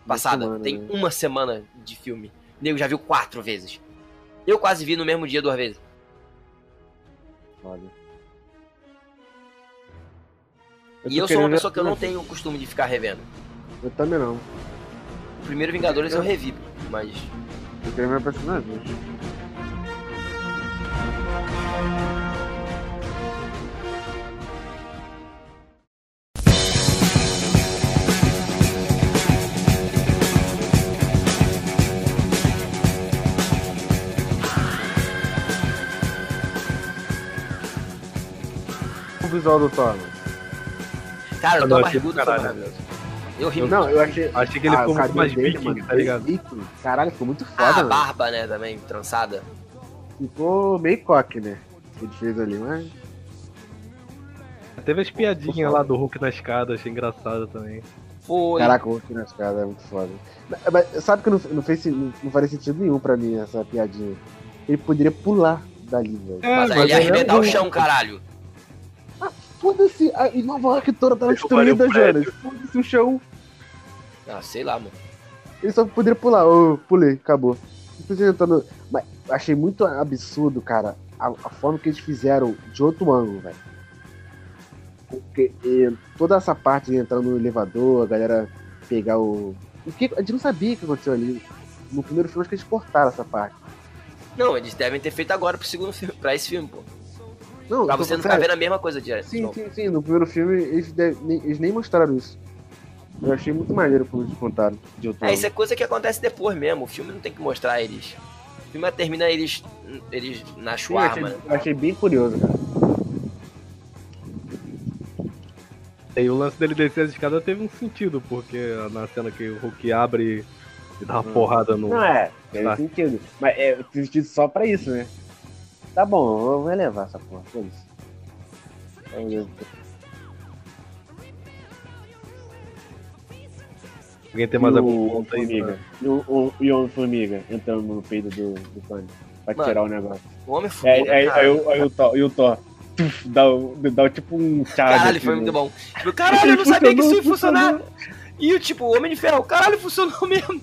Passada. semana, Tem né? uma semana de filme. O nego já viu quatro vezes. Eu quase vi no mesmo dia duas vezes. Foda. e tô eu sou uma pessoa que eu não tenho o costume de ficar revendo. Eu também não. O primeiro Vingadores eu revi, mas. Eu queria ver a primeira visual do Thor. Cara, Eu o não Tom achei Barbudo do foi caralho. maravilhoso. Eu ri Não, eu achei. Achei que ele Ah, ficou o muito mais dele, viking, mano, tá ligado? Rico. Caralho, ficou muito foda, Ah, a barba, né, também, trançada. Ficou meio coque, né? Que ele fez ali, mas. Teve as piadinhas lá do Hulk na escada, achei engraçado também. Foi. Caraca, o Hulk na escada é muito foda. Mas, mas sabe que não, não, fez, não, não faria sentido nenhum pra mim essa piadinha. Ele poderia pular dali, velho. mas É, aí ele ia é arrebentar o um- chão, caralho. Foda-se, a e Nova York toda tava o destruída. Jonas. Foda-se o chão. Ah, sei lá, mano. Ele só poderia pular. Eu pulei, acabou. Não precisa entrar no- Mas achei muito absurdo, cara, a, a forma que eles fizeram de outro ângulo, velho. Porque eh, toda essa parte de entrar no elevador, a galera pegar o. o que, a gente não sabia o que aconteceu ali. No primeiro filme, acho que eles cortaram essa parte. Não, eles devem ter feito agora pro segundo filme, pra esse filme, pô. Não, Pra você não ficar vendo a mesma coisa direto. Sim, sim, sim. No primeiro filme, eles, de- nem, eles nem mostraram isso. Eu achei muito maneiro como eles contaram de outro É, isso é coisa que acontece depois mesmo. O filme não tem que mostrar eles. O filme termina eles, eles na Sim, eu achei, chuarma, eu achei bem curioso, cara. E o lance dele descer as escadas teve um sentido, porque na cena que o Hulk abre e dá uma Hum. porrada no. Não é, tem Tá. sentido. Mas é sentido só pra isso, né? Tá bom, eu vou levar essa porra, foi isso. Aí, Alguém tem mais algum o ponto aí? Formiga. E o, o, e o Homem-Formiga entrando no peito do, do Tony. Pra Mano, tirar o negócio. O Homem É, Formiga, aí, cara. aí, o- aí o Thor, e o Thor tuf, dá, o- dá tipo um charge. Caralho, assim, foi né? muito bom. Tipo, caralho, eu não sabia que isso ia Funcionou, funcionar. E o tipo, o Homem de Ferro, caralho, funcionou mesmo.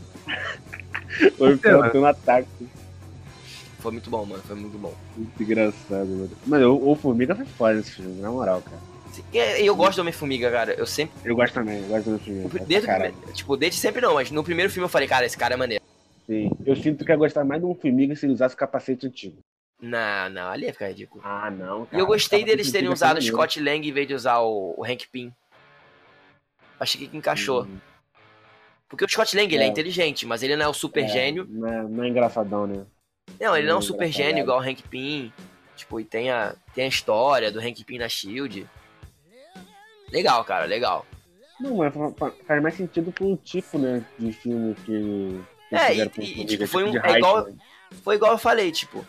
Foi um ataque. Foi muito bom, mano. Foi muito bom. Muito engraçado, mano. Mas o, o Formiga foi foda nesse filme, na moral, cara. E eu gosto do Homem-Formiga, cara. Eu sempre. Eu gosto também, eu gosto do Formiga. pra Desde primeiro, tipo, desde sempre não, mas no primeiro filme eu falei, cara, esse cara é maneiro. Sim. Eu sinto que ia gostar mais de um Formiga se ele usasse o capacete antigo. Não, não, ali ia ficar ridículo. Ah, não, E eu gostei deles terem usado o Scott Lang em vez de usar o, o Hank Pym. Achei que encaixou. Porque o Scott Lang, ele é É. inteligente, mas ele não é o super gênio. Não é, não é engraçadão, né? Não, ele não é um super engraçado. gênio igual o Hank Pym. Tipo, e tem a, tem a história do Hank Pym na SHIELD. Legal, cara, legal. Não, mas fa- fa- faz mais sentido com o tipo, né, de filme que... que É, e- e, tipo, foi um- de é igual- né? Foi igual eu falei, tipo,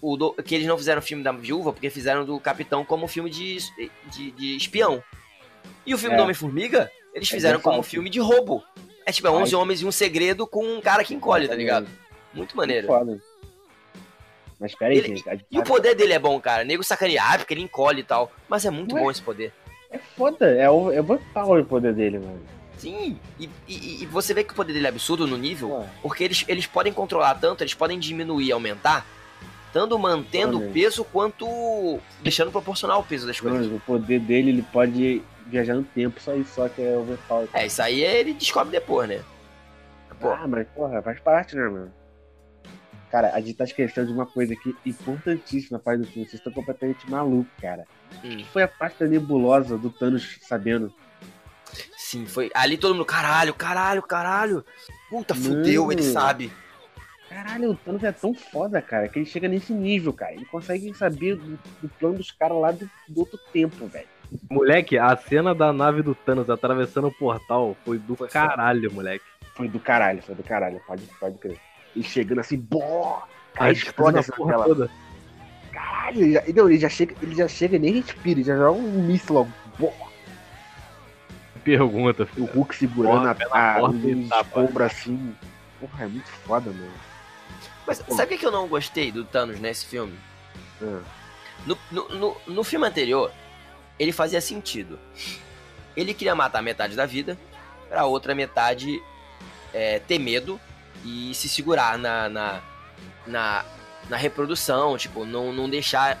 o do- que eles não fizeram o filme da Viúva porque fizeram do Capitão como filme de, de, de espião. E o filme É. do Homem-Formiga, eles É fizeram como versátil. filme de roubo. É tipo, é 11 Ai. Homens e um Segredo com um cara que encolhe, tá ligado? Muito maneiro. Foda. Mas peraí, Ele- gente. E o poder dele é bom, cara. Nego sacanear porque ele encolhe e tal. Mas é muito Ué? bom esse poder. É foda, é o, é o overpower o poder dele, mano. Sim, e, e- e você vê que o poder dele é absurdo no nível, Pô, porque eles, eles podem controlar tanto, eles podem diminuir e aumentar, tanto mantendo o peso quanto deixando proporcional o peso das coisas. Mano, o poder dele, ele pode viajar no tempo, só isso, só que é overpower. É, isso aí ele descobre depois, né? Pô, Ah, mas porra, faz parte, né, mano? Cara, a gente tá esquecendo de uma coisa aqui importantíssima na parte do filme. Vocês estão completamente malucos, cara. Hum. Que foi a parte da nebulosa do Thanos sabendo. sim, foi. Ali todo mundo, caralho, caralho, caralho. Puta, fudeu, Mano. ele sabe. Caralho, o Thanos é tão foda, cara, que ele chega nesse nível, cara. Ele consegue saber do, do plano dos caras lá do, do outro tempo, velho. Moleque, a cena da nave do Thanos atravessando o portal foi do Foi caralho, moleque. Foi do caralho, foi do caralho, pode, pode crer. Ele chegando assim, bó! Aí Aí explode essa porra tela. toda. Caralho, ele já, não, ele já chega, ele já chega e nem respira, ele já joga um míssil logo. Bó! Pergunta, O filho. Hulk segurando Porra, a, a, e tapa. ombros assim. Porra, é muito foda, mano. Mas sabe o que eu não gostei do Thanos nesse filme? Ah. No, no, no, no filme anterior, ele fazia sentido. Ele queria matar metade da vida, pra outra metade é, ter medo e se segurar na, na, na, na reprodução, tipo, não, não deixar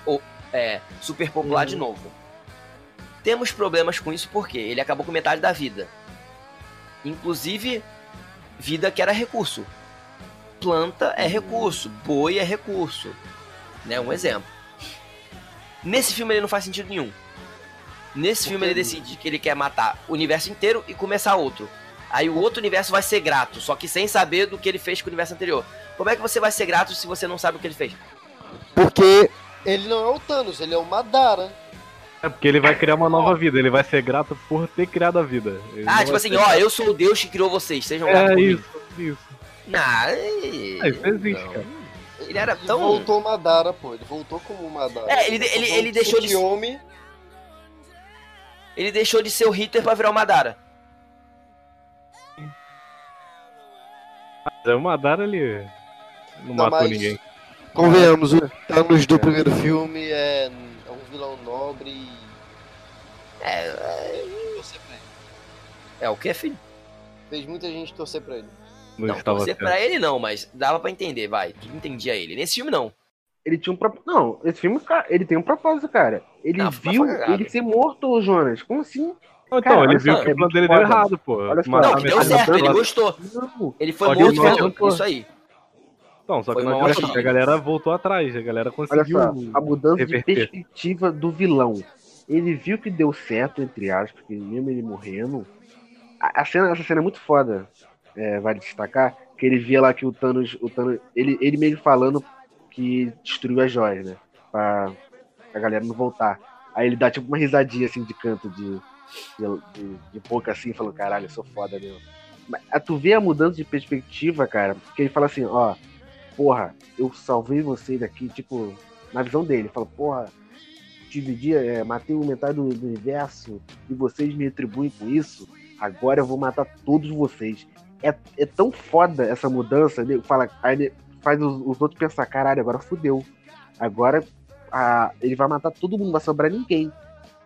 é, superpopular de novo. Temos problemas com isso porque ele acabou com metade da vida. Inclusive, vida que era recurso. Planta é recurso, boi é recurso. Né? Um exemplo. Nesse filme ele não faz sentido nenhum. Nesse filme ele decide que ele quer matar o universo inteiro e começar outro. Aí o outro universo vai ser grato, só que sem saber do que ele fez com o universo anterior. Como é que você vai ser grato se você não sabe o que ele fez? Porque ele não é o Thanos, ele é o Madara. É porque ele vai criar uma nova vida, ele vai ser grato por ter criado a vida. Ele Ah, tipo assim, ser- ó, eu sou o Deus que criou vocês, sejam gratos É mim. isso, isso. Não, é- Ah, isso existe, não. cara. Ele era Ele tão. voltou Madara, pô. Ele voltou como Madara. É, ele- ele- ele deixou de- homem. Ele deixou de ser o Hitler pra virar o Madara. O Madara, ele não, Não, matou mas- ninguém. Convenhamos, o Thanos do primeiro filme é, é um vilão nobre e. É, torcer pra ele. é o que, filho? Fez muita gente torcer pra ele. Não, Não, torcer certo. pra ele não, mas dava pra entender, vai. Tu entendia ele. Nesse filme não. Ele tinha um propósito. Não, esse filme, cara, ele tem um propósito, cara. Ele Não, viu ele ser morto, Jonas. Como assim? Não, Cara, então, ele olha viu só, que o plano muito dele deu errado, pô. Olha só. Não, que deu certo, ele gostou. Não, Ele foi morto falou, matou. isso aí. Não, só que não adianta, a galera voltou atrás, a galera olha conseguiu. só, a mudança reverter. de perspectiva do vilão. Ele viu que deu certo, entre aspas, porque mesmo ele morrendo. A, a cena, essa cena é muito foda. é, vale destacar. Que ele via lá que o Thanos. O Thanos ele, ele mesmo falando que destruiu as joias, né? Pra a galera não voltar. Aí ele dá tipo uma risadinha assim de canto de, de, de, de boca assim, falando, caralho, eu sou foda mesmo. Mas tu vê a mudança de perspectiva, cara, porque ele fala assim, ó, porra, eu salvei vocês aqui, tipo, na visão dele, ele fala, porra, dividi, é, matei o metade do, do universo e vocês me retribuem com isso, agora eu vou matar todos vocês. É, é tão foda essa mudança, ele fala, aí faz os, os outros pensar, caralho, agora fudeu. Agora a, ele vai matar todo mundo, não vai sobrar ninguém.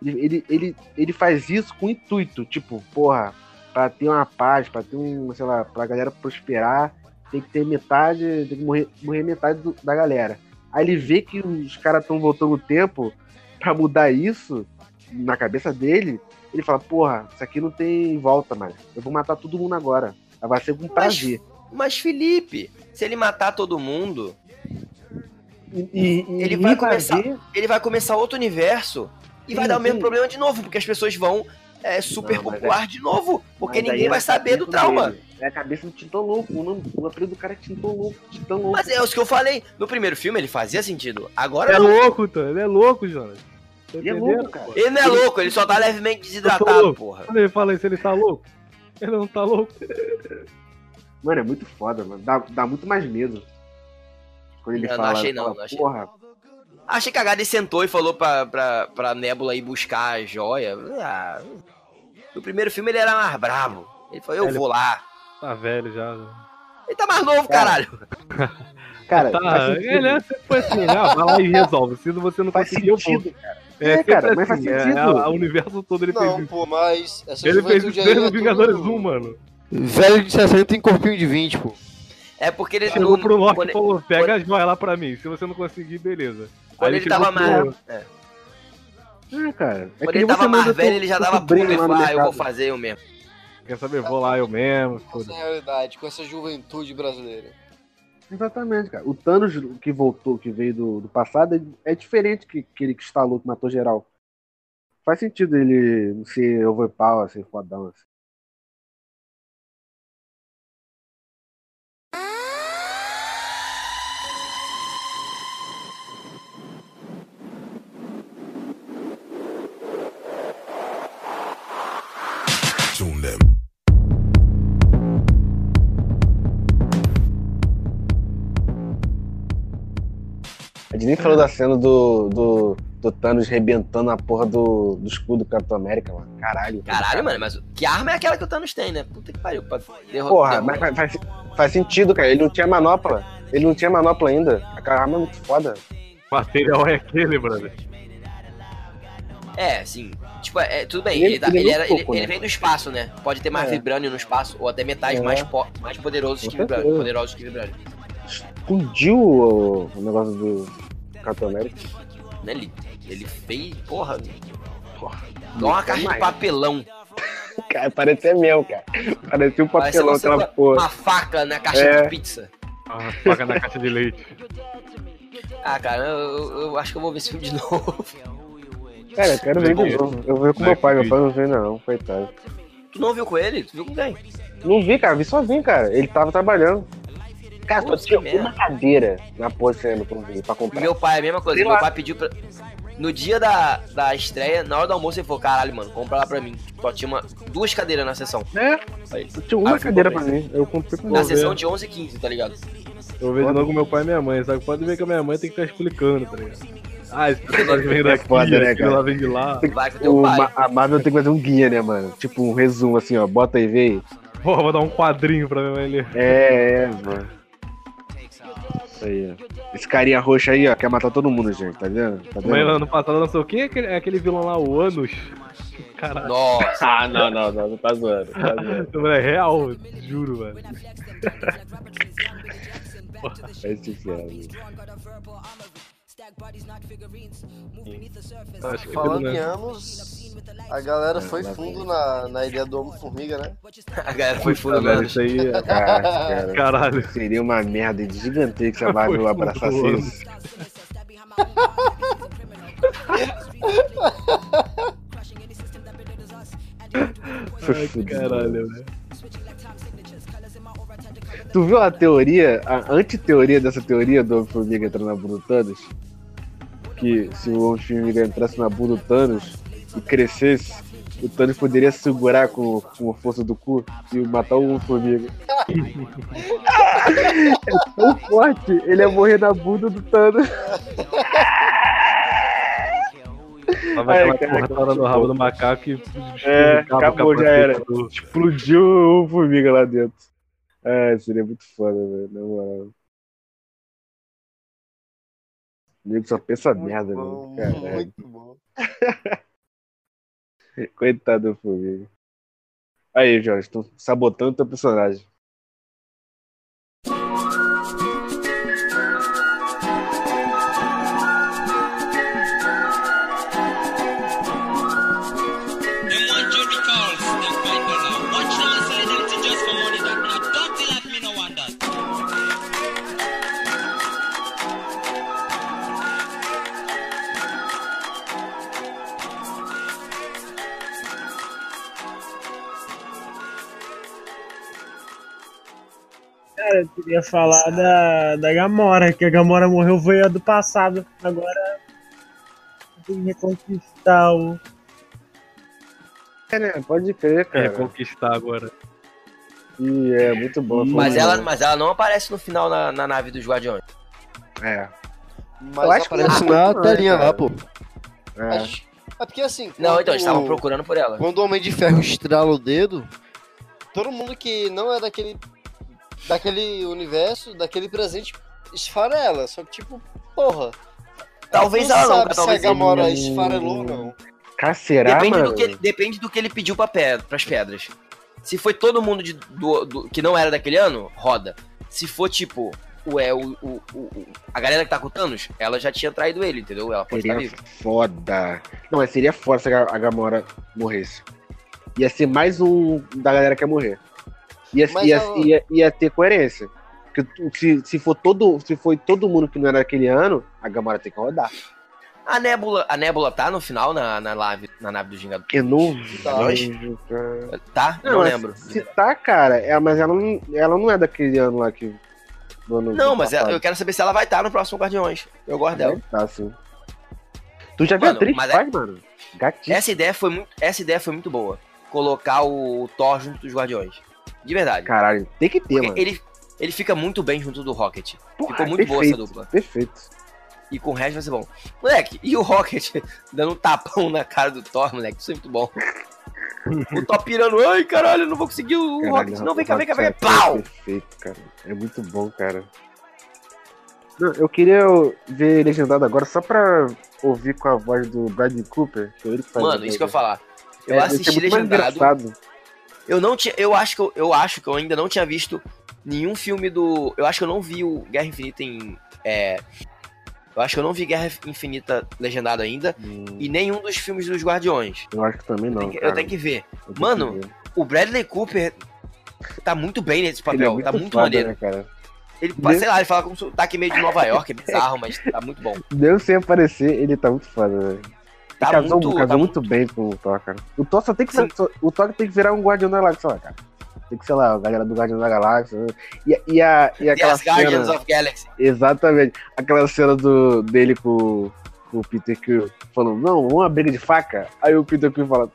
Ele, ele, ele, faz isso com intuito, tipo, porra, pra ter uma paz, pra ter um, sei lá, pra galera prosperar, tem que ter metade, tem que morrer, morrer metade do- da galera. Aí ele vê que os caras estão voltando o tempo pra mudar isso na cabeça dele. Ele fala, porra, isso aqui não tem volta mais. Eu vou matar todo mundo agora. Vai ser com prazer. Mas, Felipe, se ele matar todo mundo, E, e- Ele vai me começar- ele vai começar outro universo e vai Sim, dar o mesmo sim. problema de novo, porque as pessoas vão é, super Não, mas popular de novo, porque ninguém é vai saber do trauma. dele. É a cabeça do Titã Louco. O, nome, o apelido do cara é Titã Louco. Titã Louco. Mas é isso que eu falei. No primeiro filme ele fazia sentido. Agora É não. louco, Tô, ele é louco, Jonas. Tá Ele é louco, cara. Ele não é louco, ele só tá levemente desidratado, porra. Quando ele fala isso, ele tá louco? Ele não tá louco? Mano, é muito foda, mano. Dá, dá muito mais medo. Quando ele Não, não fala, achei não, fala, não achei. porra, Achei cagada e sentou e falou pra, pra, pra Nebula ir buscar a joia. Ah, no primeiro filme ele era mais bravo. Ele falou, eu vou lá. Tá velho já. Ele tá mais novo, Cara, caralho. Cara, Tá, sentido. ele é sempre foi assim, né? Vai lá e resolve. Se você não Faz conseguir, eu vou. sentido, cara. É, É, cara, mas faz assim, é, sentido. a- o universo todo ele fez Não, pô, mas essa Ele fez isso desde é o Vingadores tudo... 1, mano. Velho de 60 tem corpinho de 20, pô. É porque ele Chegou não- pro Loki quando, e falou, pega a joia lá pra mim. Se você não conseguir, beleza. quando Aí ele tava pro- mais. É, É, cara. É quando ele tava mais velho, ele já dava sobrinho e lá no falou, ah, eu vou fazer eu mesmo. Quer saber? Vou lá eu mesmo. Essa foda-se. é a realidade, com essa juventude brasileira. Exatamente, cara. O Thanos que voltou, que veio do, do passado, é- é diferente que aquele que instalou, que matou geral. Faz sentido ele não ser overpower, ser fodão, assim. Them. A gente nem falou da cena do, do, do Thanos rebentando a porra do, do escudo do Capitão América, mano. Caralho. Caralho, mano, mas que arma é aquela que o Thanos tem, né? Puta que pariu. Pra Porra, mas faz, faz, sentido, cara. Ele não tinha manopla. Ele não tinha manopla ainda. Aquela arma é muito foda. O material é aquele, brother. É, assim, tipo, é, tudo bem, Ele- ele, tá- ele é ele era, pouco, ele né? vem do espaço, né? Pode ter mais É. vibrânio no espaço, ou até metais É. mais, po mais poderosos que vibrânio. Poderosos que vibrânio. Explodiu o, o negócio do Capitão América. Né? Ele, ele fez, porra, Porra. igual uma caixa de mais. papelão. Cara, parecia meu, cara. Parecia um papelão aquela porra. Uma faca na caixa É. de pizza. A faca na caixa de leite. Ah, cara, eu, eu- eu acho que eu vou ver esse filme de novo. Cara, eu quero ver de novo. Eu ver com meu pai, meu pai não vê não, coitado. Tu não viu com ele? Tu viu com quem? Não vi, cara, vi sozinho, cara. Ele tava trabalhando. Cara, só tinha uma cadeira na cinema pra ver, pra comprar. Meu pai, a mesma coisa. Sei Meu lá. pai pediu pra. No dia da, da estreia, na hora do almoço, ele falou: caralho, mano, compra lá pra mim. Só tinha uma, duas cadeiras na sessão. É, Aí, eu tinha uma cadeira pra mim. Eu comprei pra na sessão de 11 e 15, tá ligado? Eu vou ver de novo com meu pai e minha mãe, sabe? Pode ver que a minha mãe tem que ficar explicando, tá ligado? Ah, esse personagem vem daqui, É foda, né, aquilo cara? lá vem de lá. O. Ma- a Marvel tem que fazer um guia, né, mano? Tipo um resumo assim, ó. Bota aí, vê aí. Porra, vou dar um quadrinho pra minha mãe ler. É, é, mano. Isso aí, ó. Esse carinha roxo aí, ó, quer matar todo mundo, gente, tá vendo? Tá Mas vendo? ano passado lançou quem é aquele, é aquele vilão lá, o Anos? Caralho, Nossa. Ah, não, não, não, não tá zoando. Tá zoando. é real, juro, velho. Vai se ferrar, Acho que Falando né? em anos, a galera foi fundo na, na ideia do Homem-Formiga, né? A galera foi fundo, Puta, velho, mano. isso aí é- Caraca, cara. Caralho. Seria uma merda gigantesca a Marvel fundo, isso. Ai, caralho, velho. Tu viu a teoria, a antiteoria dessa teoria do Homem-Formiga entrando na Thanos? Que se o Homem-Formiga entrasse na bunda do Thanos e crescesse, o Thanos poderia segurar com, com a força do cu e matar o Homem-Formiga. é tão forte, ele ia morrer na bunda do Thanos. Tava aquela no rabo do macaco e É, acabou, já era. do- Explodiu o Formiga lá dentro. É, seria muito foda, velho, na moral. O nego só pensa merda, Bom, né? Caralho. muito bom. Coitado do Formiga. Aí, Jorge, estão sabotando teu personagem. Eu queria falar da, da Gamora, que a Gamora morreu foi a do passado. Agora tem que reconquistar o. É, né? Pode crer, É, cara. conquistar agora. E é muito bom. Mas ela, mas ela não aparece no final na, na nave dos Guardiões. É. Mas Eu acho que aparece- na não, telinha lá, pô. é. Acho- É porque assim. Não, então, eles estavam procurando por ela. Quando o Homem de Ferro estrala o dedo. todo mundo que não é daquele daquele universo, daquele presente esfarela. Só que, tipo, porra. Talvez não ela não, sabe talvez se a Gamora ele não- esfarelou ou não. Cara, será, Depende mano? do, que ele, depende do que ele pediu pra pedra, pras pedras. Se foi todo mundo de- do, do- que não era daquele ano, roda. Se for tipo, o, é, o, o, o- a galera que tá com o Thanos, ela já tinha traído ele, entendeu? Ela pode estar Seria viva. foda. Não, mas seria foda se a Gamora morresse. Ia ser mais um da galera que ia morrer. Ia, ia, ela- ia, ia ter coerência. Porque se, se, for todo, se foi todo mundo que não era daquele ano, a Gamora tem que rodar. A Nebula, a Nebula tá no final na, na, nave, na nave dos Vingadores? Eu não Tá. vejo, cara. Tá? Não, Não, mas lembro. Se tá, cara, é, mas ela não, ela não é daquele ano lá que. do Não, mas passado. eu quero saber se ela vai estar no próximo Guardiões. Eu gosto dela. Tá, sim. Tu já viu Mano, a atriz é- mano? Gatinho. Essa ideia foi muito, essa ideia foi muito boa. Colocar o Thor junto dos Guardiões. De verdade. Caralho, tem que ter, Porque mano. ele, ele fica muito bem junto do Rocket. Porra, ficou muito boa perfeito, essa dupla. Perfeito. E com o resto vai ser bom. Moleque, e o Rocket dando um tapão na cara do Thor, moleque, isso é muito bom. o Thor pirando, ai caralho, eu não vou conseguir o Caralho, Rocket. Não, vem cá, vem cá, vem cá. É Pau! Perfeito, cara. É muito bom, cara. Não, eu queria ver legendado agora só pra ouvir com a voz do Bradley Cooper. Que é ele que faz Mano, isso que eu ia voz falar. Eu. É, assisti legendado. Eu não tinha. Eu acho, que eu, eu acho que eu ainda não tinha visto nenhum filme do. Eu acho que eu não vi o Guerra Infinita em. É, eu acho que eu não vi Guerra Infinita legendado ainda. Hum, E nenhum dos filmes dos Guardiões. eu acho que também Eu não. tenho que- eu tenho que ver. Eu tenho Mano, que ver. O Bradley Cooper tá muito bem nesse Ele é papel. tá muito foda, maneiro. né, cara? Ele, Mesmo- sei lá, ele fala com um sotaque meio de Nova York, é bizarro, mas tá muito bom. Mesmo sem aparecer, ele tá muito foda, velho. Tá casou, muito. casou tá muito bem com o Thor, cara. O Thor só tem que Sim. o Thor tem que virar um Guardião da Galáxia lá, cara. Tem que, sei lá, a galera do Guardião da Galáxia. né? E, e, a, e aquela Guardians cena. of Galaxy. Exatamente. Aquela cena do, dele com, com o Peter Quill falando, não, uma briga de faca. Aí o Peter Quill fala,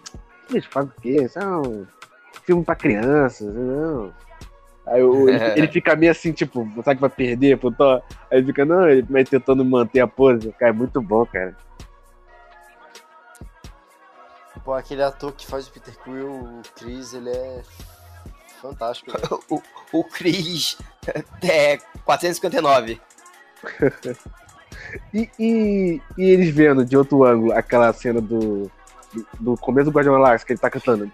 briga de faca o quê? Isso é um filme pra crianças, não. Aí o- ele, ele fica meio assim, tipo, sabe que vai perder pro Thor? Aí ele fica, não, ele vai tentando manter a pose. Cara, é muito bom, cara. Pô, aquele ator que faz o Peter Quill, o Chris, ele é fantástico. O, o Chris é 459. E, e, e eles vendo de outro ângulo aquela cena do, do, do começo do Guardião Galáxia, que ele tá cantando.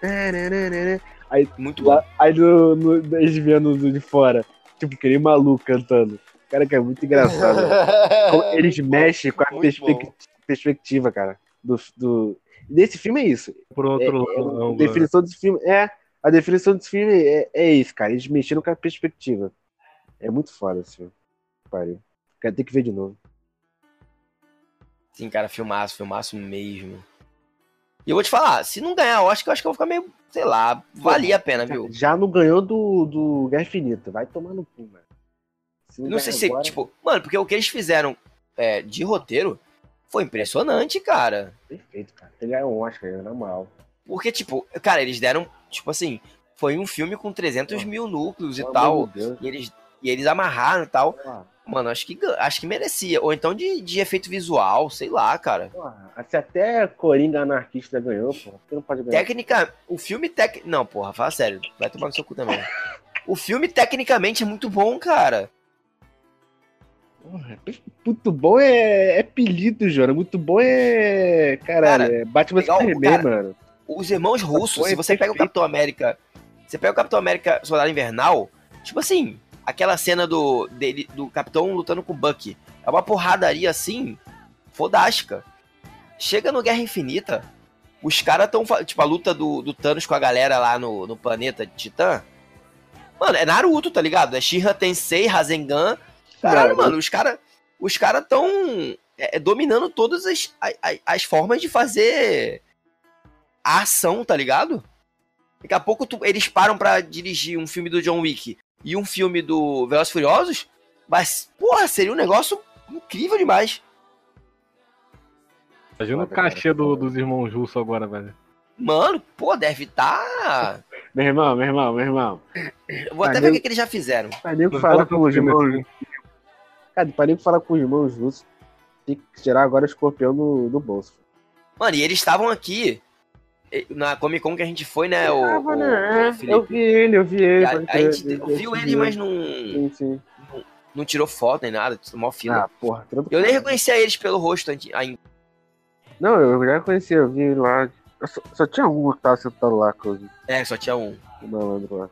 Aí, Muito bom. lá, aí no, no, eles vendo do de fora, tipo, que nem maluco cantando. Cara, que é muito engraçado. Eles mexem com a Muito perspec- bom. perspectiva, cara. Do, do... Desse filme é isso. Por É, outro é, a ângulo. definição desse filme é. A definição desse filme é, é isso, cara. Eles mexeram com a perspectiva. É muito foda esse filme. Pariu. Quero ter que ver de novo. Sim, cara, filmaço, filmaço mesmo. E eu vou te falar, se não ganhar Oscar, eu acho que eu vou ficar meio, sei lá, valia a pena, viu? Já não ganhou do, do Guerra Infinita. Vai tomar no cu, mano. Se Não ganhar sei se, agora, tipo, mano, porque o que eles fizeram é, de roteiro foi impressionante, cara. Perfeito, cara. Que ganhar um Oscar, na moral. Porque, tipo, cara, eles deram, tipo assim, foi um filme com 300 Pô, mil núcleos e tal. E eles, e eles amarraram e tal. Porra, Mano, acho que, acho que merecia. Ou então de, de efeito visual, sei lá, cara. porra. Se até Coringa Anarquista ganhou, porra, por que não pode ganhar? Técnica. O filme tec... Não, porra, fala sério. Vai tomar no seu cu também. O filme, tecnicamente, é muito bom, cara. Porra, muito bom é, é apelido, Jora. Muito bom é. Caralho, Cara, é Batman legal, Superman, cara. mano. Os irmãos russos, Foi se você pega o. Capitão América. Você pega o Capitão América Soldado Invernal, tipo assim, aquela cena do, dele, do Capitão lutando com o Bucky. É uma porradaria assim, fodástica. Chega no Guerra Infinita, os caras tão. fa- Tipo, a luta do, do Thanos com a galera lá no, no planeta de Titã. Mano, é Naruto, tá ligado? É Shira Tensei, Rasengan. Caralho, mano, os caras os cara tão é, é, dominando todas as, a- a- as formas de fazer a ação, tá ligado? Daqui a pouco tu- eles param pra dirigir um filme do John Wick e um filme do Velozes e Furiosos, mas, porra, seria um negócio incrível demais. Imagina o cachê do- dos irmãos Russo agora, velho. Mano, pô, deve tá. Meu irmão, meu irmão, meu irmão. Eu vou até Mas ver o que, que eles já fizeram. Pra nego Não falar fala com com os filme irmãos. Cara, pra nego falar com os irmãos russos, tem que tirar agora o escorpião do, do bolso. Mano, e eles estavam aqui na Comic Con que a gente foi, né, o, Tava, o- né? o eu vi ele, eu vi ele. A, a gente eu- eu viu vi ele, mas não, Sim, sim. não tirou foto nem nada, tomou fila. Ah, porra. tudo- Eu nem reconhecia eles pelo rosto ainda. Não, eu já conhecia, eu vi ele lá. Eu só, só tinha um que tava sentado lá o É, só tinha um. o malandro lá.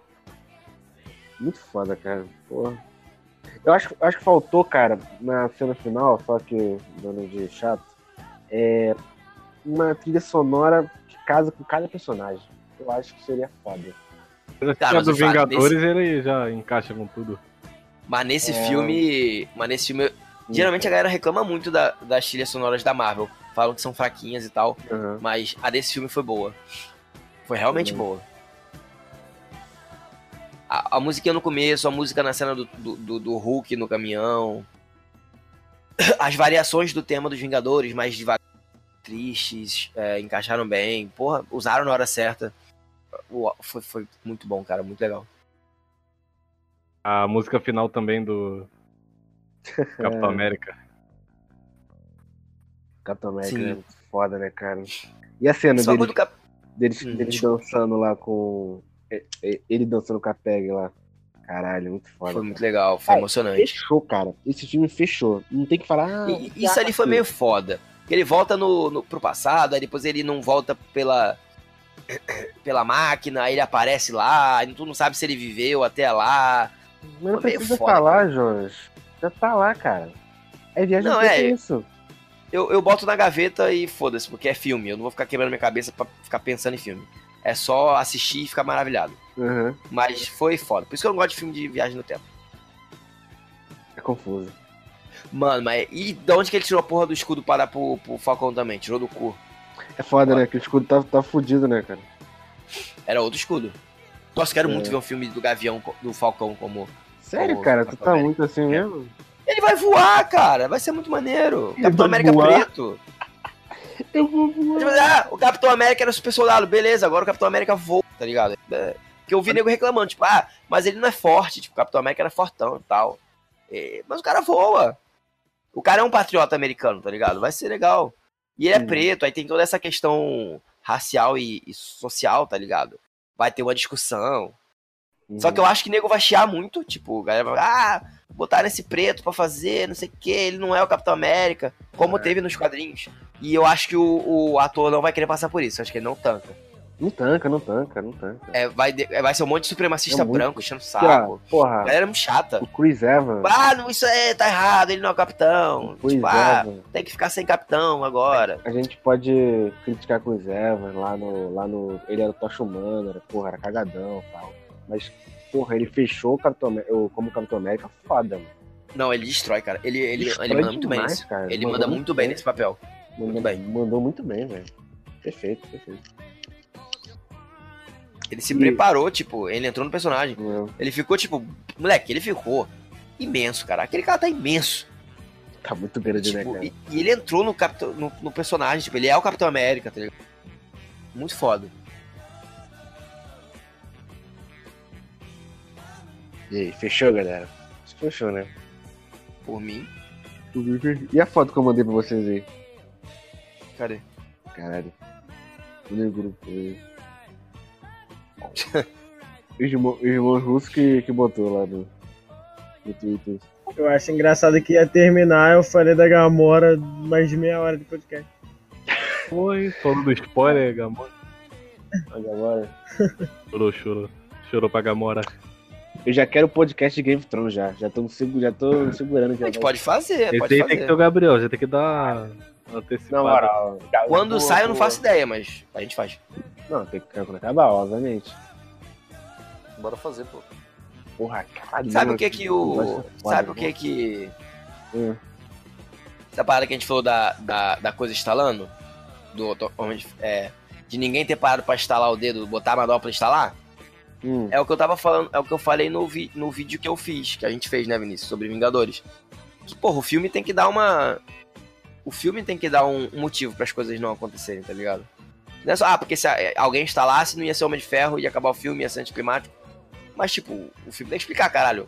Muito foda, cara. Porra. Eu acho, acho que faltou, cara, na cena final, só que dando de chato, é uma trilha sonora que casa com cada personagem. Eu acho que seria foda. Mas Tá, a mas do Vingadores ele já encaixa com tudo. Mas nesse É. filme. Mas nesse filme. Geralmente a galera reclama muito da- das trilhas sonoras da Marvel. Falam que são fraquinhas e tal. Aham. Mas a desse filme foi boa. Foi realmente Uhum. boa. A, a musiquinha no começo, a música na cena do, do, do, Hulk no caminhão. As variações do tema dos Vingadores, mais devagar, tristes, é, encaixaram bem. Porra, usaram na hora certa. Uau, Foi, foi muito bom, cara. Muito legal. A música final também do Capitão América. Capitão América Sim. é muito foda, né, cara? E a cena Só deles, quando o Cap... deles, Hum, deles dançando lá com. É, é, Ele dançando com a Peg lá. Caralho, muito foda. Foi cara. muito legal, foi Ah, emocionante. Fechou, cara. Esse filme fechou. Não tem que falar. ah, E- isso ali foi meio foda. Ele volta no, no, pro passado, aí depois ele não volta pela, pela máquina, aí ele aparece lá, aí tu não sabe se ele viveu até lá. Mas não precisa foda, falar, Jonas. Já tá lá, cara. É viagem Não, é- isso. Eu, eu boto na gaveta e foda-se, porque é filme. Eu não vou ficar quebrando minha cabeça pra ficar pensando em filme. É só assistir e ficar maravilhado. Uhum. Mas foi foda. Por isso que eu não gosto de filme de viagem no tempo. É confuso. Mano, mas e de onde que ele tirou a porra do escudo para pro, pro Falcão também? Tirou do cu. É foda, né? Que o escudo tá, tá fudido, né, cara? Era outro escudo. Nossa, quero É. muito ver um filme do Gavião, do Falcão como. Sério, Como cara? Tu tá América. muito assim mesmo? Ele vai voar, cara. Vai ser muito maneiro. Ele Capitão América voar? preto. Eu vou Tipo, voar. ah, o Capitão América era super soldado, beleza, agora o Capitão América voa, tá ligado? É, Porque eu vi nego reclamando, tipo, ah, mas ele não é forte, tipo, o Capitão América era fortão e tal. É, mas o cara voa. O cara é um patriota americano, tá ligado? Vai ser legal. E ele é Sim. preto, aí tem toda essa questão racial e, e social, tá ligado? Vai ter uma discussão. Só que eu acho que nego vai chiar muito, tipo, a galera vai, ah, botaram esse preto pra fazer, não sei o que, ele não é o Capitão América, como É. teve nos quadrinhos. E eu acho que o, o ator não vai querer passar por isso, eu acho que ele não tanca. Não tanca, não tanca, não tanca. É, vai, de- vai ser um monte de supremacista É muito. branco, enchendo saco. A porra, galera é muito chata. o Chris Evans. Ah, não, isso é, tá errado, ele não é o capitão. o Chris Tipo, ah, tem que ficar sem capitão agora. A gente pode criticar Chris Evans lá no. Lá no ele era o Tocha Humana, era, porra, era cagadão e tal. Mas, porra, ele fechou o Capitão América, como Capitão América, foda, mano. Não, ele destrói, cara. Ele, ele, ele manda muito bem demais, cara. Ele manda muito bem. nesse papel. Mandou Muito bem. Mandou muito bem, velho. Perfeito, perfeito. Ele se E- preparou, tipo, ele entrou no personagem. Não, Ele ficou, tipo, moleque, ele ficou imenso, cara. Aquele cara tá imenso. Tá muito grande, né, Tipo, cara? e, e ele entrou no, capitão, no, no personagem, tipo, ele é o Capitão América, tá ligado? Muito foda. E aí, fechou, galera? Fechou, né? Por mim, E a foto que eu mandei pra vocês aí? Cadê? Caralho. No grupo aí. Os irmão- irmãos russos que, que botou lá no, no Twitter. Eu acho engraçado que ia terminar, eu falei da Gamora mais de meia hora de podcast. Foi, falando do spoiler, Gamora. Olha agora. Chorou, chorou. Chorou pra Gamora. Eu já quero o podcast de Game of Thrones já. Já tô, já tô segurando aqui. A gente pode fazer, Esse pode aí fazer. tem que ter o Gabriel, já tem que dar uma Na moral. Quando boa, sai eu não boa. faço ideia, mas a gente faz. Não, tem que acabar, obviamente. Bora fazer, pô. Porra, caralho. Sabe o que que o... é Sabe o que que... Hum. Essa parada que a gente falou da, da, da coisa instalando? Do, do- onde, é, de ninguém ter parado pra instalar o dedo, botar a manopla e instalar? Hum. É o que eu tava falando, é o que eu falei no, vi, no vídeo que eu fiz, que a gente fez, né, Vinícius, sobre Vingadores. Que, porra, o filme tem que dar uma. O filme tem que dar um, um motivo para as coisas não acontecerem, tá ligado? Não é só, ah, porque se a- alguém instalasse, não ia ser Homem de Ferro, ia acabar o filme, ia ser anticlimático. Mas, tipo, o filme tem que explicar, caralho.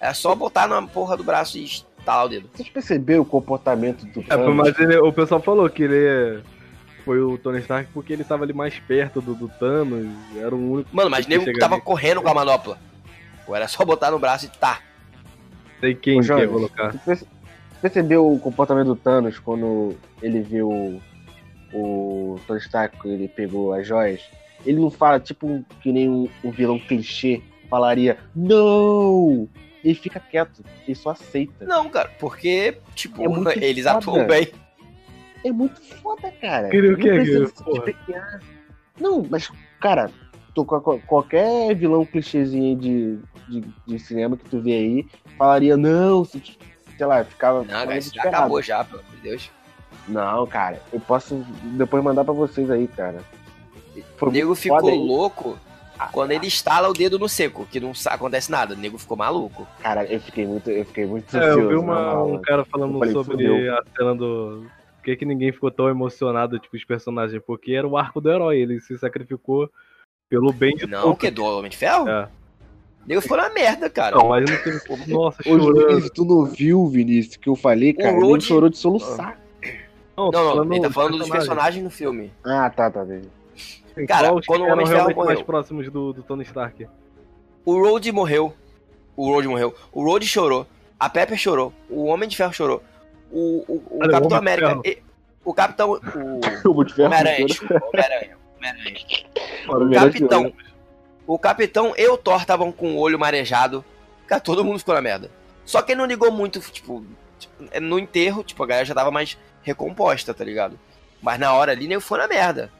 É só botar na porra do braço e instalar o dedo. Vocês perceberam o comportamento do É, Thanos? mas ele- o pessoal falou que ele foi o Tony Stark porque ele tava ali mais perto do, do Thanos, era o único. Mano, mas o que nego chega tava ali. correndo com a manopla. Ou era só botar no braço e tá. Sei quem Ô, quer Jonas, colocar. tu perce- percebeu o comportamento do Thanos quando ele viu o, o Tony Stark, ele pegou as joias? Ele não fala, tipo, que nem um, um vilão clichê falaria, não! Ele fica quieto, ele só aceita. Não, cara, porque, tipo, É muito eles foda. atuam bem. É muito foda, cara. Queria o Não quê, despequear. Não, mas, cara, tu, qual- qualquer vilão clichêzinho de, de, de cinema que tu vê aí, falaria, não, se, sei lá, ficava. Não, cara, isso já acabou já, pelo amor de Deus. Não, cara, eu posso depois mandar pra vocês aí, cara. Foi O nego ficou aí. louco quando ele estala o dedo no seco, que não acontece nada. O nego ficou maluco. Cara, eu fiquei muito, eu fiquei muito É, eu vi ansioso, uma- um cara falando falei, sobre fudeu. a cena do. Por que, que ninguém ficou tão emocionado, tipo, os personagens? Porque era o arco do herói, ele se sacrificou pelo bem de Não, todos. que? Do Homem de Ferro? É. O nego ficou na merda, cara. Não, mas não teve. Nossa, Ô, chorando. Vinícius, tu não viu, Vinícius, que eu falei, cara? Ele Road- chorou de soluçar. Não, Não, não, falando ele tá falando dos personagens no filme. Ah, tá, tá. Bem. Cara, qual quando o Homem de Ferro mais próximos do, do Tony Stark. O Road morreu. O Road morreu. O Road chorou. A Pepper chorou. O Homem de Ferro chorou. O, o, o Olha, o Capitão de América. Ferro. e- o Capitão. O O Homem-Aranha. Homem-Aranha. Homem-Aranha. O O Capitão. O Capitão e o Thor estavam com o olho marejado. Cara, todo mundo ficou na merda. Só que ele não ligou muito, tipo, tipo, no enterro, tipo, a galera já tava mais recomposta, tá ligado? Mas na hora ali, nem foi na merda.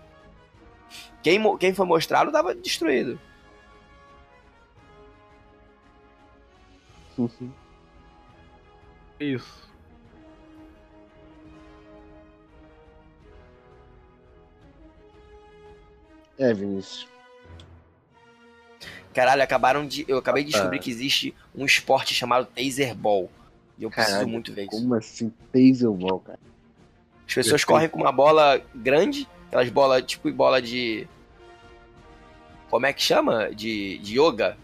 Quem, mo- quem foi mostrado tava destruído. chorou. Isso. É, Vinícius. Caralho, acabaram de. Eu acabei de Ah. descobrir que existe um esporte chamado Taser Ball. E eu preciso Caralho, muito ver isso. Como assim? Taserball, cara. As pessoas Perfeito. correm com uma bola grande, aquelas bolas, tipo bola de. Como é que chama? De, de yoga,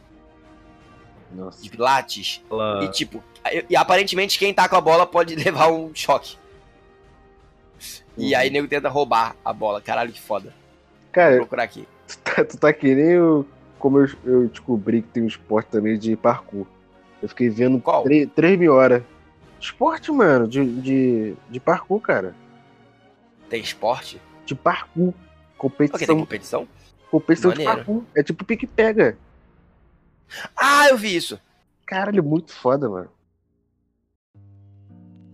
Nossa. de pilates. Ela... E tipo, e, e aparentemente quem tá com a bola pode levar um choque. E Uhum. aí o nego tenta roubar a bola. Caralho, que foda. Vou Cara, procurar aqui. tu tá, tu tá que nem eu, como eu, eu descobri que tem um esporte também de parkour. Eu fiquei vendo Qual? 3, mil horas. Esporte, mano, de, de, de parkour, cara. Tem esporte? De parkour. Porque tem Competição, competição? competição de Maneiro. parkour. É tipo pique-pega. Ah, eu vi isso. Caralho, muito foda, mano.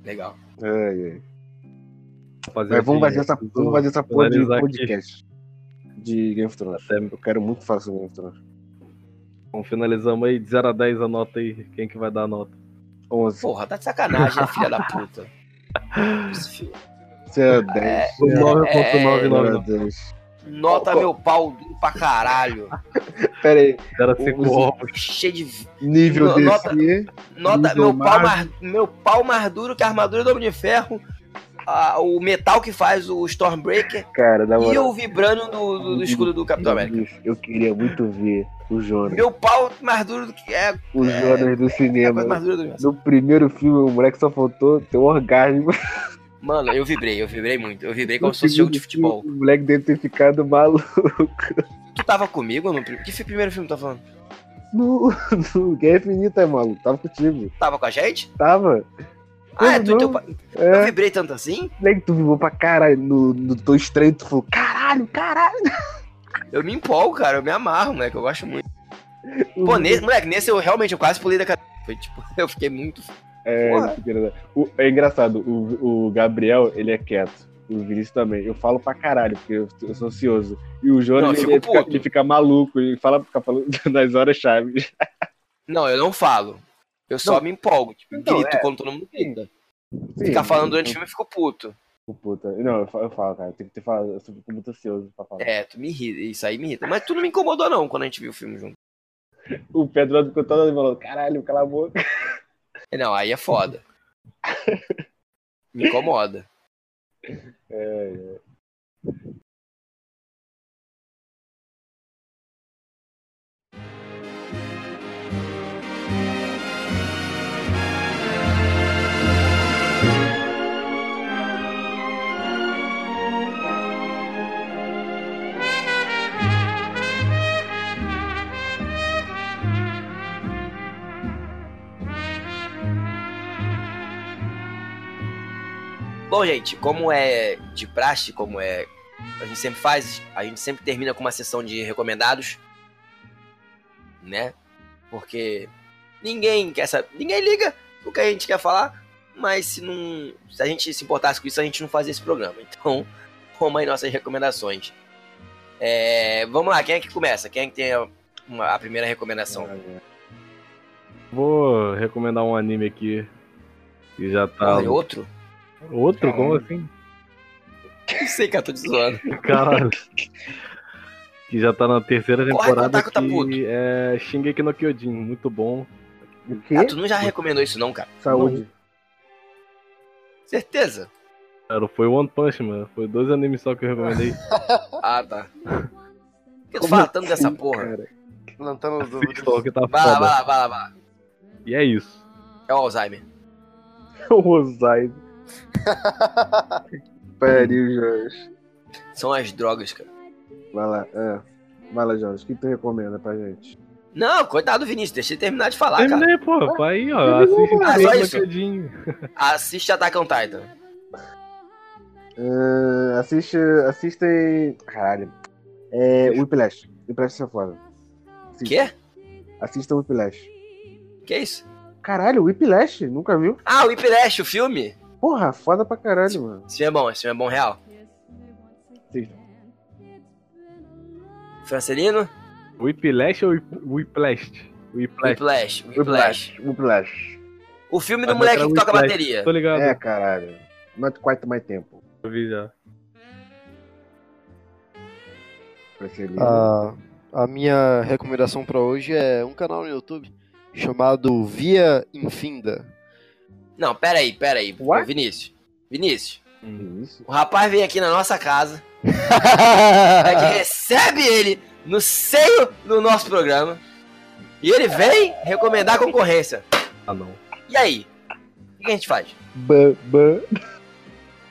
Legal. Ai, ai. fazer Mas vamos fazer essa, vamos fazer essa porra de podcast. De Game of Thrones. Até- Eu quero muito falar sobre Game of Thrones. Então, finalizamos aí, de 0 a 10 a nota aí. Quem que vai dar a nota? 11. Porra, tá de sacanagem, né, filha da puta. Você é 10. O É, 9.99. Meu Deus. Nota meu pau duro pra caralho. Pera aí. Era 5 Os- ovos. Cheio de. Nível No- nota- DC. Nota Nível meu pau, mais, meu pau mais duro que a armadura do Homem de Ferro. A- o metal que faz o Stormbreaker. Cara, E moral. o vibrânio do, do- do escudo do Capitão América. Eu queria muito ver o Jonas. Meu pau mais duro do que. É, O é, Jonas do é cinema. dura do. No primeiro filme, o moleque só faltou ter um orgasmo. Mano, eu vibrei, eu vibrei muito. Eu vibrei No como se fosse jogo de segundo filme, futebol. O moleque deve ter ficado maluco. Tu tava comigo no. Que fi- primeiro filme tu tá falando? No, no Guerra Infinita, maluco. Tava contigo. Tava com a gente? Tava. Ah, é tu e teu pai. Eu É, vibrei tanto assim? moleque, tu vivou pra caralho. No, no Tô Estranho, tu falou, caralho, caralho. Eu me empolgo, cara. Eu me amarro, moleque. Eu gosto muito. Pô, nesse, moleque, nesse eu realmente eu quase pulei da cadeira. Foi tipo, eu fiquei muito. É, engraçado. O- é engraçado, o, o Gabriel, ele é quieto. O Vinícius também. Eu falo pra caralho, porque eu, eu sou ansioso. E o Jonas, ele, ele fica maluco, ele fala, fica falando nas horas chaves. Não, eu não falo. Eu só Não. me empolgo. Tipo, Então, grito é. quando todo mundo grita. Sim, Ficar falando durante o filme eu fico puto. eu- Puta. Não, eu falo, eu falo, cara, tem que ter falado, eu fico muito ansioso pra falar. É, tu me irrita. Isso aí me irrita. Mas tu não me incomodou, não, quando a gente viu o filme junto. O Pedro ficou todo falando, caralho, cala a boca. Não, aí é foda. Me incomoda. É, é. Bom, gente, como é de praxe, como é a gente sempre faz, a gente sempre termina com uma sessão de recomendados, né? Porque ninguém quer saber, ninguém liga o que a gente quer falar, mas se não, se a gente se importasse com isso, a gente não fazia esse programa. Então, vamos aí nossas recomendações. É, vamos lá, quem é que começa? Quem é que tem a, uma- a primeira recomendação? Vou recomendar um anime aqui. Que já tá. Porra, e outro? Outro? Como assim? Não sei, cara, tô te zoando. Caralho. que já tá na terceira Corre, temporada. Tá puto. que é Shingeki no Kyojin. Muito bom. O quê? Ah, tu não já recomendou isso não, cara? Saúde. Certeza? Cara, foi One Punch Man. Foi dois animes só que eu recomendei. Ah, tá. Por que tu fala tanto dessa assim, porra? cara? Dúvidas. Só que tá Vai lá, vai lá, vai lá, vai lá. E é isso. É o Alzheimer. O Rosário. Pariu, Jorge. São as drogas, cara. Vai lá, é. Vai lá, Jorge. O que tu recomenda pra gente? Não, coitado do Vinícius, deixa ele terminar de falar, cara. Terminei, pô. Vai aí, ó. Assiste Ah, só isso? Assiste Attack on Titan. Ah, assiste. Assistem. Caralho. É. Whiplash. Whiplash é foda. Quê? Assista Whiplash. Que isso? Caralho, Whiplash? Nunca viu? Ah, o Whiplash, o filme? Porra, foda pra caralho, mano. Esse filme é bom, esse filme é bom real. Assista. Francelino? Whiplash ou Whip- Whiplash? Whiplash. Whiplash, Whiplash. O filme do moleque que toca bateria. Tô ligado. É, caralho. Not quite my tempo. Eu vi já. A, a minha recomendação pra hoje é um canal no YouTube chamado Via Infinda. Não, pera aí, pera aí. What? Vinícius. Vinícius. Que Isso. O rapaz veio aqui na nossa casa. A gente recebe ele no seio do nosso programa. E ele vem recomendar a concorrência. Ah, não. E aí? O que a gente faz? Ba, ba,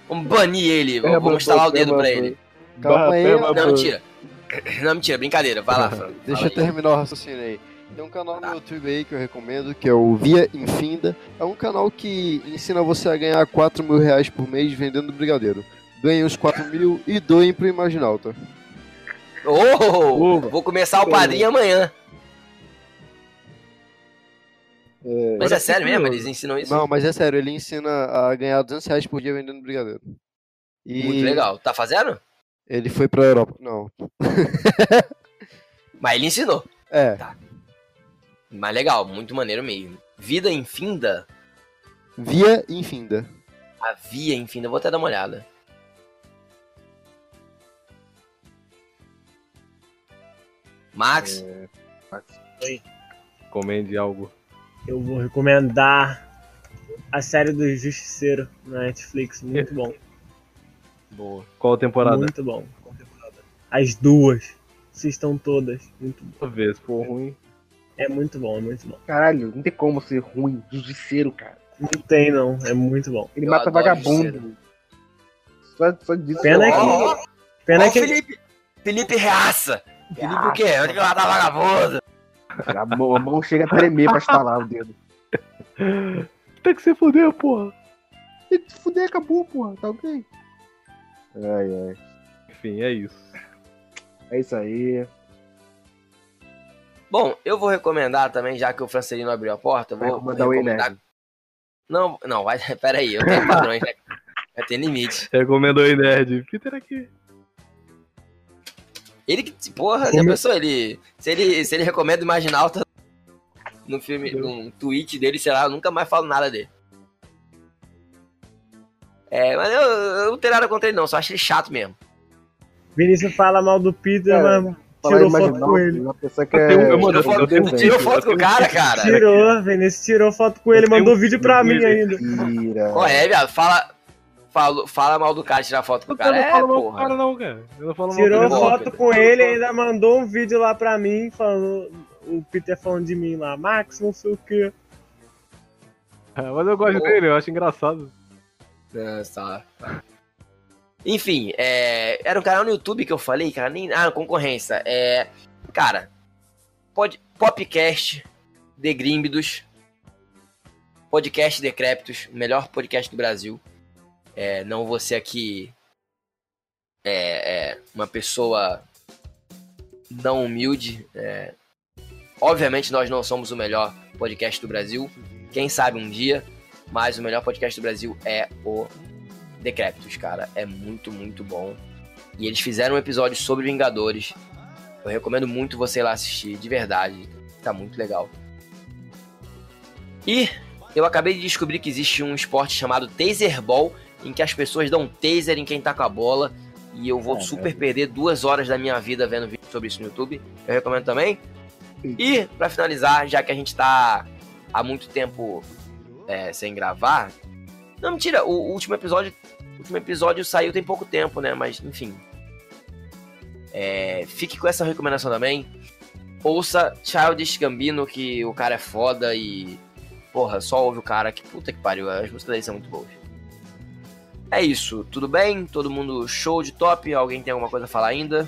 Vamos banir ele, É, vamos instalar o dedo pra ele. Calma aí, Não, mentira. Não, mentira, brincadeira. Vai lá, Fran. Deixa eu terminar o raciocínio aí. Tem um canal no YouTube aí que eu recomendo, que é o Via Infinda. É um canal que ensina você a ganhar 4 mil reais por mês vendendo brigadeiro. Ganhe os 4 mil e doem pro Imaginalta. Oh, vou começar o padrinho amanhã. É, Mas é sério mesmo? Eles ensinam isso? Não, mas é sério, ele ensina a ganhar 200 reais por dia vendendo brigadeiro. E Muito legal. Tá fazendo? ele foi pra Europa. Não. Mas ele ensinou. É, Mas legal, muito maneiro mesmo. Vida infinda? Via Infinda. A via infinda, vou até dar uma olhada. Max? Comende algo. Eu vou recomendar a série do Justiceiro na Netflix. Muito bom. Boa. Qual temporada? Muito bom. As duas. Assistam todas. Muito bom. Se for ruim. É muito bom, é muito bom. Caralho, não tem como ser ruim, justiceiro, cara. Não tem, não. É muito bom. Ele Eu mata vagabundo. Só, só disso. Pena eu- que- ó, Pena ó o que. Felipe. Felipe Reaça. Felipe o quê? Onde que matar vagabundo? A mão, a mão chega a tremer pra estalar o dedo. Tem que se fuder, porra. E se fuder, acabou, porra. Tá ok. Ai, ai. Enfim, é isso. É isso aí. Bom, eu vou recomendar também, já que o Francelino abriu a porta, eu Vai vou recomendar o recomendar... Enerd. Não, não, vai, pera aí, eu tenho padrões, né? Eu tenho limite. Recomendou aí, Nerd. Peter aqui. Ele que, porra, já pensou, ele, se ele, se ele recomenda o Imaginalta no filme, num tweet dele, sei lá, eu nunca mais falo nada dele. É, mas eu, eu não tenho nada contra ele não, só acho ele chato mesmo. Vinícius fala mal do Peter, mas Falar tirou foto com ele. Uma pessoa que Eu é... eu mando- Tirou foto, eu tirou foto com o cara, cara. Tirou, Vinícius tirou foto com ele, Eu mandou um vídeo pra mim ainda. Mentira. Qual é, viado? Fala, fala, fala mal do cara, tirar foto com o Eu cara. não É, falo mal pro porra. cara, não, cara. Eu não falo mal Tirou cara. foto com ele e ainda mandou um vídeo lá pra mim, falando. O Peter falando de mim lá, Max, não sei o que. É, Mas eu gosto Pô. dele, eu acho engraçado. Nossa. Enfim, é, era um canal no YouTube que eu falei, cara, nem. Ah, concorrência. É. Cara, pod, Popcast Degrímbidos. Podcast Decrépitos, o melhor podcast do Brasil. É, não ser aqui é, é, uma pessoa não humilde. é. obviamente nós não somos o melhor podcast do Brasil. Quem sabe um dia, mas o melhor podcast do Brasil é o Decrépitos, cara. É muito, muito bom. E eles fizeram um episódio sobre Vingadores. Eu recomendo muito você ir lá assistir, de verdade. Tá muito legal. E eu acabei de descobrir que existe um esporte chamado Taserball, em que as pessoas dão taser em quem tá com a bola. E eu vou Caramba. super perder duas horas da minha vida vendo vídeo sobre isso no YouTube. Eu recomendo também. E, pra finalizar, já que a gente tá há muito tempo é, sem gravar. Não, mentira, o, o último episódio. O último episódio saiu tem pouco tempo, né? Mas, enfim. É, fique com essa recomendação também. Ouça Childish Gambino, que o cara é foda e. Porra, só ouve o cara que puta que pariu. As músicas dele são muito boas. É isso, tudo bem? Todo mundo show de top? Alguém tem alguma coisa a falar ainda?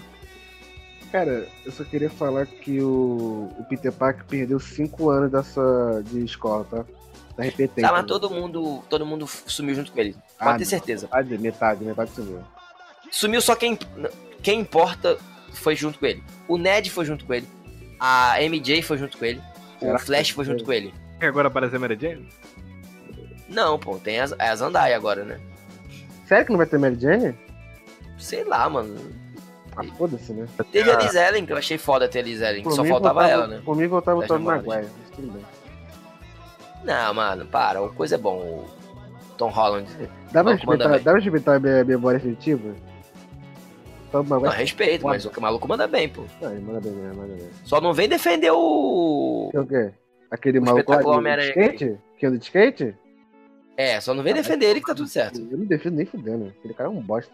Cara, eu só queria falar que o, o Peter Parker perdeu 5 anos dessa de escola, tá? Tá repetindo. Tá, mas todo mundo, todo mundo sumiu junto com ele. Pode Ah, ter certeza. Metade, metade, metade sumiu. Sumiu só quem, quem importa foi junto com ele. O Ned foi junto com ele. A MJ foi junto com ele. Será O Flash foi? foi junto com ele. Que agora aparece a Mary Jane? Não, pô, tem as, é a Zandaya agora, né? Sério que não vai ter Mary Jane? Sei lá, mano. Ah, foda-se, né? Teve a Liz Ellen, que eu achei foda ter a Liz Ellen, só faltava voltava- ela, né? Por mim, voltava o namoradas. Maguire, mas tudo bem. Não, mano, para, o coisa é bom. O Tom Holland. Dá pra respeitar, bem. dá pra respeitar a minha memória afetiva? Não, respeito, mas o maluco manda bem, pô. Ah, ele manda bem, mesmo, manda bem. Só não vem defender o. É o quê? Aquele O maluco lá de, skate? Que anda de skate? É, só não vem defender ele que tá tudo certo. Eu não defendo nem fudendo. Aquele cara é um bosta.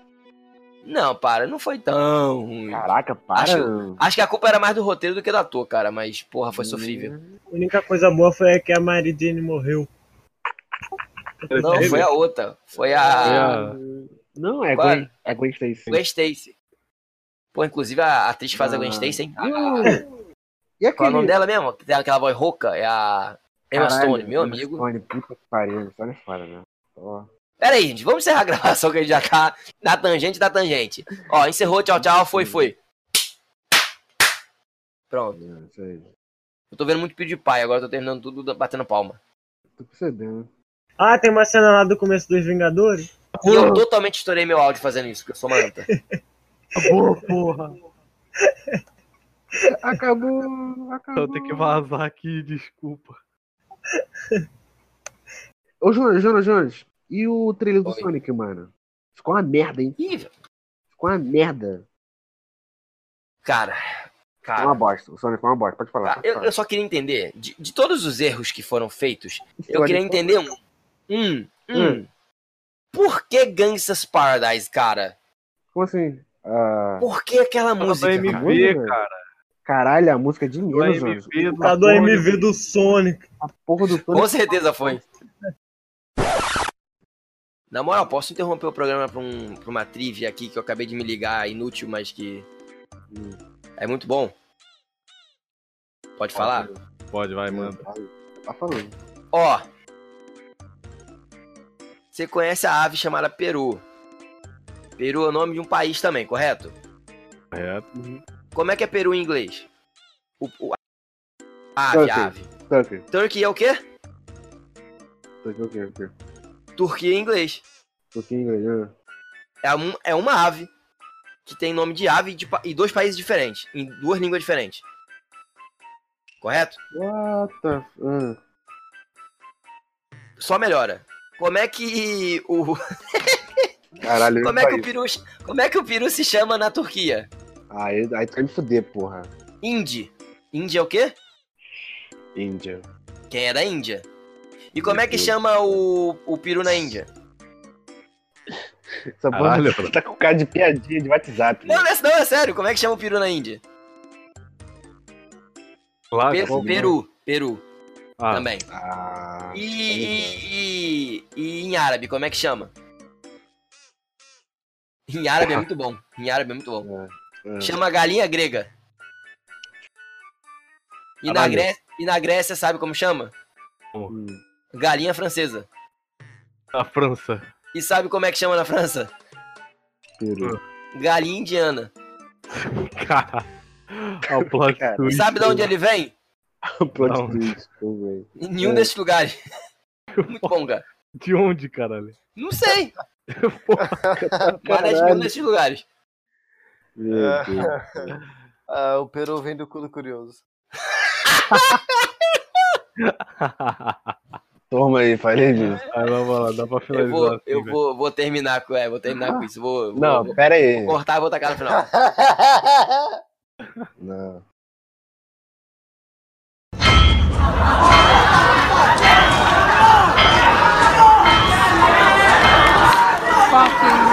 Não, para, não foi tão ruim. Caraca, para. Acho- Acho que a culpa era mais do roteiro do que da ator, cara, mas porra, foi sofrível. A única coisa boa foi que a Mary Jane morreu. Não, foi a outra. Foi a a- Não, é Qual? Gwen. É Gwen Stacy. Gwen Stacy. Pô, inclusive a atriz que faz a Gwen Ah. Stacy, hein? E o- E Qual é o nome aquele... dela mesmo? Que tem aquela voz rouca? É a Emma Caralho, Stone, meu Emma amigo. Stone, puta que pariu. Olha fora, né? Pera aí, gente, vamos encerrar a gravação que a gente já tá na tangente da tangente. Ó, encerrou, tchau, tchau, foi, foi. Pronto. é, Isso aí. Eu tô vendo muito PewDiePie, agora eu tô terminando tudo batendo palma. Tô percebendo. Ah, tem uma cena lá do começo dos Vingadores. E eu totalmente estourei meu áudio fazendo isso, porque eu sou uma anta. Boa, porra. Acabou, acabou. Eu tenho que vazar aqui, desculpa. Ô, Jonas, Jonas, Jonas. E o trailer do Oi. Sonic, mano? Ficou uma merda, hein? Ih, Ficou uma merda. cara. Ficou Cara, uma bosta. O Sonic ficou uma bosta. Pode falar. cara, pode eu, falar. eu só queria entender, de, de todos os erros que foram feitos, eu queria ficou- entender um. Um, um. Hum. Por que Gangsta's Paradise, cara? Como assim? Ah, Por que aquela Fala música? do cara? MV, música? cara. caralho, a música é de menos. MV, Tá do MV do Sonic. A porra do Com Sonic. certeza foi. Na moral, posso interromper o programa pra, um, pra uma trivia aqui que eu acabei de me ligar, inútil, mas que hum, é muito bom? Pode falar? Pode, vai, manda. Tá falando. Ó. Você conhece a ave chamada peru. Peru é o nome de um país também, correto? É. Como é que é peru em inglês? O, o- ave, Turkey. ave. Tucker. Turkey é o quê? O quê? O quê? Turquia em inglês. Tucker em inglês, né? É, um- é uma ave que tem nome de ave de, e dois países diferentes, em duas línguas diferentes. Correto? What the... Ah. Só melhora. Como é que o Caralho, como é que o peru como é que o peru se chama na Turquia? aí. Aí, aí tu vai me fuder, porra. Índia. Índia é o quê? Índia. Quem é da Índia? E como é que chama o, o peru na Índia? Essa Caralho, porra tá com cara de piadinha de WhatsApp. Não, não é, não, é sério. Como é que chama o peru na Índia? Claro. Peru, como- peru, peru Ah, também. Ah. E, e, e- e em árabe, como é que chama? Em árabe é muito bom. Em árabe é muito bom. ah. Chama galinha grega. E na. Grécia, e na Grécia, sabe como chama? Hum. Galinha francesa. a França. E sabe como é que chama na França? Peru. Galinha indiana. Cara. Ao plot Cara, twist. Sabe de onde ele vem? Plot Não. twist. Em nenhum É. desses lugares. Muito bom, cara. De onde, caralho? Não sei. Mas não é nenhum desses lugares. Meu Deus. Ah, o Peru vem do cu do curioso. Toma aí, falei disso. Aí vamos lá, dá pra Eu finalizar vou, assim, eu vou, vou terminar com, é, vou terminar com isso. Vou, vou- Não, vou, pera aí. vou cortar e vou tacar no final. Não. Fucking